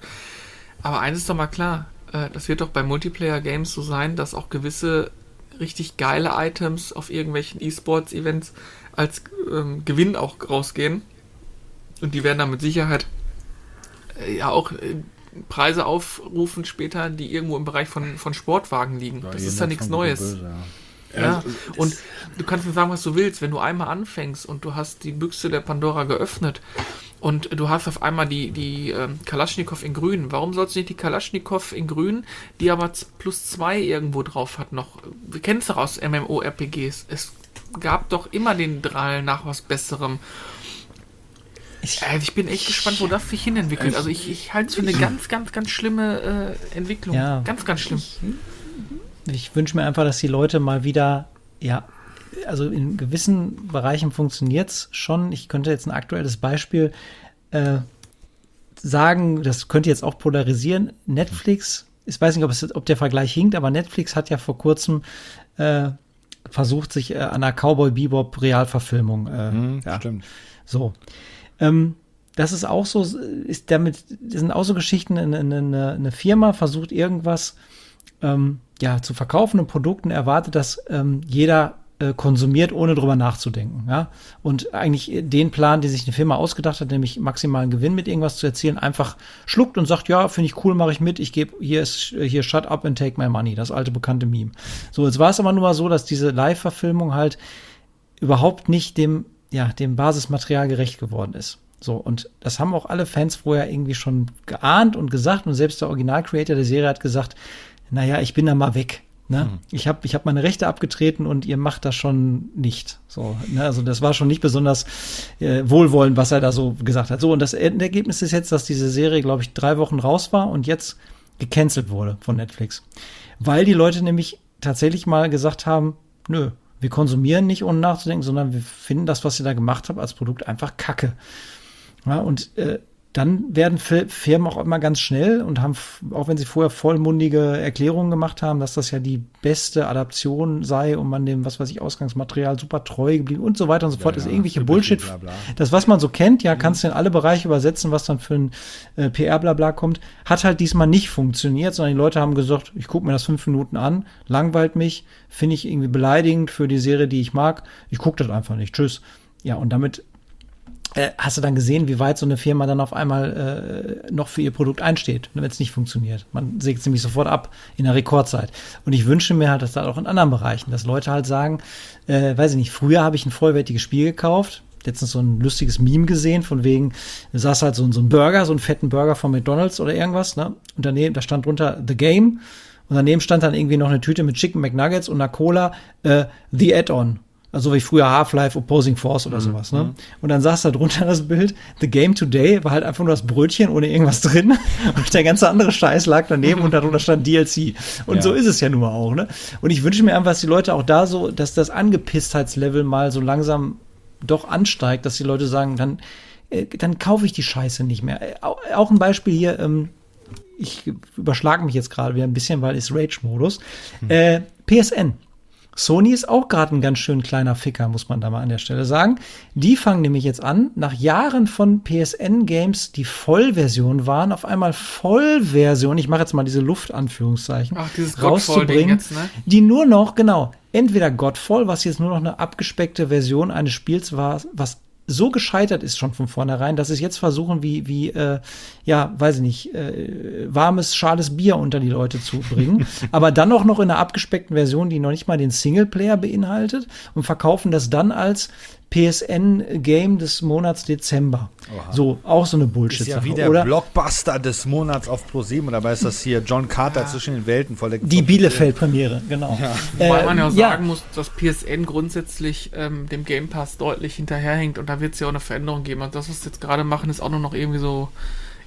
Aber eines ist doch mal klar, äh, das wird doch bei Multiplayer-Games so sein, dass auch gewisse richtig geile Items auf irgendwelchen E-Sports-Events als ähm, Gewinn auch rausgehen. Und die werden dann mit Sicherheit äh, ja auch äh, Preise aufrufen später, die irgendwo im Bereich von, von Sportwagen liegen. das ist ja nichts Neues. Böse, ja. Ja, und du kannst mir sagen, was du willst. Wenn du einmal anfängst und du hast die Büchse der Pandora geöffnet und du hast auf einmal die, die ähm, Kalaschnikow in grün, warum sollst du nicht die Kalaschnikow in grün, die aber plus zwei irgendwo drauf hat noch? Wir kennen es doch aus MMO-RPGs. Es gab doch immer den Drall nach was Besserem. Ich, äh, ich bin echt gespannt, wo das sich hin entwickelt. Also ich, ich halte es für eine ganz, ganz, ganz schlimme äh, Entwicklung. Ja, ganz, ganz schlimm. Ich, ich wünsche mir einfach, dass die Leute mal wieder, ja, also in gewissen Bereichen funktioniert es schon. Ich könnte jetzt ein aktuelles Beispiel äh, sagen, das könnte jetzt auch polarisieren. Netflix, ich weiß nicht, ob, es, ob der Vergleich hinkt, aber Netflix hat ja vor kurzem äh, versucht, sich äh, an einer Cowboy Bebop Realverfilmung. Äh, hm, ja. Stimmt. So. Ähm, das ist auch so, ist damit, das sind auch so Geschichten, eine, eine, eine Firma versucht irgendwas ähm, ja, zu verkaufen und Produkten erwartet, dass ähm, jeder äh, konsumiert, ohne drüber nachzudenken. Ja? Und eigentlich den Plan, den sich eine Firma ausgedacht hat, nämlich maximalen Gewinn mit irgendwas zu erzielen, einfach schluckt und sagt, ja, finde ich cool, mache ich mit, ich gebe, hier ist, hier shut up and take my money, das alte bekannte Meme. So, jetzt war es aber nur mal so, dass diese Live-Verfilmung halt überhaupt nicht dem, ja, dem Basismaterial gerecht geworden ist. So, und das haben auch alle Fans vorher irgendwie schon geahnt und gesagt und selbst der Original-Creator der Serie hat gesagt, naja, ich bin da mal weg. Ne? Mhm. Ich habe ich hab meine Rechte abgetreten und ihr macht das schon nicht. So, ne? Also das war schon nicht besonders äh, wohlwollend, was er da so gesagt hat. So, und das Ergebnis ist jetzt, dass diese Serie, glaube ich, drei Wochen raus war und jetzt gecancelt wurde von Netflix. Weil die Leute nämlich tatsächlich mal gesagt haben, nö, wir konsumieren nicht ohne nachzudenken, sondern wir finden das, was ihr da gemacht habt, als Produkt einfach kacke. Ja, und äh, dann werden Firmen auch immer ganz schnell und haben, auch wenn sie vorher vollmundige Erklärungen gemacht haben, dass das ja die beste Adaption sei und man dem, was weiß ich, Ausgangsmaterial super treu geblieben und so weiter und so fort, ja, ist ja, irgendwelche Bullshit. Bla bla. Das, was man so kennt, ja, mhm. kannst du in alle Bereiche übersetzen, was dann für ein äh, PR-Blabla kommt, hat halt diesmal nicht funktioniert, sondern die Leute haben gesagt, ich gucke mir das fünf Minuten an, langweilt mich, finde ich irgendwie beleidigend für die Serie, die ich mag, ich gucke das einfach nicht. Tschüss. Ja, und damit äh, hast du dann gesehen, wie weit so eine Firma dann auf einmal äh, noch für ihr Produkt einsteht, wenn es nicht funktioniert. Man sägt es nämlich sofort ab in der Rekordzeit. Und ich wünsche mir halt, dass da auch in anderen Bereichen, dass Leute halt sagen, äh, weiß ich nicht, früher habe ich ein vollwertiges Spiel gekauft, letztens so ein lustiges Meme gesehen, von wegen, da saß halt so, so ein Burger, so einen fetten Burger von McDonalds oder irgendwas, ne? Und daneben, da stand drunter The Game und daneben stand dann irgendwie noch eine Tüte mit Chicken McNuggets und einer Cola, äh, The Add-on. Also wie früher Half-Life Opposing Force oder mhm. sowas, ne? Mhm. Und dann saß da drunter das Bild, The Game Today war halt einfach nur das Brötchen ohne irgendwas drin *laughs* und der ganze andere Scheiß lag daneben und darunter *laughs* stand DLC. Und ja. so ist es ja nun mal auch, ne? Und ich wünsche mir einfach, dass die Leute auch da so, dass das Angepisstheitslevel mal so langsam doch ansteigt, dass die Leute sagen, dann, äh, dann kaufe ich die Scheiße nicht mehr. Äh, auch ein Beispiel hier, ähm, ich überschlage mich jetzt gerade wieder ein bisschen, weil ist Rage-Modus. Hm. Äh, PSN. Sony ist auch gerade ein ganz schön kleiner Ficker, muss man da mal an der Stelle sagen. Die fangen nämlich jetzt an, nach Jahren von PSN-Games, die Vollversion waren, auf einmal Vollversion, ich mache jetzt mal diese Luftanführungszeichen, Ach, rauszubringen, jetzt, ne? die nur noch, genau, entweder Godfall, was jetzt nur noch eine abgespeckte Version eines Spiels war, was so gescheitert ist schon von vornherein, dass sie es jetzt versuchen, wie, wie äh, ja, weiß ich nicht, äh, warmes, schales Bier unter die Leute zu bringen. *laughs* aber dann auch noch in einer abgespeckten Version, die noch nicht mal den Singleplayer beinhaltet und verkaufen das dann als PSN-Game des Monats Dezember. Oha. So, auch so eine bullshit Ist ja wie der oder? Blockbuster des Monats auf Pro 7, oder dabei ist das hier John Carter ja. zwischen den Welten voll der Die Bielefeld-Premiere, genau. Ja. Äh, Wobei man ja auch sagen muss, dass PSN grundsätzlich ähm, dem Game Pass deutlich hinterherhängt und da wird es ja auch eine Veränderung geben. Und also das, was sie jetzt gerade machen, ist auch nur noch irgendwie so,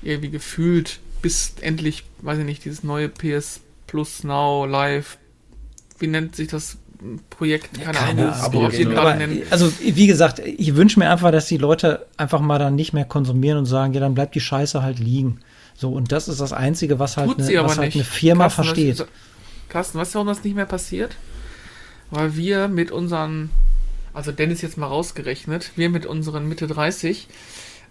irgendwie gefühlt, bis endlich, weiß ich nicht, dieses neue PS Plus Now Live, wie nennt sich das Projekt, keine, keine Ahnung, aber, Also, wie gesagt, ich wünsche mir einfach, dass die Leute einfach mal dann nicht mehr konsumieren und sagen, ja, dann bleibt die Scheiße halt liegen. So, und das ist das Einzige, was halt, eine, was halt eine Firma Carsten, versteht. Was, Carsten, weißt du, warum das nicht mehr passiert? Weil wir mit unseren, also Dennis jetzt mal rausgerechnet, wir mit unseren Mitte 30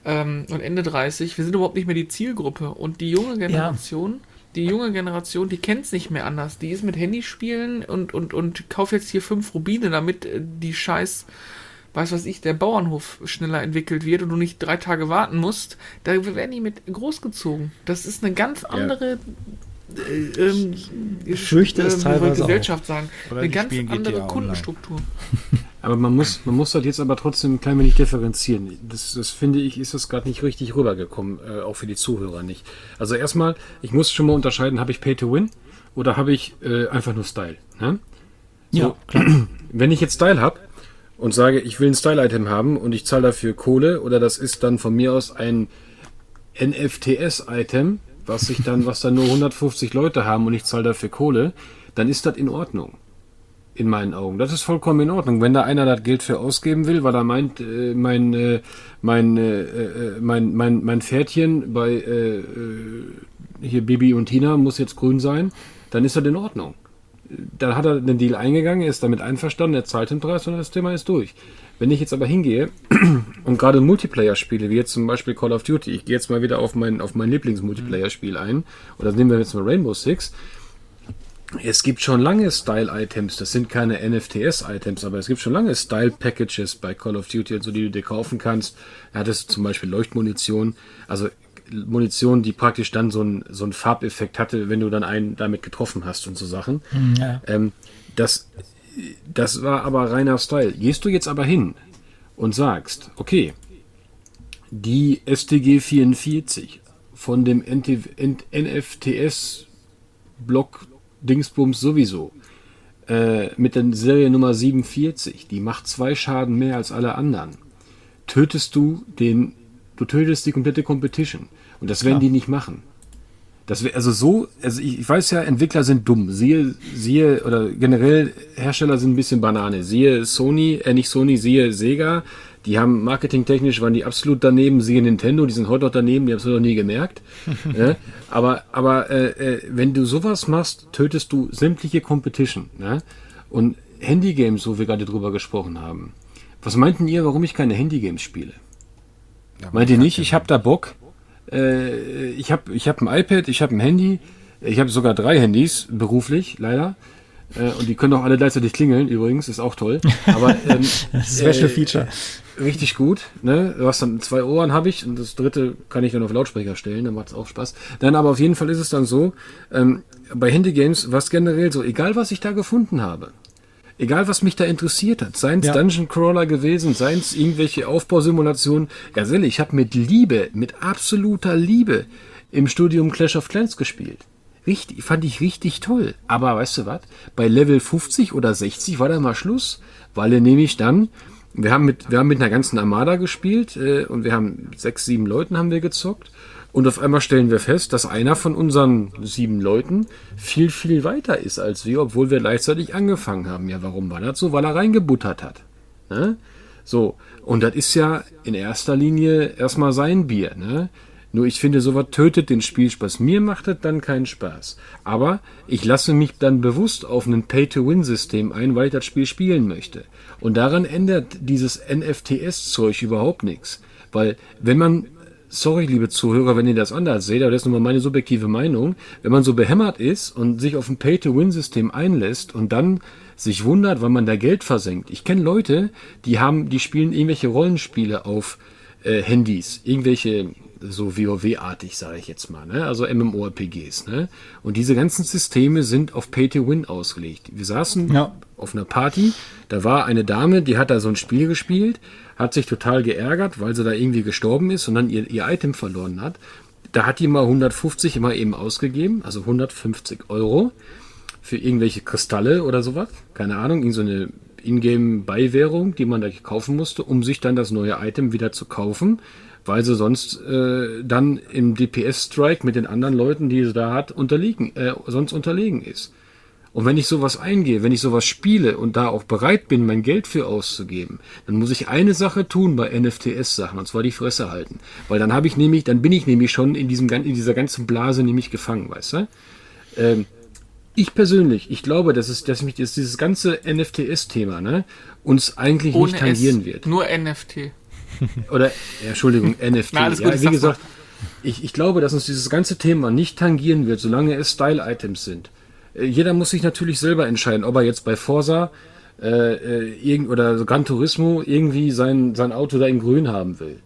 ähm, und Ende 30, wir sind überhaupt nicht mehr die Zielgruppe. Und die junge Generation. Ja die junge Generation, die kennt es nicht mehr anders. Die ist mit Handyspielen und, und, und kauft jetzt hier fünf Rubine, damit äh, die scheiß weiß was ich, der Bauernhof schneller entwickelt wird und du nicht drei Tage warten musst, da werden die mit großgezogen. Das ist eine ganz andere äh, ähm, ich fürchte es äh, teilweise Gesellschaft sagen. Oder eine ganz andere Kundenstruktur. *laughs* Aber man muss, man muss das jetzt aber trotzdem ein klein wenig differenzieren. Das, das finde ich, ist das gerade nicht richtig rübergekommen, äh, auch für die Zuhörer nicht. Also erstmal, ich muss schon mal unterscheiden, habe ich Pay to Win oder habe ich äh, einfach nur Style? Ne? Ja, klar. *clears throat* Wenn ich jetzt Style habe und sage, ich will ein Style-Item haben und ich zahle dafür Kohle oder das ist dann von mir aus ein NFTS-Item, was ich dann, was dann nur 150 Leute haben und ich zahle dafür Kohle, dann ist das in Ordnung in meinen Augen. Das ist vollkommen in Ordnung. Wenn da einer das Geld für ausgeben will, weil er meint, äh, mein, äh, mein, äh, äh mein, mein, mein Pferdchen bei äh, äh, hier Bibi und Tina muss jetzt grün sein, dann ist das in Ordnung. Dann hat er den Deal eingegangen, er ist damit einverstanden, er zahlt den Preis und das Thema ist durch. Wenn ich jetzt aber hingehe *clears throat* und gerade Multiplayer spiele, wie jetzt zum Beispiel Call of Duty, ich gehe jetzt mal wieder auf mein, auf mein Lieblings-Multiplayer-Spiel ein, oder nehmen wir jetzt mal Rainbow Six, es gibt schon lange Style-Items, das sind keine NFTS-Items, aber es gibt schon lange Style-Packages bei Call of Duty, so die du dir kaufen kannst. Da hattest du zum Beispiel Leuchtmunition, also Munition, die praktisch dann so einen so einen Farbeffekt hatte, wenn du dann einen damit getroffen hast und so Sachen. Hm, Ja. Ähm, das, das war aber reiner Style. Gehst du jetzt aber hin und sagst, okay, die STG 44 von dem NFTS-Block Dingsbums sowieso. Äh, mit der Serie Nummer 47, die macht zwei Schaden mehr als alle anderen. Tötest du den, du tötest die komplette Competition. Und das werden Klar. die nicht machen. Das wär, also so, also ich, ich weiß ja, Entwickler sind dumm. Siehe, siehe, oder generell Hersteller sind ein bisschen Banane. Siehe Sony, äh nicht Sony, siehe Sega. Die haben marketingtechnisch waren die absolut daneben. Siehe Nintendo, die sind heute noch daneben, die haben es noch nie gemerkt. *laughs* ne? Aber, aber äh, äh, wenn du sowas machst, tötest du sämtliche Competition. Ne? Und Handygames, wo wir gerade drüber gesprochen haben. Was meinten ihr, warum ich keine Handygames spiele? Ja, Meint ihr nicht, ich habe da Bock? Äh, ich habe ich hab ein iPad, ich habe ein Handy, ich habe sogar drei Handys, beruflich, leider. Äh, und die können auch alle gleichzeitig klingeln, übrigens, ist auch toll. Aber *laughs* ähm, Special äh, Feature. richtig gut. Ne? Du hast dann zwei Ohren habe ich und das dritte kann ich dann auf Lautsprecher stellen, dann macht es auch Spaß. Dann aber auf jeden Fall ist es dann so, ähm, bei Handygames war es generell so, egal was ich da gefunden habe, egal was mich da interessiert hat, seien es Ja. Dungeon Crawler gewesen, seien es irgendwelche Aufbausimulationen, ganz ehrlich, ich habe mit Liebe, mit absoluter Liebe im Studium Clash of Clans gespielt. Richtig, fand ich richtig toll. Aber weißt du was? Bei Level 50 oder 60 war da mal Schluss, weil er nämlich dann, wir haben mit, wir haben mit einer ganzen Armada gespielt äh, und wir haben sechs, sieben Leuten haben wir gezockt. Und auf einmal stellen wir fest, dass einer von unseren sieben Leuten viel, viel weiter ist als wir, obwohl wir gleichzeitig angefangen haben. Ja, warum war das so? Weil er reingebuttert hat. Ne? So, und das ist ja in erster Linie erstmal sein Bier. Ne? Nur ich finde, sowas tötet den Spielspaß. Mir macht das dann keinen Spaß. Aber ich lasse mich dann bewusst auf ein Pay-to-Win-System ein, weil ich das Spiel spielen möchte. Und daran ändert dieses NFTS-Zeug überhaupt nichts. Weil wenn man, sorry liebe Zuhörer, wenn ihr das anders seht, aber das ist nun mal meine subjektive Meinung, wenn man so behämmert ist und sich auf ein Pay-to-Win-System einlässt und dann sich wundert, wann man da Geld versenkt. Ich kenne Leute, die haben, die spielen irgendwelche Rollenspiele auf äh, Handys, irgendwelche so WoW-artig, sage ich jetzt mal, ne? also MMORPGs. Ne? Und diese ganzen Systeme sind auf Pay-to-Win ausgelegt. Wir saßen Ja. auf einer Party, da war eine Dame, die hat da so ein Spiel gespielt, hat sich total geärgert, weil sie da irgendwie gestorben ist und dann ihr, ihr Item verloren hat. Da hat die mal 150 immer eben ausgegeben, also 150 Euro für irgendwelche Kristalle oder sowas. Keine Ahnung, irgend so eine Ingame-Beiwährung, die man da kaufen musste, um sich dann das neue Item wieder zu kaufen, weil sie sonst äh, dann im DPS-Strike mit den anderen Leuten, die sie da hat, unterliegen, äh, sonst unterlegen ist. Und wenn ich sowas eingehe, wenn ich sowas spiele und da auch bereit bin, mein Geld für auszugeben, dann muss ich eine Sache tun bei NFTS-Sachen, und zwar die Fresse halten. Weil dann habe ich nämlich, dann bin ich nämlich schon in diesem in dieser ganzen Blase nämlich gefangen, weißt du? Ähm, ich persönlich, ich glaube, dass es, dass mich dass dieses ganze NFTS-Thema, ne, uns eigentlich Ohne nicht tangieren S, wird. Nur NFT. Oder, ja, Entschuldigung, *laughs* NFT. Na, alles ja, gut, wie gesagt, ich, ich glaube, dass uns dieses ganze Thema nicht tangieren wird, solange es Style-Items sind. Äh, Jeder muss sich natürlich selber entscheiden, ob er jetzt bei Forsa äh, äh, irgend, oder so Gran Turismo irgendwie sein, sein Auto da in grün haben will.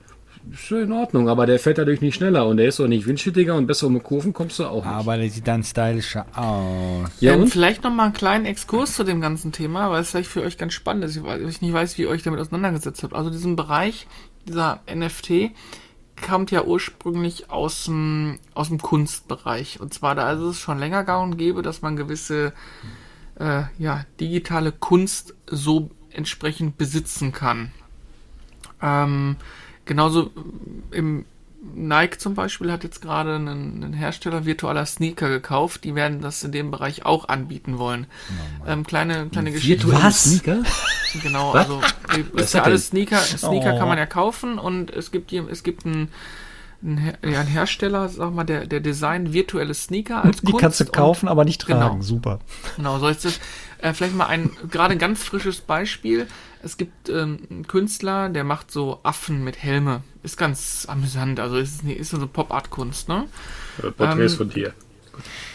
Ist in Ordnung, aber der fährt dadurch nicht schneller und der ist auch nicht windschittiger und besser um die Kurven kommst du auch nicht. Aber der sieht dann stylischer aus. ja, ähm, und? vielleicht noch mal einen kleinen Exkurs zu dem ganzen Thema, weil es vielleicht für euch ganz spannend ist, weil ich nicht weiß, wie ihr euch damit auseinandergesetzt habt. Also diesen Bereich, dieser NFT, kommt ja ursprünglich aus dem, aus dem Kunstbereich. Und zwar, da ist es schon länger gang und gäbe, dass man gewisse äh, ja, digitale Kunst so entsprechend besitzen kann. Ähm, genauso im Nike zum Beispiel hat jetzt gerade einen, einen Hersteller virtueller Sneaker gekauft. Die werden das in dem Bereich auch anbieten wollen. ähm, kleine kleine Geschichte. Was? Sneaker? *laughs* Genau, Was? also ist ja alles Sneaker. Sneaker Oh. kann man ja kaufen und es gibt hier- es gibt einen, Her- ja, einen Hersteller, sag mal, der der Design virtuelle Sneaker als Die kannst du Kunst und- kaufen, aber nicht tragen. Genau. Super. Genau, so ist es. Äh, vielleicht mal ein gerade ein ganz frisches Beispiel. Es gibt ähm, einen Künstler, der macht so Affen mit Helme. Ist ganz amüsant. Also ist, ist so eine Pop-Art-Kunst, ne? Äh, Porträts Ähm, von dir.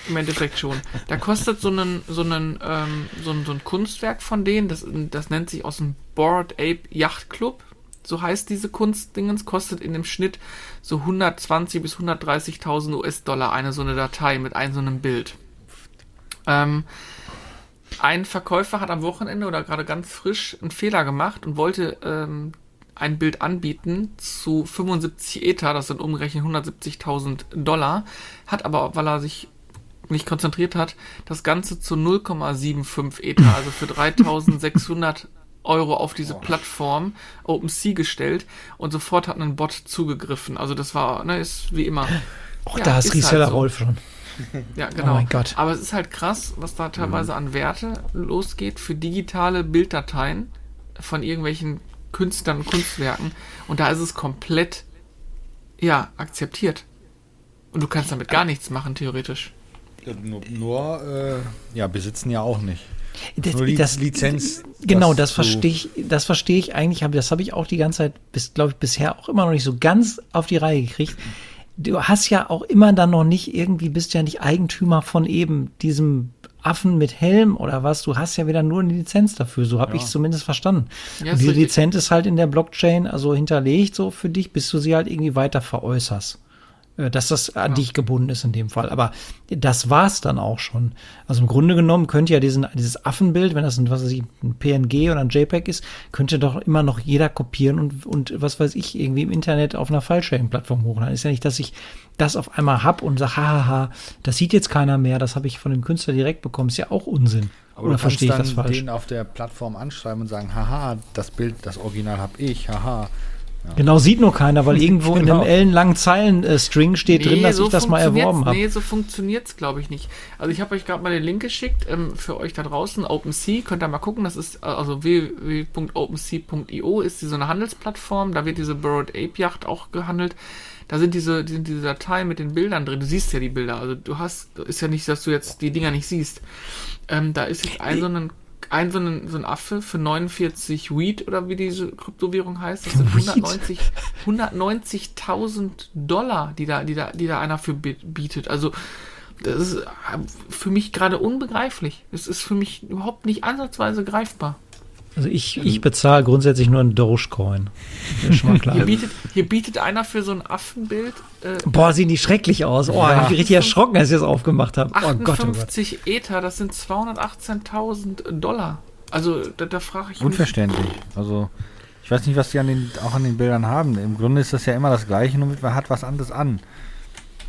Im Endeffekt schon. Da kostet so einen, so einen, ähm, so ein, so ein Kunstwerk von denen, das, das nennt sich aus dem Bored Ape Yacht Club. So heißt diese Kunstdingens, kostet in dem Schnitt so 120 bis 130.000 US-Dollar eine so eine Datei mit einem so einem Bild. Ähm, ein Verkäufer hat am Wochenende oder gerade ganz frisch einen Fehler gemacht und wollte ähm, ein Bild anbieten zu 75 Ether, das sind umgerechnet 170.000 Dollar, hat aber, weil er sich nicht konzentriert hat, das Ganze zu 0,75 Ether, also für 3.600 Euro auf diese Plattform OpenSea gestellt und sofort hat ein Bot zugegriffen. Also das war, ne, ist wie immer. Auch Ja, da ist ist Reseller halt so. Rolf schon. *laughs* Ja, genau. Oh mein Gott. Aber es ist halt krass, was da teilweise an Werte losgeht für digitale Bilddateien von irgendwelchen Künstlern und Kunstwerken. Und da ist es komplett, ja, akzeptiert. Und du kannst damit gar nichts machen, theoretisch. Nur, nur äh, ja, besitzen ja auch nicht. Das, Nur die das, Lizenz, Genau, das verstehe ich, das verstehe ich eigentlich, aber das habe ich auch die ganze Zeit, bis, glaube ich, bisher auch immer noch nicht so ganz auf die Reihe gekriegt. Du hast ja auch immer dann noch nicht irgendwie, bist ja nicht Eigentümer von eben diesem Affen mit Helm oder was. Du hast ja wieder nur eine Lizenz dafür. So habe ich zumindest verstanden. Ja, Und diese. Lizenz ist halt in der Blockchain also hinterlegt so für dich, bis du sie halt irgendwie weiter veräußerst. Äh, Dass das an dich gebunden ist in dem Fall. Aber das war's dann auch schon. Also im Grunde genommen könnte ja diesen, dieses Affenbild, wenn das ein, was weiß ich, ein PNG oder ein JPEG ist, könnte doch immer noch jeder kopieren und, und was weiß ich, irgendwie im Internet auf einer File-Sharing-Plattform hochladen. Ist ja nicht, dass ich das auf einmal hab und sage, hahaha, das sieht jetzt keiner mehr, das habe ich von dem Künstler direkt bekommen. Ist ja auch Unsinn. Aber oder du kannst verstehe ich das falsch? den auf der Plattform anschreiben und sagen, haha, das Bild, das Original habe ich, haha. Genau, sieht nur keiner, weil *laughs* irgendwo in Genau. einem ellenlangen Zeilen-String steht drin, dass ich das mal erworben habe. Nee, so funktioniert's, glaube ich, nicht. Also ich habe euch gerade mal den Link geschickt ähm, für euch da draußen. OpenSea, könnt ihr mal gucken. Das ist äh, also www.opensea.io ist die so eine Handelsplattform. Da wird diese Bird Ape Yacht auch gehandelt. Da sind diese, die sind diese Dateien mit den Bildern drin. Du siehst ja die Bilder. Also du hast, ist ja nicht, dass du jetzt die Dinger nicht siehst. Ähm, da ist jetzt ein so ein ein so ein, so ein Affe für 49 Weed oder wie diese Kryptowährung heißt. Das sind Weed? 190 190.000 Dollar, die da, die da, die da einer für bi- bietet. Also das ist äh, für mich gerade unbegreiflich. Es ist für mich überhaupt nicht ansatzweise greifbar. Also ich, ich bezahle grundsätzlich nur einen Dogecoin. Hier bietet, hier bietet einer für so ein Affenbild äh, Boah, sehen die schrecklich aus. Oh, ich bin richtig erschrocken, als ich das aufgemacht habe. Oh Gott, oh Gott. 58 Ether, das sind 218.000 Dollar. Also da, da frage ich mich. Unverständlich. Also, ich weiß nicht, was die an den, auch an den Bildern haben. Im Grunde ist das ja immer das Gleiche, nur man hat was anderes an.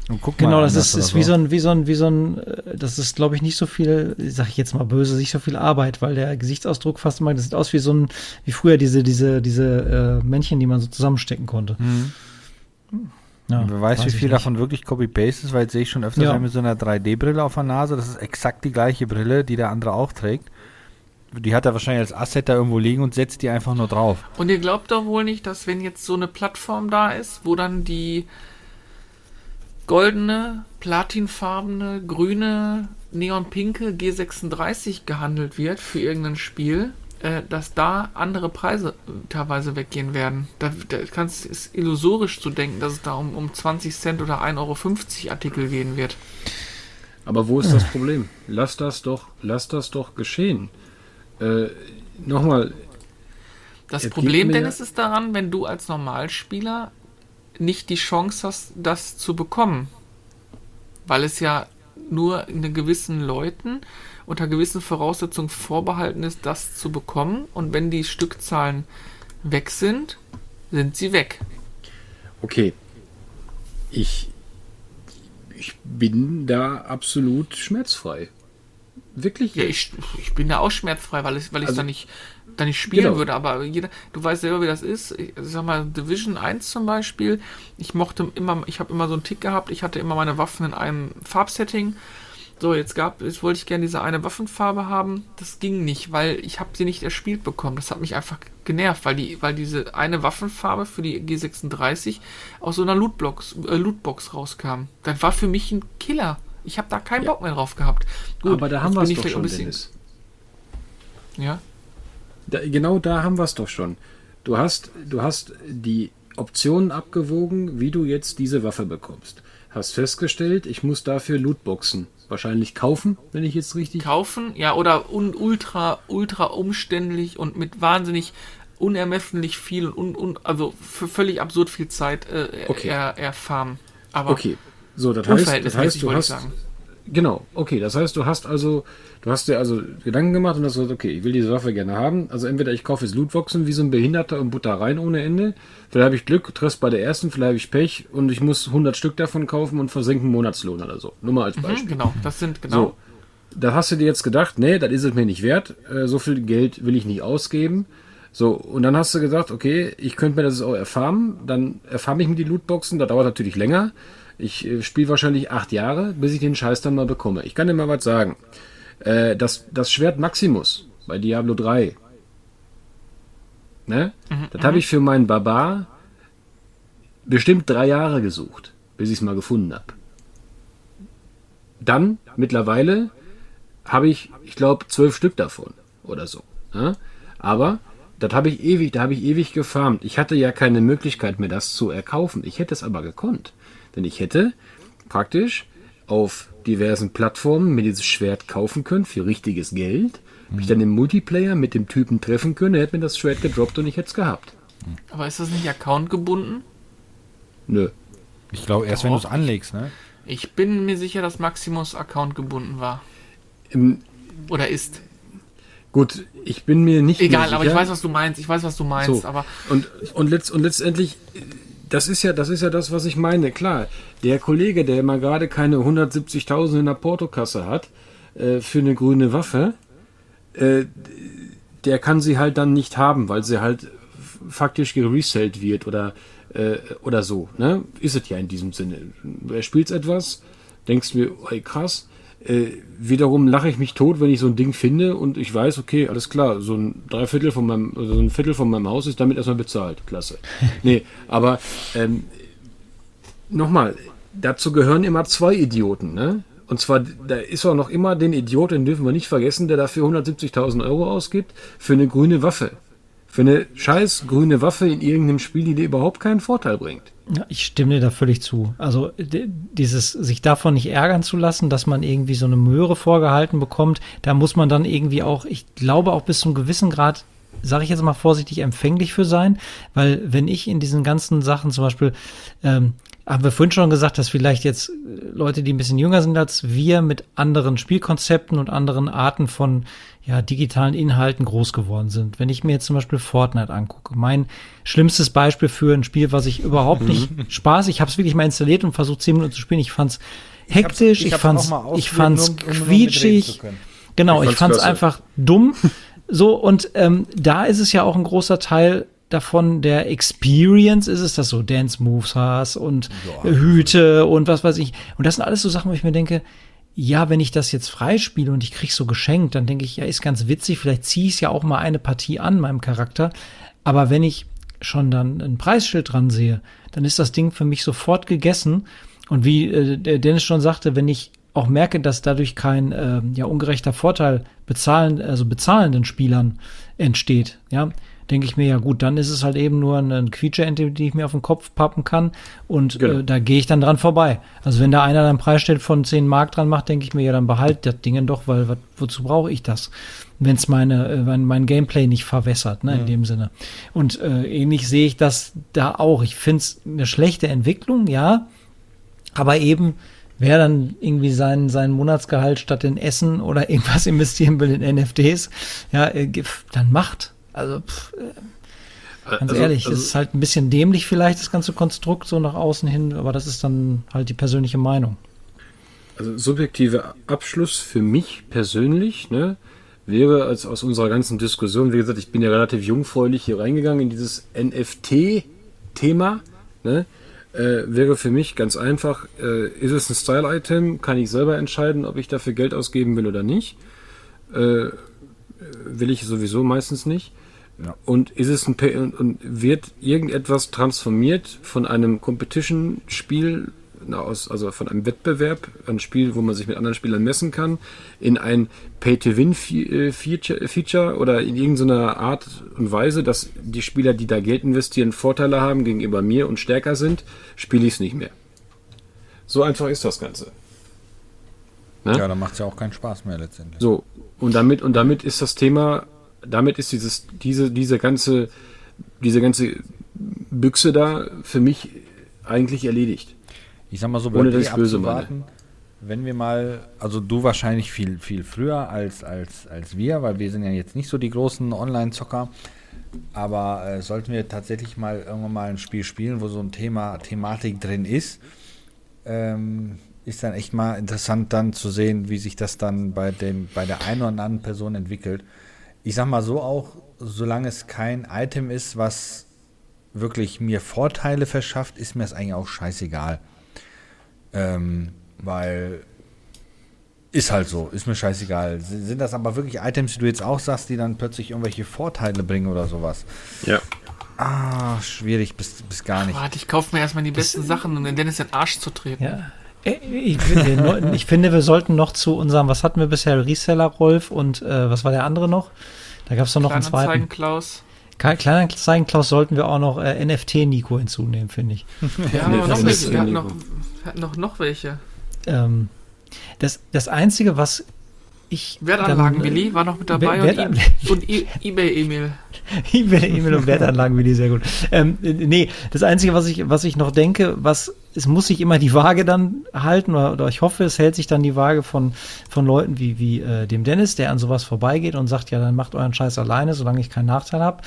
Und guck Genau, mal das ist, ist wie so ein, wie so ein, wie so ein, äh, das ist, glaube ich, nicht so viel, sag ich jetzt mal böse, nicht so viel Arbeit, weil der Gesichtsausdruck fast immer, das sieht aus wie so ein, wie früher diese, diese, diese äh, Männchen, die man so zusammenstecken konnte. Mhm. Ja, Wer weiß, wie ich viel nicht. davon wirklich Copy-Paste ist, weil jetzt sehe ich schon öfters Ja. mit so einer 3D-Brille auf der Nase. Das ist exakt die gleiche Brille, die der andere auch trägt. Die hat er wahrscheinlich als Asset da irgendwo liegen und setzt die einfach nur drauf. Und ihr glaubt doch wohl nicht, dass wenn jetzt so eine Plattform da ist, wo dann die goldene, platinfarbene, grüne, neonpinke G36 gehandelt wird für irgendein Spiel, äh, dass da andere Preise äh, teilweise weggehen werden. Da, da kannst, ist illusorisch zu denken, dass es da um, um 20 Cent oder 1,50 Euro Artikel gehen wird. Aber wo ist das Problem? Lass das doch, lass das doch geschehen. Äh, nochmal, Das Problem, Dennis, ist daran, wenn du als Normalspieler nicht die Chance hast, das zu bekommen. Weil es ja nur in gewissen Leuten unter gewissen Voraussetzungen vorbehalten ist, das zu bekommen. Und wenn die Stückzahlen weg sind, sind sie weg. okay, ich, ich bin da absolut schmerzfrei. Wirklich? Ja, ich, ich bin da auch schmerzfrei, weil ich weil ich Also- da nicht da nicht spielen Genau. würde, aber jeder, du weißt selber, wie das ist. Ich sag mal, Division 1 zum Beispiel, ich mochte immer, ich habe immer so einen Tick gehabt, ich hatte immer meine Waffen in einem Farbsetting. So, jetzt gab, jetzt wollte ich gerne diese eine Waffenfarbe haben. Das ging nicht, weil ich habe sie nicht erspielt bekommen. Das hat mich einfach genervt, weil die, weil diese eine Waffenfarbe für die G36 aus so einer Lootbox, äh, Lootbox rauskam. Das war für mich ein Killer. Ich habe da keinen Ja. Bock mehr drauf gehabt. Gut, aber da haben wir es doch schon, ein bisschen- Dennis. Ja. Da, genau da haben wir es doch schon. Du hast, du hast die Optionen abgewogen, wie du jetzt diese Waffe bekommst. Hast festgestellt, ich muss dafür Lootboxen wahrscheinlich kaufen, wenn ich jetzt richtig. kaufen, ja, oder un, ultra, ultra umständlich und mit wahnsinnig unermessentlich viel und un, also für völlig absurd viel Zeit äh, Okay. er, erfarmen. Aber Okay, so, das heißt, das heißt, du hast. Genau, okay, das heißt, du hast also, du hast dir also Gedanken gemacht und hast gesagt, okay, ich will diese Waffe gerne haben. Also entweder ich kaufe jetzt Lootboxen wie so ein Behinderter und Butter rein ohne Ende. Vielleicht habe ich Glück, treffe bei der ersten, vielleicht habe ich Pech und ich muss 100 Stück davon kaufen und versenke einen Monatslohn oder so. Nur mal als Beispiel. Mhm, genau, das sind genau. So, da hast du dir jetzt gedacht, nee, das ist es mir nicht wert, äh, so viel Geld will ich nicht ausgeben. So, und dann hast du gesagt, okay, ich könnte mir das auch erfarmen, dann erfarme ich mir die Lootboxen, das dauert natürlich länger. Ich äh, spiele wahrscheinlich acht Jahre, bis ich den Scheiß dann mal bekomme. Ich kann dir mal was sagen. Äh, das, das Schwert Maximus bei Diablo 3, ne? das habe ich für meinen Barbar bestimmt drei Jahre gesucht, bis ich es mal gefunden habe. Dann, mittlerweile, habe ich, ich glaube, zwölf Stück davon oder so. Ja? Aber das habe ich ewig, da habe ich ewig gefarmt. Ich hatte ja keine Möglichkeit mehr, das zu erkaufen. Ich hätte es aber gekonnt. Denn ich hätte praktisch auf diversen Plattformen mir dieses Schwert kaufen können für richtiges Geld. Mich dann im Multiplayer mit dem Typen treffen können, er hätte mir das Schwert gedroppt und ich hätte es gehabt. Aber ist das nicht Account gebunden? Nö. Ich glaube, erst wenn du es anlegst, ne? Ich bin mir sicher, dass Maximus Account gebunden war. Im, Oder ist. gut, ich bin mir nicht Egal, mehr aber ich weiß, was du meinst. Ich weiß, was du meinst, So, aber und, und, letzt, und letztendlich, das ist ja, das ist ja das, was ich meine. Klar, der Kollege, der mal gerade keine 170.000 in der Portokasse hat, äh, für eine grüne Waffe, äh, der kann sie halt dann nicht haben, weil sie halt faktisch geresellt wird oder, äh, oder so. Ne? Ist es ja in diesem Sinne. Er spielt etwas, denkst mir, ey, krass. Äh, wiederum lache ich mich tot, wenn ich so ein Ding finde und ich weiß, okay, alles klar, so ein Dreiviertel von meinem, also so ein Viertel von meinem Haus ist damit erstmal bezahlt. Klasse. *laughs* Nee, aber ähm, nochmal, dazu gehören immer zwei Idioten, ne? Und zwar, da ist auch noch immer den Idiot, den dürfen wir nicht vergessen, der dafür 170.000 Euro ausgibt, für eine grüne Waffe. Für eine scheiß grüne Waffe in irgendeinem Spiel, die dir überhaupt keinen Vorteil bringt. Ja, ich stimme dir da völlig zu. Also dieses sich davon nicht ärgern zu lassen, dass man irgendwie so eine Möhre vorgehalten bekommt, da muss man dann irgendwie auch, ich glaube auch bis zum gewissen Grad, sage ich jetzt mal vorsichtig, empfänglich für sein, weil wenn ich in diesen ganzen Sachen zum Beispiel, ähm, haben wir vorhin schon gesagt, dass vielleicht jetzt äh, Leute, die ein bisschen jünger sind als wir, mit anderen Spielkonzepten und anderen Arten von ja, digitalen Inhalten groß geworden sind. Wenn ich mir jetzt zum Beispiel Fortnite angucke, mein schlimmstes Beispiel für ein Spiel, was ich überhaupt nicht Spaß, ich habe es wirklich mal installiert und versucht zehn Minuten zu spielen. Ich fand's hektisch, ich, hab's fand's, ich fand's um- um nur mitreden zu quietschig. Genau, Ich ich fand's fand's klasse. einfach dumm. So, und ähm, da ist es ja auch ein großer Teil davon der Experience ist es, dass du Dance Moves hast und Hüte und was weiß ich. Und das sind alles so Sachen, wo ich mir denke, ja, wenn ich das jetzt freispiele und ich krieg's so geschenkt, dann denke ich, ja, ist ganz witzig, vielleicht ziehe ich ja auch mal eine Partie an meinem Charakter. Aber wenn ich schon dann ein Preisschild dran sehe, dann ist das Ding für mich sofort gegessen. Und wie äh, Dennis schon sagte, wenn ich auch merke, dass dadurch kein äh, ja, ungerechter Vorteil bezahlen, also bezahlenden Spielern entsteht, ja, denke ich mir, ja gut, dann ist es halt eben nur eine Quietsche-Ente, die ich mir auf den Kopf pappen kann und Genau. äh, da gehe ich dann dran vorbei. Also wenn da einer dann Preisschild von 10 Mark dran macht, denke ich mir, ja, dann behalt das Ding doch, weil wat, wozu brauche ich das? wenn es meine, äh, mein, mein Gameplay nicht verwässert, ne, in dem Sinne. Und äh, ähnlich sehe ich das da auch. Ich finde es eine schlechte Entwicklung, ja, aber eben wer dann irgendwie sein, sein Monatsgehalt statt in Essen oder irgendwas *laughs* investieren will in NFTs, ja, äh, dann macht. Also, pff, äh, ganz Also- ehrlich, also- es ist halt ein bisschen dämlich vielleicht, das ganze Konstrukt so nach außen hin, aber das ist dann halt die persönliche Meinung. Also subjektiver Abschluss für mich persönlich, ne, wäre als aus unserer ganzen Diskussion, wie gesagt, ich bin ja relativ jungfräulich hier reingegangen in dieses NFT-Thema, ne, äh, wäre für mich ganz einfach, äh, ist es ein Style-Item, kann ich selber entscheiden, ob ich dafür Geld ausgeben will oder nicht. Äh, will ich sowieso meistens nicht. Ja. Und ist es ein und, wird irgendetwas transformiert von einem Competition-Spiel aus, also von einem Wettbewerb, ein Spiel, wo man sich mit anderen Spielern messen kann, in ein Pay-to-Win-Feature Feature oder in irgendeiner Art und Weise, dass die Spieler, die da Geld investieren, Vorteile haben gegenüber mir und stärker sind, spiele ich es nicht mehr. So einfach ist das Ganze. Ne? Ja, dann macht es ja auch keinen Spaß mehr letztendlich. So, und damit, und damit ist das Thema, damit ist dieses, diese, diese ganze, diese ganze Büchse da für mich eigentlich erledigt. Ich sag mal so, Ohne, dass ich böse abzuwarten, wenn wir mal, also du wahrscheinlich viel, viel früher als, als, als wir, weil wir sind ja jetzt nicht so die großen Online-Zocker, aber äh, sollten wir tatsächlich mal irgendwann mal ein Spiel spielen, wo so ein Thema, Thematik drin ist, ähm, ist dann echt mal interessant dann zu sehen, wie sich das dann bei dem, bei der einen oder anderen Person entwickelt. Ich sag mal so auch, solange es kein Item ist, was wirklich mir Vorteile verschafft, ist mir das eigentlich auch scheißegal. Ähm, weil ist halt so, ist mir scheißegal. Sind das aber wirklich Items, die du jetzt auch sagst, die dann plötzlich irgendwelche Vorteile bringen oder sowas? Ja. Ah, schwierig bis, bis gar nicht. Warte, ich kaufe mir erstmal die besten Sachen, um den Dennis in den Arsch zu treten. Ja. Ich finde, *laughs* ich finde, wir sollten noch zu unserem, was hatten wir bisher, Reseller Rolf und äh, was war der andere noch? Da gab es doch noch einen Kleinanzeigen, zweiten. Klaus. Kleinanzeigen, Klaus, sollten wir auch noch äh, NFT-Nico hinzunehmen, finde ich. Ja, aber das noch ist welche. Wir hatten Nico. noch, wir hatten noch, noch welche. Ähm, das, das Einzige, was ich. Wertanlagen dann, äh, Willi war noch mit dabei Wert- und, e und e *laughs* eBay Emil. E-Mail, E-Mail und Wertanlagen will ich sehr gut. Ähm, äh, nee, das Einzige, was ich, was ich noch denke, was, es muss sich immer die Waage dann halten, oder, oder ich hoffe, es hält sich dann die Waage von, von Leuten wie, wie äh, dem Dennis, der an sowas vorbeigeht und sagt, ja, dann macht euren Scheiß alleine, solange ich keinen Nachteil habe.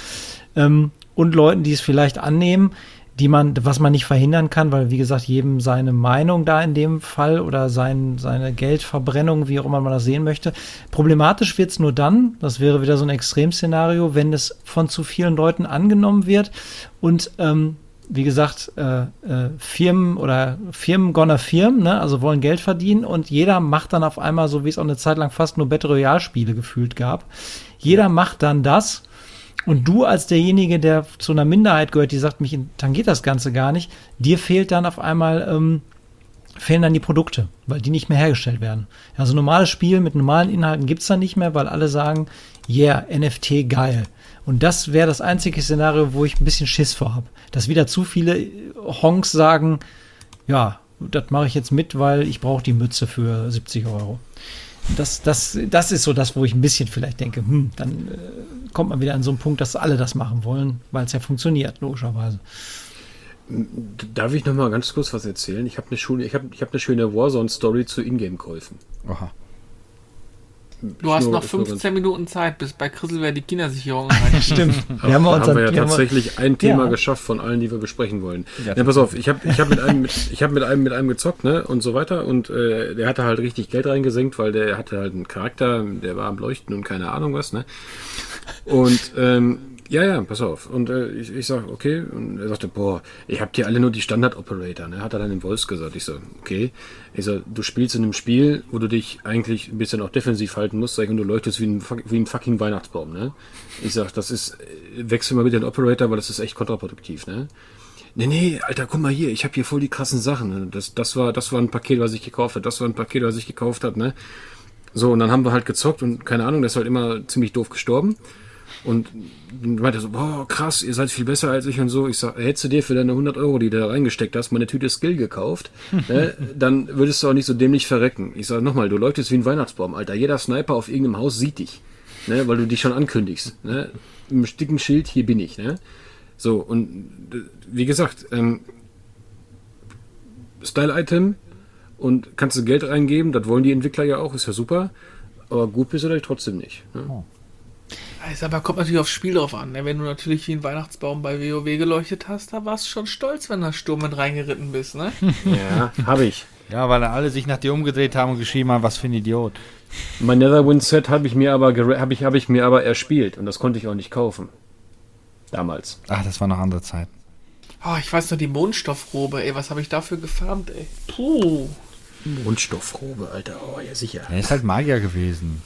Ähm, und Leuten, die es vielleicht annehmen, die man, was man nicht verhindern kann, weil wie gesagt, jedem seine Meinung da in dem Fall oder sein, seine Geldverbrennung, wie auch immer man das sehen möchte. Problematisch wird es nur dann, das wäre wieder so ein Extremszenario, wenn es von zu vielen Leuten angenommen wird und ähm, wie gesagt, äh, äh, Firmen oder Firmen gonna Firmen, ne, also wollen Geld verdienen und jeder macht dann auf einmal, so wie es auch eine Zeit lang fast nur Battle Royale Spiele gefühlt gab, jeder macht dann das und du als derjenige, der zu einer Minderheit gehört, die sagt, mich tangiert das Ganze gar nicht, dir fehlt dann auf einmal, ähm, fehlen dann die Produkte, weil die nicht mehr hergestellt werden. Also normales Spiel mit normalen Inhalten gibt's dann nicht mehr, weil alle sagen, yeah, NFT geil. Und das wäre das einzige Szenario, wo ich ein bisschen Schiss vor habe. Dass wieder zu viele Honks sagen, ja, das mache ich jetzt mit, weil ich brauche die Mütze für 70 Euro. Das, das, das ist so das, wo ich ein bisschen vielleicht denke, hm, dann äh, kommt man wieder an so einen Punkt, dass alle das machen wollen, weil es ja funktioniert, logischerweise. Darf ich noch mal ganz kurz was erzählen? Ich habe eine schöne, ich habe, ich habe eine schöne Warzone-Story zu Ingame-Käufen. Oha. Du hast Nur- noch ist nur 15 Minuten Zeit, bis bei Chriselwehr die Kindersicherung. *laughs* Stimmt. Wir haben, uns haben wir ja wir tatsächlich ein Thema Ja. geschafft von allen, die wir besprechen wollen. Ja, Ja, pass auf, ich habe ich hab mit einem mit, ich habe mit einem mit einem gezockt, ne, und so weiter und äh, der hatte halt richtig Geld reingesenkt, weil der hatte halt einen Charakter, der war am leuchten und keine Ahnung was, ne? Und ähm, ja, ja, pass auf. Und äh, ich, ich sag, okay. Und er sagte, boah, ihr habt hier alle nur die Standard-Operator, ne? Hat er dann im Wolfs gesagt. Ich so, okay. Ich so, du spielst in einem Spiel, wo du dich eigentlich ein bisschen auch defensiv halten musst, sag ich, und du leuchtest wie ein, wie ein fucking Weihnachtsbaum, ne? Ich sag, das ist, äh, wechsel mal bitte den Operator, weil das ist echt kontraproduktiv, ne? Nee, nee, Alter, guck mal hier, ich habe hier voll die krassen Sachen. Ne? Das, das, war, das war ein Paket, was ich gekauft habe. Das war ein Paket, was ich gekauft habe, ne? So, und dann haben wir halt gezockt und keine Ahnung, der ist halt immer ziemlich doof gestorben. Und dann meinte so, boah, krass, ihr seid viel besser als ich und so. Ich sag, hättest du dir für deine 100 Euro, die du da reingesteckt hast, mal eine Tüte Skill gekauft, *laughs* ne, dann würdest du auch nicht so dämlich verrecken. Ich sag nochmal, du leuchtest wie ein Weihnachtsbaum, Alter. Jeder Sniper auf irgendeinem Haus sieht dich. ne, weil du dich schon ankündigst. Ne? Im dicken Schild, hier bin ich. Ne? So, und äh, wie gesagt, ähm, Style-Item und kannst du Geld reingeben, das wollen die Entwickler ja auch, ist ja super. Aber gut bist du vielleicht trotzdem nicht. Ne? Ist aber kommt natürlich aufs Spiel drauf an. Ne? Wenn du natürlich wie einen Weihnachtsbaum bei WoW geleuchtet hast, da warst du schon stolz, wenn da Sturm mit reingeritten bist, ne? *laughs* Ja, habe ich. Ja, weil alle sich nach dir umgedreht haben und geschrieben haben, was für ein Idiot. Mein Netherwind Set habe ich mir aber ich, hab ich mir aber erspielt und das konnte ich auch nicht kaufen. Damals. Ach, das war noch andere Zeit. Oh, ich weiß noch, die Mondstoffrobe, ey, was habe ich dafür gefarmt, ey? Puh. Mondstoffrobe, Alter. Oh, ja sicher. Er ist halt Magier gewesen.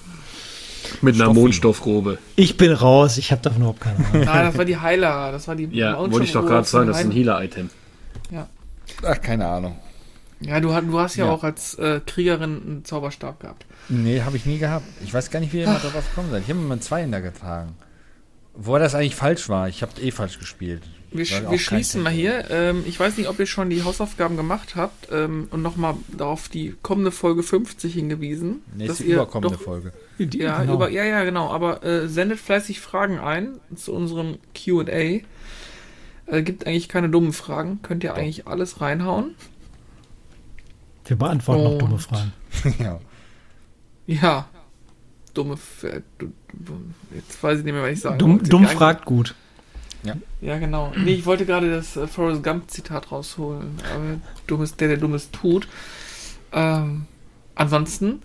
Mit einer Stoffi. Mondstoffrobe. Ich bin raus, ich habe davon überhaupt keine Ahnung. Nein, *laughs* das war die Heiler, das war die Ja, wollte ich doch gerade sagen, das ist ein. Healer-Item. Ach, keine Ahnung. Ja, du, du hast ja, Ja. auch als äh, Kriegerin einen Zauberstab gehabt. Nee, habe ich nie gehabt. Ich weiß gar nicht, wie ihr immer darauf gekommen seid. Ich habe immer einen Zweihänder getragen. Wo das eigentlich falsch war. Ich habe eh falsch gespielt. Wir, sch auch wir schließen mal hier. Ähm, ich weiß nicht, ob ihr schon die Hausaufgaben gemacht habt ähm, und nochmal auf die kommende Folge 50 hingewiesen. Nächste ihr überkommende doch- Folge. Ja, Genau. über, ja, ja, genau. Aber äh, sendet fleißig Fragen ein zu unserem QA. Äh, gibt eigentlich keine dummen Fragen. Könnt ihr eigentlich alles reinhauen. Wir beantworten noch Und- dumme Fragen. *laughs* ja. Ja. Dumme. Jetzt weiß ich nicht mehr, was ich sagen Dumm, dumm fragt gut. Ja, genau. Nee, ich wollte gerade das äh, Forrest Gump-Zitat rausholen. Aber dummes, der, der Dummes tut. Ähm, ansonsten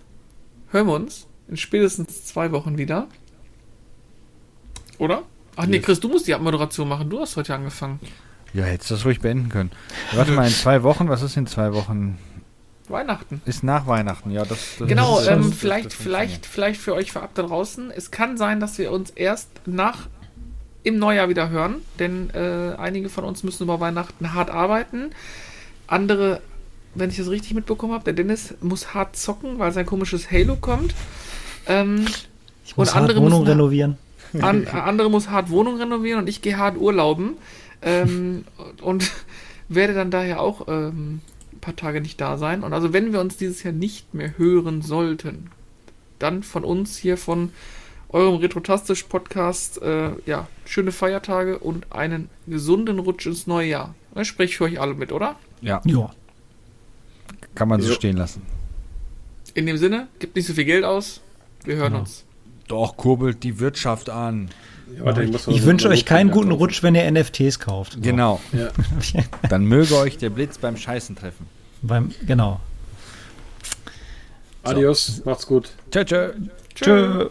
hören wir uns in spätestens zwei Wochen wieder. Oder? Ach nee, Chris, du musst die Abmoderation machen. Du hast heute angefangen. Ja, hättest du das ruhig beenden können. Warte mal, in zwei Wochen, was ist in zwei Wochen? Weihnachten. Ist nach Weihnachten, ja. Das, das Genau, das- ähm, das- das vielleicht, funktioniert. vielleicht, vielleicht für euch vorab da draußen. Es kann sein, dass wir uns erst nach im Neujahr wieder hören, denn äh, einige von uns müssen über Weihnachten hart arbeiten. Andere, wenn ich das richtig mitbekommen habe, der Dennis muss hart zocken, weil sein komisches Halo kommt. Ähm, Ich muss Und hart andere Wohnung müssen- renovieren. an, andere muss hart Wohnung renovieren und ich gehe hart urlauben. Ähm, *laughs* und werde dann daher auch ähm, ein paar Tage nicht da sein. Und also wenn wir uns dieses Jahr nicht mehr hören sollten, dann von uns hier von eurem Retrotastisch Podcast, äh, ja, schöne Feiertage und einen gesunden Rutsch ins neue Jahr. Das spreche ich für euch alle mit, oder? Ja, Ja. kann man so Jo. stehen lassen. In dem Sinne, gibt nicht so viel Geld aus. Wir hören Genau. uns. Doch, kurbelt die Wirtschaft an. Warte, muss mal Ich so wünsche euch keinen guten kaufen. Rutsch, wenn ihr NFTs kauft. Genau. Ja. *laughs* Dann möge euch der Blitz beim Scheißen treffen. Beim, genau. Adios, macht's gut. Tschö, tschö. Tschö.